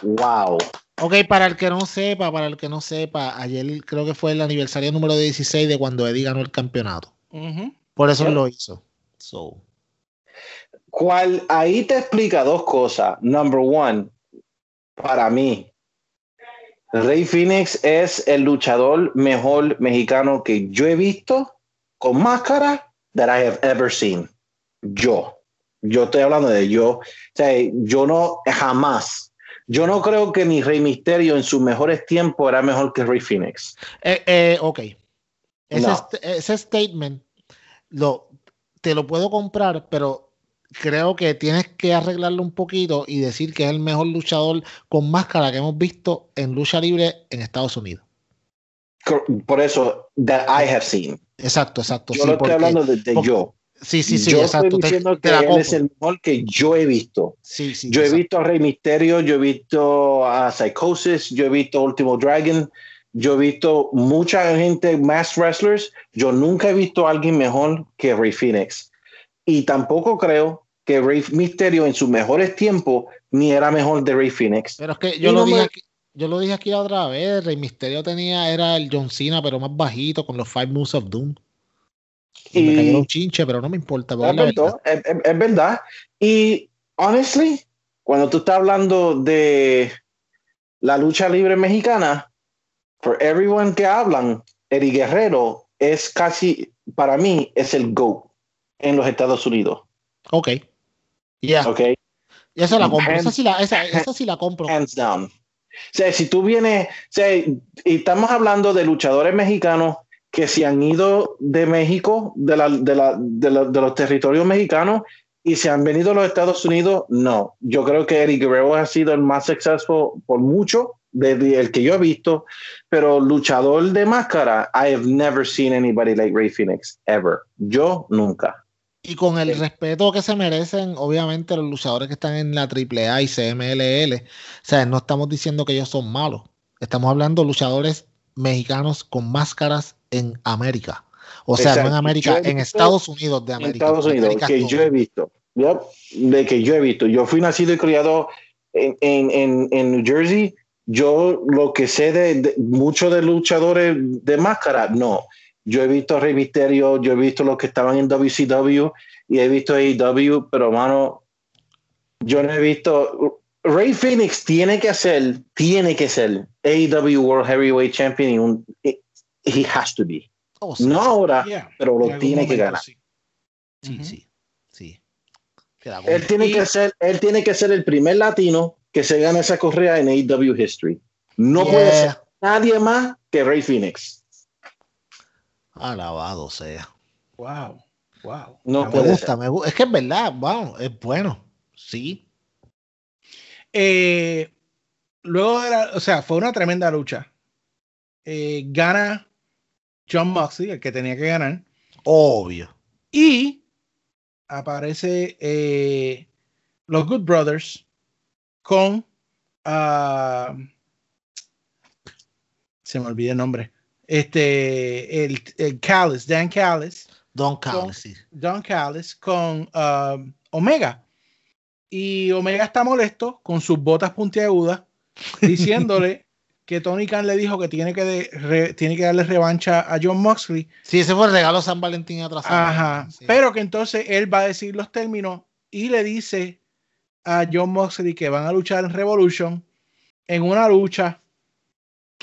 wow. Ok, para el que no sepa, para el que no sepa, ayer creo que fue el aniversario número 16 de cuando Eddie ganó el campeonato. Por eso lo hizo. So, cual ahí te explica dos cosas. Number one, para mí, Rey Phoenix es el luchador mejor mexicano que yo he visto con máscara that I have ever seen. Yo. Yo estoy hablando de yo. O sea, yo no jamás. Yo no creo que ni Rey Misterio en sus mejores tiempos era mejor que Rey Phoenix. Eh, eh, ok. Ese, No. ese statement lo, te lo puedo comprar, pero creo que tienes que arreglarlo un poquito y decir que es el mejor luchador con máscara que hemos visto en lucha libre en Estados Unidos. Por eso, that I have seen. Exacto, exacto. Yo sí, no estoy hablando de, de porque- yo. sí, sí, sí, yo exacto. estoy te- diciendo te que la él es el mejor que yo he visto. Sí, sí, Yo he visto a Rey Misterio, yo he visto a Psychosis, yo he visto Último Dragon, yo he visto mucha gente, más wrestlers. Yo nunca he visto a alguien mejor que Rey Phoenix. Y tampoco creo que Rey Misterio en sus mejores tiempos ni era mejor de Rey Phoenix. Pero es que yo Y lo no dije me- aquí, yo lo dije aquí otra vez, Rey Misterio tenía, era el John Cena, pero más bajito, con los Five Moves of Doom. Y, me cayó un chinche, pero no me importa. Es la verdad, verdad. es, es- es verdad. Y honestly, cuando tú estás hablando de la lucha libre mexicana, for everyone que hablan, Eddie Guerrero es casi, para mí, es el GOAT en los Estados Unidos. Ok. Ya, ¿Ok? y esa la compro. Esa Hands- sí la, esa, esa sí la compro. Hands down. O sea, si tú vienes, o sea, y estamos hablando de luchadores mexicanos que se han ido de México, de, la, de, la, de, la- de los territorios mexicanos, y se han venido a los Estados Unidos, no. Yo creo que Eddie Guerrero ha sido el más successful por mucho, desde el que yo he visto, pero luchador de máscara, I have never seen anybody like Ray Phoenix, ever. Yo nunca. Y con el respeto que se merecen, obviamente, los luchadores que están en la AAA y CMLL. O sea, no estamos diciendo que ellos son malos. Estamos hablando de luchadores mexicanos con máscaras en América. O sea, no en Exacto. América, he en visto Estados Unidos de América. Estados Unidos, América que es yo todo. he visto. Yep, de que yo he visto. Yo fui nacido y criado en, en, en, en New Jersey. Yo lo que sé de, de muchos de luchadores de máscara, no. Yo he visto Rey Misterio, yo he visto los que estaban en WCW y he visto AEW, pero mano, yo no he visto. Ray Phoenix tiene que ser, tiene que ser AEW World Heavyweight Champion y un, he has to be. Oh, sí, No ahora, Yeah, pero lo tiene que ganar. sí. sí, sí, Él tiene, que ser, él tiene que ser el primer latino que se gane esa correa en AEW History. No Yeah. puede ser nadie más que Ray Phoenix. Alabado sea. Wow, wow. No Me gusta, me gusta. Es que es verdad, wow, es bueno. Sí. Eh, luego de la, o sea, fue una tremenda lucha. Eh, gana John Moxley, el que tenía que ganar, Obvio. y aparece eh, los Good Brothers con ah, se me olvidó el nombre. Este, el, el Callis, Dan Callis, Don Callis, sí. Don Callis con ah, Omega. Y Omega está molesto con sus botas puntiagudas, diciéndole que Tony Khan le dijo que tiene que, de- re- tiene que darle revancha a John Moxley. Sí, ese fue el regalo San Valentín atrasado. Ajá. Sí. Pero que entonces él va a decir los términos y le dice a John Moxley que van a luchar en Revolution en una lucha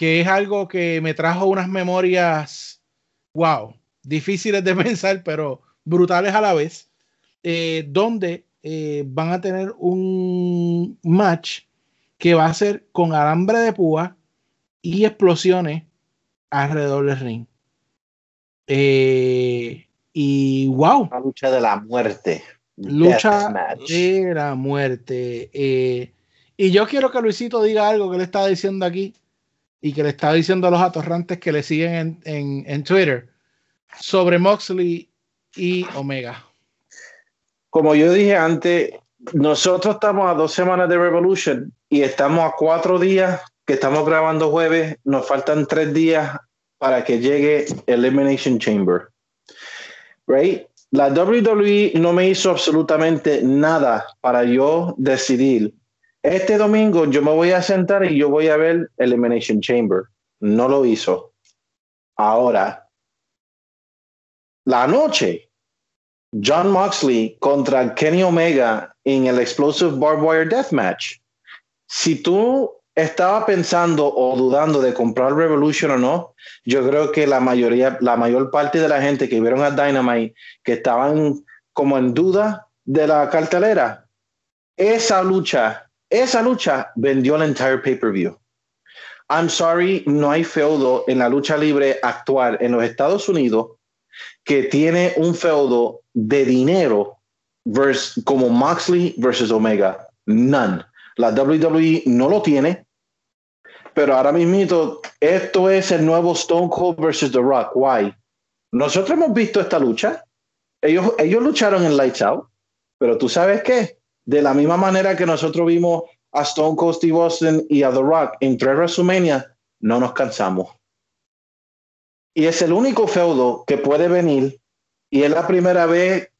que es algo que me trajo unas memorias, wow, difíciles de pensar, pero brutales a la vez, eh, donde eh, van a tener un match que va a ser con alambre de púa y explosiones alrededor del ring. Eh, y wow, Una lucha de la muerte. lucha de la muerte. eh, y yo quiero que Luisito diga algo que le estaba diciendo aquí y que le estaba diciendo a los atorrantes que le siguen en, en- en Twitter sobre Moxley y Omega. Como yo dije antes, nosotros estamos a dos semanas de Revolution y estamos a cuatro días que estamos grabando jueves. Nos faltan tres días para que llegue Elimination Chamber. Right? La WWE no me hizo absolutamente nada para yo decidir. Este domingo yo me voy a sentar y yo voy a ver Elimination Chamber. No lo hizo. Ahora, la noche, John Moxley contra Kenny Omega en el Explosive Barbed Wire Deathmatch. Si tú estabas pensando o dudando de comprar Revolution o no, yo creo que la mayoría, la mayor parte de la gente que vieron a Dynamite, que estaban como en duda de la cartelera, esa lucha, esa lucha vendió el entire pay-per-view. I'm sorry, no hay feudo en la lucha libre actual en los Estados Unidos que tiene un feudo de dinero vers- como Moxley versus Omega. None. La WWE no lo tiene. Pero ahora mismo esto es el nuevo Stone Cold versus The Rock. Why? Nosotros hemos visto esta lucha. Ellos, ellos lucharon en Lights Out. Pero tú sabes qué? De la misma manera que nosotros vimos a Stone Cold Steve Austin y a The Rock en tres WrestleMania, no nos cansamos. Y es el único feudo que puede venir. Y es la primera vez,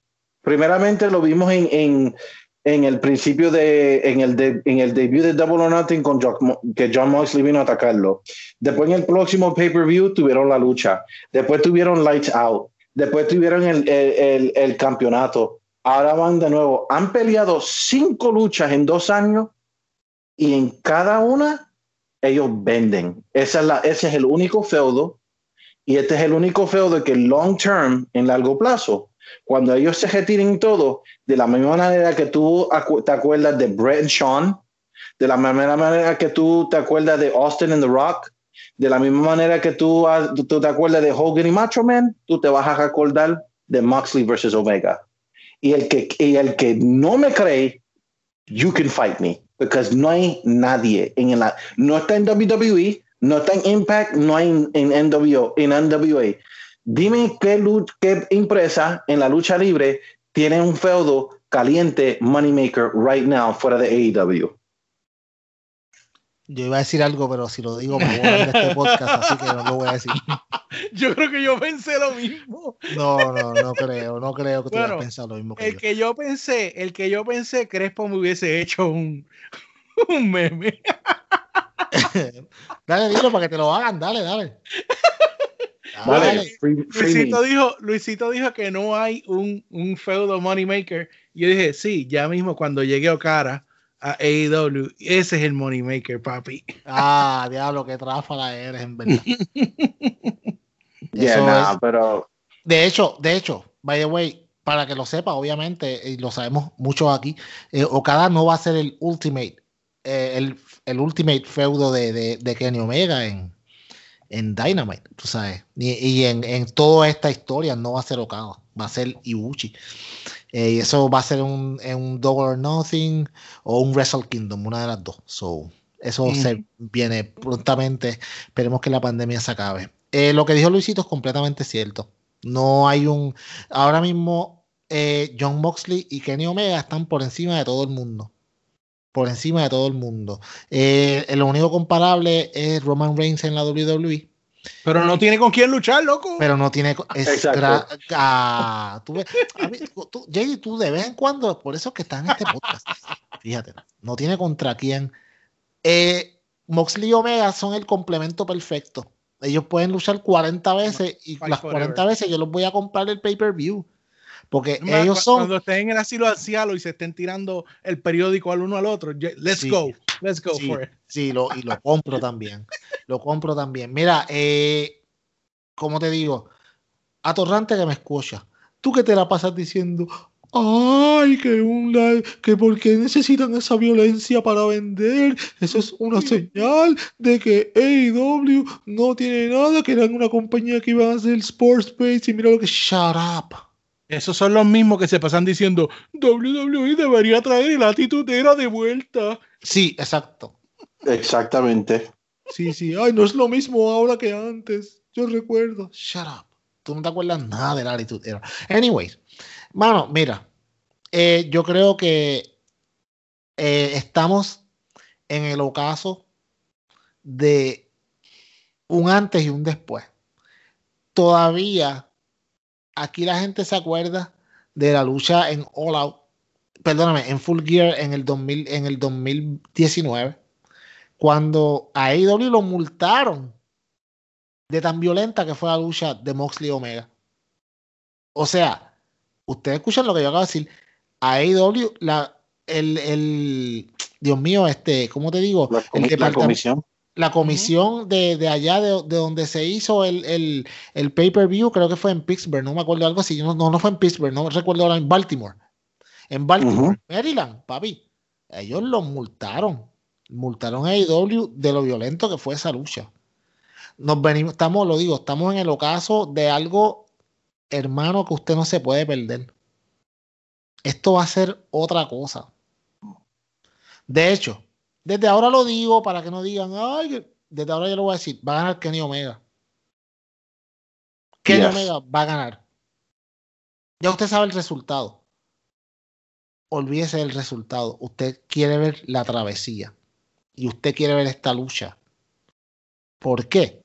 primeramente lo vimos en, en, en el principio de, en el, de, en el debut de Double or Nothing con que John Moxley vino a atacarlo. Después en el próximo pay-per-view tuvieron la lucha. Después tuvieron Lights Out. Después tuvieron el, el, el, el campeonato. Ahora van de nuevo. Han peleado cinco luchas en dos años y en cada una ellos venden. Esa es la, ese es el único feudo y este es el único feudo que long term, en largo plazo, cuando ellos se retiren todo, de la misma manera que tú acu- te acuerdas de Brett Sean, de la misma manera que tú te acuerdas de Austin and The Rock, de la misma manera que tú, tú te acuerdas de Hogan y Macho Man, tú te vas a recordar de Moxley versus Omega. Y el que, y el que no me cree, you can fight me. Because no hay nadie en la, no está en WWE, no está en Impact, no hay en, NWO, en NWA. Dime qué, qué empresa en la lucha libre tiene un feudo caliente moneymaker right now fuera de AEW. Yo iba a decir algo, pero si lo digo me borran de este podcast, así que no lo voy a decir. Yo creo que yo pensé lo mismo. No, no, no creo, no creo que tú Bueno, hayas pensado lo mismo que El yo. que yo pensé, el que yo pensé, Crespo me hubiese hecho un, un meme. dale, dilo para que te lo hagan, dale, dale. Vale, Dale. free- free me. Luisito dijo, Luisito dijo que no hay un, un feudo moneymaker. Y yo dije, sí, ya mismo cuando llegue Okara a AEW, ese es el moneymaker, papi. Ah, diablo, qué tráfala eres, en verdad. Yeah, nah, es- pero De hecho, de hecho, by the way, para que lo sepa, obviamente, y lo sabemos mucho aquí, eh, Okada no va a ser el ultimate, eh, el, el ultimate feudo de, de, de Kenny Omega en, en Dynamite, tú sabes. Y, y en, en toda esta historia no va a ser Okada, va a ser Ibuchi. Eh, y eso va a ser un, un Double or Nothing o un Wrestle Kingdom, una de las dos. So, eso se viene prontamente. Esperemos que la pandemia se acabe. Eh, lo que dijo Luisito es completamente cierto. No hay un. Ahora mismo, eh, John Moxley y Kenny Omega están por encima de todo el mundo. Por encima de todo el mundo. Lo único comparable es Roman Reigns en la WWE, Pero no tiene con quién luchar, loco. pero no tiene. tú ves- a mí, tú- Jay, tú de vez en cuando, por eso es que está en este podcast. Fíjate, no tiene contra quién. Eh, Moxley y Omega son el complemento perfecto. Ellos pueden luchar 40 veces y Fight las forever. 40 veces yo los voy a comprar el pay-per-view. Porque ellos son. Cuando estén en el asilo anciano y se estén tirando el periódico al uno al otro, let's Sí. go, let's go Sí, for it. sí, lo, y lo compro también. Lo compro también. Mira, eh, como te digo, atorrante que me escucha. Tú que te la pasas diciendo, ay, que un live, que por qué necesitan esa violencia para vender. Eso es una señal de que AEW no tiene nada, que eran una compañía que iba a hacer Sports Space y mira lo que shut up. Esos son los mismos que se pasan diciendo WWE debería traer el atitudera de vuelta. Sí, exacto. Exactamente. Sí, sí, ay, no es lo mismo ahora que antes. Yo recuerdo. Shut up. Tú no te acuerdas nada de la actitud. Era. Anyways, mano, mira, eh, yo creo que eh, estamos en el ocaso de un antes y un después. Todavía aquí la gente se acuerda de la lucha en All Out, perdóname, en Full Gear en el, 2000, en el 2019 cuando a AEW lo multaron de tan violenta que fue la lucha de Moxley y Omega. O sea, ustedes escuchan lo que yo acabo de decir. A AEW, la, el, el, Dios mío, este, ¿cómo te digo? La, el la comisión. La comisión de, de allá, de, de donde se hizo el, el, el pay-per-view, creo que fue en Pittsburgh, no me acuerdo algo así, no, no, no fue en Pittsburgh, no recuerdo ahora, en Baltimore. En Baltimore. Maryland, papi. Ellos los multaron. Multaron a AEW de lo violento que fue esa lucha. Nos venimos, estamos, lo digo, estamos en el ocaso de algo, hermano, que usted no se puede perder. Esto va a ser otra cosa. De hecho, desde ahora lo digo para que no digan, ay, que-". desde ahora yo lo voy a decir, va a ganar Kenny Omega. Kenny Yes. Omega va a ganar. Ya usted sabe el resultado. Olvídese del resultado. Usted quiere ver la travesía. Y usted quiere ver esta lucha. ¿Por qué?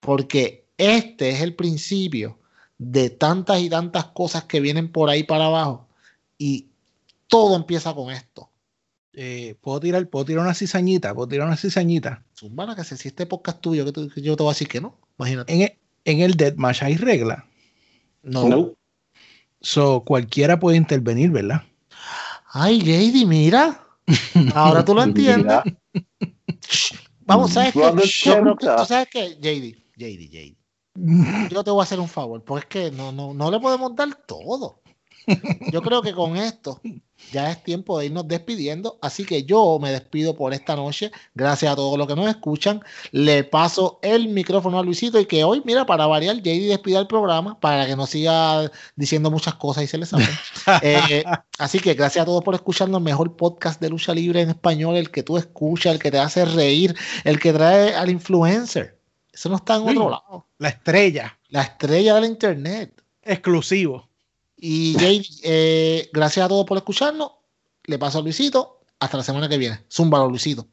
Porque este es el principio de tantas y tantas cosas que vienen por ahí para abajo. Y todo empieza con esto. Eh, puedo tirar, puedo tirar una cizañita, puedo tirar una cizañita. Zumbana, que si este podcast tuyo, que, tú- que yo te voy a decir que no. Imagínate. En el, en el deathmatch hay regla. No. No. So, cualquiera puede intervenir, ¿verdad? Ay, JD, mira. Ahora tú lo entiendes. Vamos, ¿sabes qué? Yo. ¿Tú sabes qué? JD, JD, JD. Yo te voy a hacer un favor, porque es que no, no, no le podemos dar todo. Yo creo que con esto ya es tiempo de irnos despidiendo. Así que yo me despido por esta noche. Gracias a todos los que nos escuchan. Le paso el micrófono a Luisito y que hoy, mira, para variar, JD despida el programa para que no siga diciendo muchas cosas y se le sabe. Eh, así que gracias a todos por escucharnos. Mejor podcast de lucha libre en español, el que tú escuchas, el que te hace reír, el que trae al influencer. Eso no está en otro lado. La estrella, La estrella del internet. exclusivo. Y Jay, eh, gracias a todos por escucharnos. Le paso a Luisito. Hasta la semana que viene. Zúmbalo, Luisito.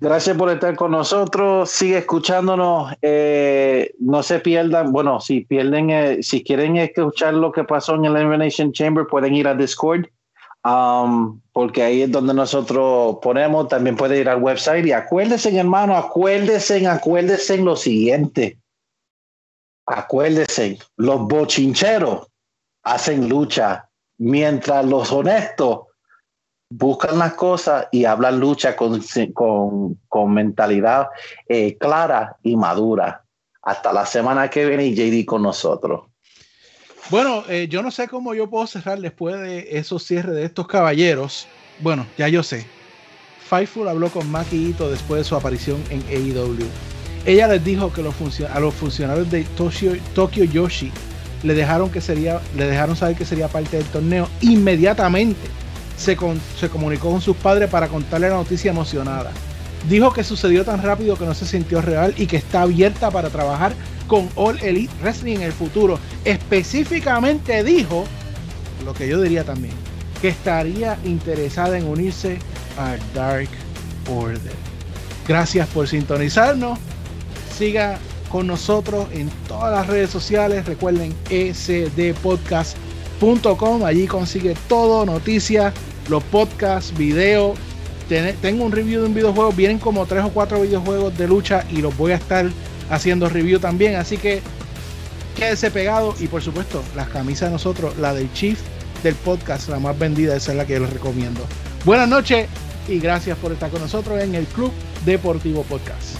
Gracias por estar con nosotros. Sigue escuchándonos. Eh, no se pierdan. Bueno, si pierden, eh, si quieren escuchar lo que pasó en el Elimination Chamber, pueden ir a Discord. um, porque ahí es donde nosotros ponemos. También pueden ir al website. Y acuérdense, hermano, acuérdense, acuérdense en lo siguiente. Acuérdense, los bochincheros hacen lucha, mientras los honestos buscan las cosas y hablan lucha con, con, con mentalidad eh, clara y madura. Hasta la semana que viene y JD con nosotros. Bueno, eh, yo no sé cómo yo puedo cerrar después de esos cierres de estos caballeros. Bueno, ya yo sé. Fightful habló con Maki Ito después de su aparición en AEW. Ella les dijo que a los funcionarios de Tokyo Yoshi le dejaron, que sería, le dejaron saber que sería parte del torneo. Inmediatamente se, con- se comunicó con sus padres para contarle la noticia emocionada. Dijo que sucedió tan rápido que no se sintió real y que está abierta para trabajar con All Elite Wrestling en el futuro. Específicamente dijo, lo que yo diría también, que estaría interesada en unirse a Dark Order. Gracias por sintonizarnos. Siga con nosotros en todas las redes sociales. Recuerden sdpodcast.com. Allí consigue todo, noticias, los podcasts, videos, ten- tengo un review de un videojuego. Vienen como tres o cuatro videojuegos de lucha y los voy a estar haciendo review también. Así que quédese pegado y por supuesto las camisas de nosotros, la del Chief del podcast, la más vendida, esa es la que les recomiendo. Buenas noches y gracias por estar con nosotros en el Club Deportivo Podcast.